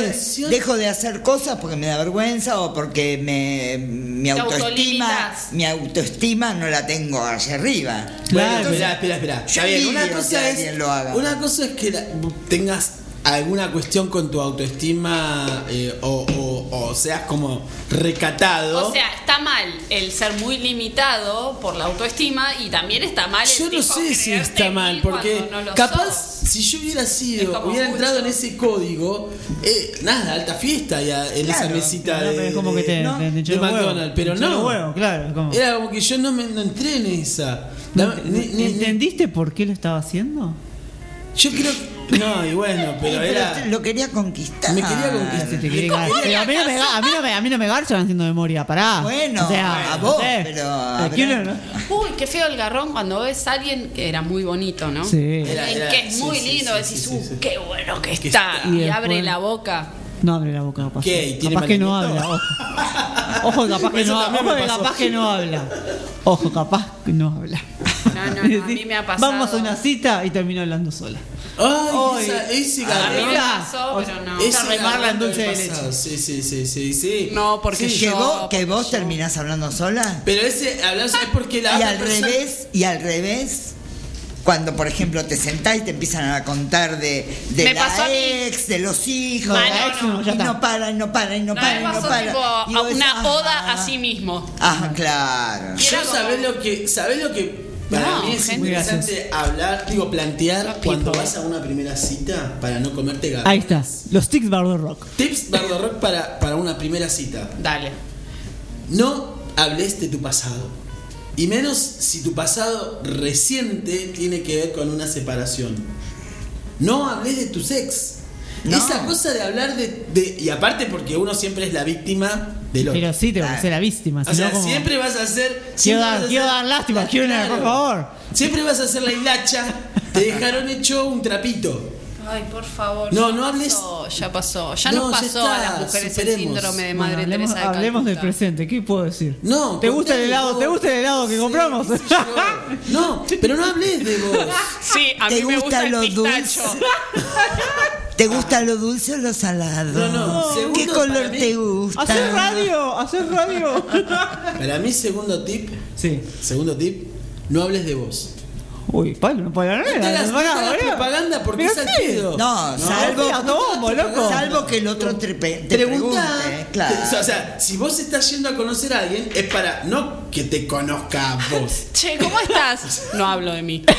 de, dejo de hacer cosas porque me da vergüenza o porque me, mi autoestima, mi autoestima no la tengo allá arriba. Bueno, Entonces, espera, espera, espera. yo Está bien, una cosa es. alguien lo haga. Una cosa es que la- tengas alguna cuestión con tu autoestima eh, o, o- o seas como recatado. O sea, está mal el ser muy limitado por la autoestima y también está mal el Yo no sé si está mal, porque no capaz si yo hubiera sido, hubiera entrado en ese código, eh, nada, alta fiesta ya en esa mesita No, de, como de- que te, ¿no? de huevos. McDonald's, pero no. huevos, claro. como- Era como que yo no, me, no entré en esa. ¿No La- ent- ni- ni- ni- ¿Entendiste por qué lo estaba haciendo? yo creo que. No, y bueno, pero Pero era. lo quería conquistar. Me quería conquistar. Te quería gar- Pero a mí no me, a mí no me, a mí no me garchan haciendo memoria, pará. Bueno, O sea, a vos, no sé. pero a no- Uy, qué feo el garrón cuando ves a alguien que era muy bonito, ¿no? Sí. Era- era- que es sí, muy sí, lindo, sí, decís, sí, sí, uh, sí. qué bueno que está. Y, Y después- abre la boca. No abre la boca, capaz. ¿Qué? ¿Y tiene Capaz que no habla, ojo. Ojo, capaz que no, ojo que capaz que no habla. Ojo, capaz que no habla. No, no, no, a mí me ha pasado. Vamos a una cita y termino hablando sola. Ay, esa, ese garrón. pasó, pero no. Esa remarla en dulce de leche. Sí, sí, sí, sí, sí. No, porque que yo. vos, que vos porque yo- terminás hablando sola. Pero ese, hablar es porque la Y al persona- revés, y al revés, cuando por ejemplo te sentás y te empiezan a contar de, de Me la ex, de los hijos, la no, ex, no, ya y no para, y no para, y no No, para, y no para. tipo Y a vos una decís, oda ah, a sí mismo. Ah, claro. Yo sabés lo que, sabés lo que para No, mí es gente. interesante hablar, digo, plantear cuando people. vas a una primera cita para no comerte gato. Ahí está. Los tics Bardo Rock. Tips Bardo Rock para, para una primera cita. Dale. No hables de tu pasado. Y menos si tu pasado reciente tiene que ver con una separación. No hables de tu ex. No. Esa cosa de hablar de, de- Y aparte porque uno siempre es la víctima del otro. Pero sí, te vas a ser la víctima. o sea, como- siempre vas a ser... Quiero siempre vas dar, a quiero ser- dar lástima, quiero una, por favor. Siempre vas a ser la hilacha. Te dejaron hecho un trapito. Ay, por favor. No, no hables- pasó, ya pasó. Ya No, nos ya pasó está, a las mujeres superemos. el síndrome de Bueno, Madre hablemos Teresa de hablemos del presente. ¿Qué puedo decir? No, ¿Te gusta el helado? vos. ¿Te gusta el helado que Sí, compramos? No, pero no hables de vos. Sí, a ¿Te mí me gusta gusta el lo pistacho. ¿Te gusta lo dulce o lo salado? No, no, segundo, ¿Qué color para mí- te gusta? ¡Hacer radio! ¡Hacer radio! Para mí, segundo tip, sí. segundo tip, no hables de vos. Uy, Pablo, no puede No te hagas, no te hagas propaganda porque es al sí. pedo. No, salvo, loco. salvo que el otro te, pe- te Pregunta, pregunte. Claro. o sea, si vos estás yendo a conocer a alguien, es para no que te conozca a vos. Che, ¿cómo estás? No hablo de mí.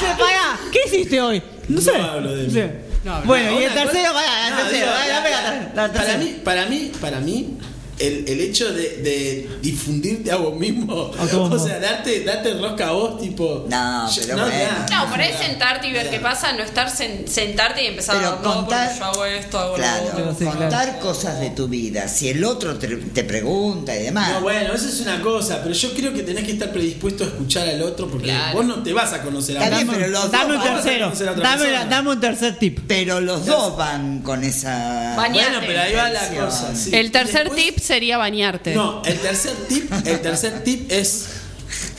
Che, pará, ¿qué hiciste hoy? No sé. No hablo de mí. Sí. No hablo. bueno, y el Una cosa- tercero, pará, el No, tercero, digo, la- la- la- la para mí, para mí, para mí, el, el hecho de, de difundirte a vos mismo, o sea, darte, darte rosca a vos, tipo. No, bueno. No, por ahí sentarte y ver qué pasa, no estar sen- sentarte y empezar Pero a no, contar- yo hago esto, hago lo otro. sí, contar cosas de tu vida. Si el otro te, te pregunta y demás. No, bueno, eso es una cosa, pero yo creo que tenés que estar predispuesto a escuchar al otro porque Claro. vos no te vas a conocer a bien, pero los Dame un dos van- tercero. conocer a otra Dame, la- dame un tercer tip. Pero los dos van con esa. Bañate. Bueno, pero ahí va la cosa. sí. El tercer Después- tip sería bañarte. No, el tercer tip, el tercer tip es,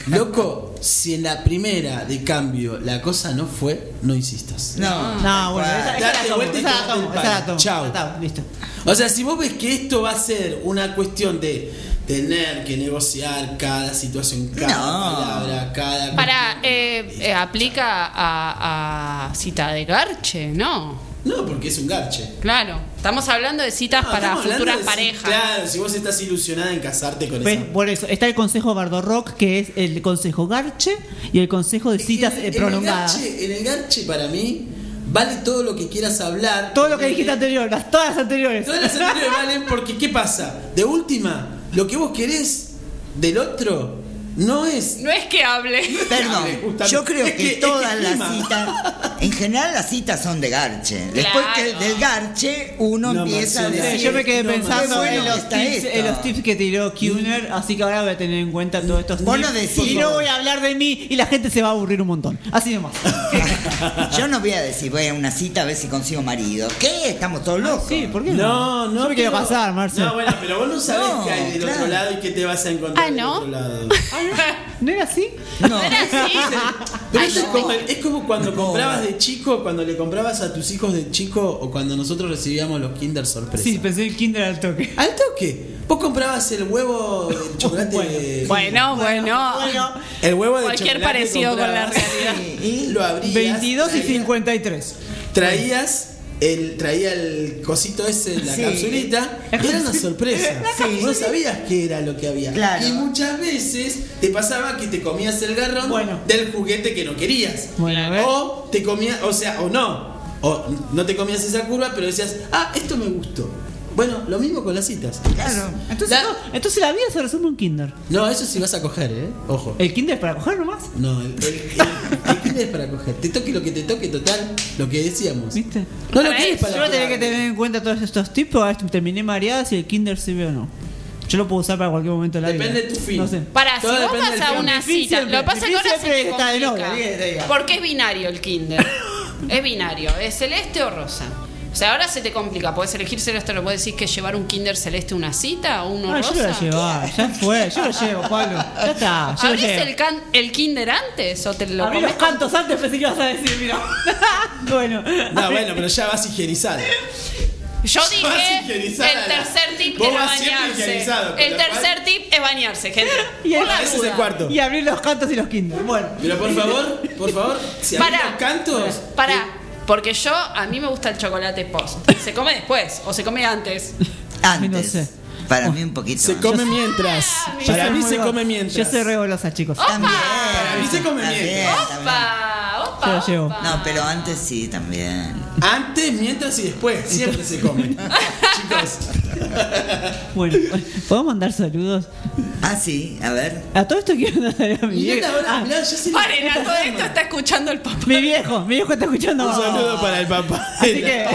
loco, si en la primera de cambio la cosa no fue, no insistas. No, No, bueno, tal esa, cual. esa Date la tomo, vuelta y esa la tomate tomo, el esa la palo. tomo. Chao. Listo. O sea, si vos ves que esto va a ser una cuestión de tener que negociar cada situación, cada No. palabra, cada. Para, eh, eh, aplica a, a cita de garche, ¿no? No, porque es un garche. Claro, estamos hablando de citas No, para futuras de parejas. Claro, si vos estás ilusionada en casarte con Pues, esa. por eso, está el consejo Bardo Rock, que es el consejo Garche y el consejo de citas eh, En el prolongadas. garche, en el garche, para mí, vale todo lo que quieras hablar. Todo lo que dijiste anterior, las, todas las anteriores. Todas las anteriores valen porque, ¿qué pasa? De última, lo que vos querés del otro no es. No es que hable. Perdón, justamente. yo creo Es que, que- es todas que las citas, en general las citas son de garche. Después que del garche uno No, empieza a decir. Yo me quedé No, pensando bueno en, los tips, en los tips que tiró Kuhner, así que ahora voy a tener en cuenta todos estos Vos tips. no decís, y no vos. voy a hablar de mí y la gente se va a aburrir un montón. Así nomás. Yo no voy a decir, voy a una cita a ver si consigo marido. ¿Qué? Estamos todos locos. Sí, ¿por qué No, no. Yo me quiero pero- casar, Marcel. No, bueno, pero vos no sabés No, qué hay del claro. otro lado y qué te vas a encontrar Ah, del ¿no? otro lado. ¿No era así? No. Era así. Pero es, no. como, es como cuando comprabas de chico, cuando le comprabas a tus hijos de chico o cuando nosotros recibíamos los Kinder sorpresa. Sí, pensé el Kinder al toque. Al toque. Vos comprabas el huevo de chocolate. Bueno, bueno. el huevo de Cualquier chocolate parecido con la realidad. Y Lo abrías. 22 y traías- 53. Traías el, traía el cosito ese, la Sí. capsulita, y era una sorpresa. Sí. No sabías qué era lo que había. Claro. Y muchas veces te pasaba que te comías el garrón Bueno. del juguete que no querías. Bueno. O te comías, o sea, o no. O no te comías esa curva, pero decías, ah, esto me gustó. Bueno, lo mismo con las citas. Claro. Entonces, La- no, entonces la vida se resume en un Kinder. No, eso sí vas a coger, ¿eh? Ojo. ¿El Kinder es para coger nomás? No, el, el, el- el Kinder es para coger. Te toque lo que te toque, total, lo que decíamos. ¿Viste? No lo quieres eso, para Yo a tener que tener en cuenta todos estos tips, porque ahora terminé mareada si el Kinder sirve o no. Yo lo puedo usar para cualquier momento de la vida. Depende de tu fin. No sé. Para, si Todo vos vas a una cita, siempre- lo que pasa es que ahora se siempre te está de diga. Porque es binario el kinder. es binario, es celeste o rosa. O sea, ahora se te complica. Puedes elegir celeste, lo puedes decir que llevar un kinder celeste una cita o uno Ah, yo lo voy a rosa. llevar, ya fue, yo lo llevo, Pablo. Ya está, yo lo ¿Abrís llevo. el, can- el kinder antes o te lo Abrí los con- cantos antes, pensé que ibas a decir, mira. bueno. No, bueno, pero ya vas higienizada. Yo Vas dije, el tercer tip es bañarse. higienizado, El tercer tip es bañarse, gente. Y el- Ese es el cuarto. Y abrir los cantos y los Kinder. Bueno. Pero por favor, por favor, si abrís Pará. los cantos. Pará, porque yo, a mí me gusta el chocolate post. ¿Se come después o se come antes? Antes. No sé. Para mí un poquito. Se come mientras. Yo Para mí se come mientras. Yo soy re golosa, chicos. También. Para mí se come También, mientras. también. Opa, opa, Yo lo llevo. opa. No, pero antes sí, también. Antes, mientras y después. Siempre se come. Chicos. Bueno, ¿puedo mandar saludos? Ah, sí, a ver. A todo esto quiero mandar a mi viejo. Ah, Paren, a todo esto está escuchando el papá. mi viejo, mi viejo está escuchando. Un saludo para el papá. Así que,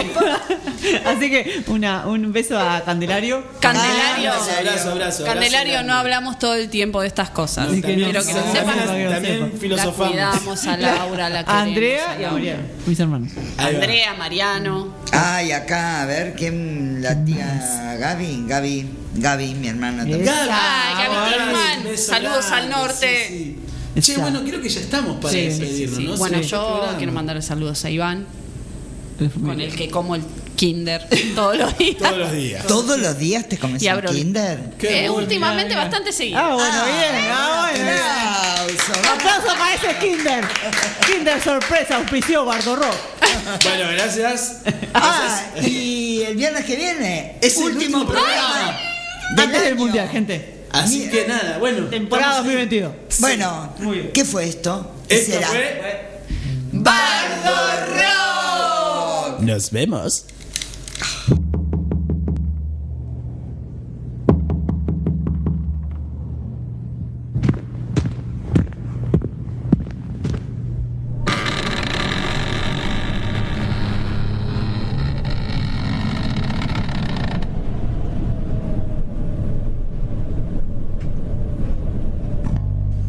así que una, un beso a Candelario. Candelario. Abrazo, abrazo, abrazo. Candelario, abrazo no hablamos todo el tiempo de estas cosas. Así que Quiero no, que lo no, sepan. También no, La filosofamos. cuidamos a Laura, la A. Andrea y a. Mariano, mis hermanos. Andrea, Mariano. Ay, acá, a ver, ¿quién? La tía Gaby, Gaby, Gaby, mi hermana también. Ay, Gaby Ay, beso Saludos al norte. sí, sí. Che, bueno, creo que ya estamos para Sí, sí, despedirnos, Sí, ¿no? Bueno, yo quiero mandarle saludos a Iván, con el que como el kinder todos los días. Todos los días. ¿Todos los días te comes un kinder? Qué Eh, bueno. últimamente mira. bastante seguido. Ah, bueno, Ah, bien, ah, bueno, bien. aplauso. Aplauso para ese Kinder. Kinder sorpresa, auspició Bardo Rock. Bueno, gracias. Ah, y el viernes que viene, Es el último programa. del Antes del mundial, gente. Así que nada, bueno. Temporada estamos ahí. 2022. Bueno, Muy bien. ¿qué fue esto? ¿Qué Esto será? fue. Bardo Rock. Nos vemos.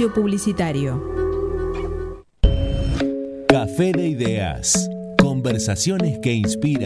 Publicitario. Café de Ideas. Conversaciones que inspiran.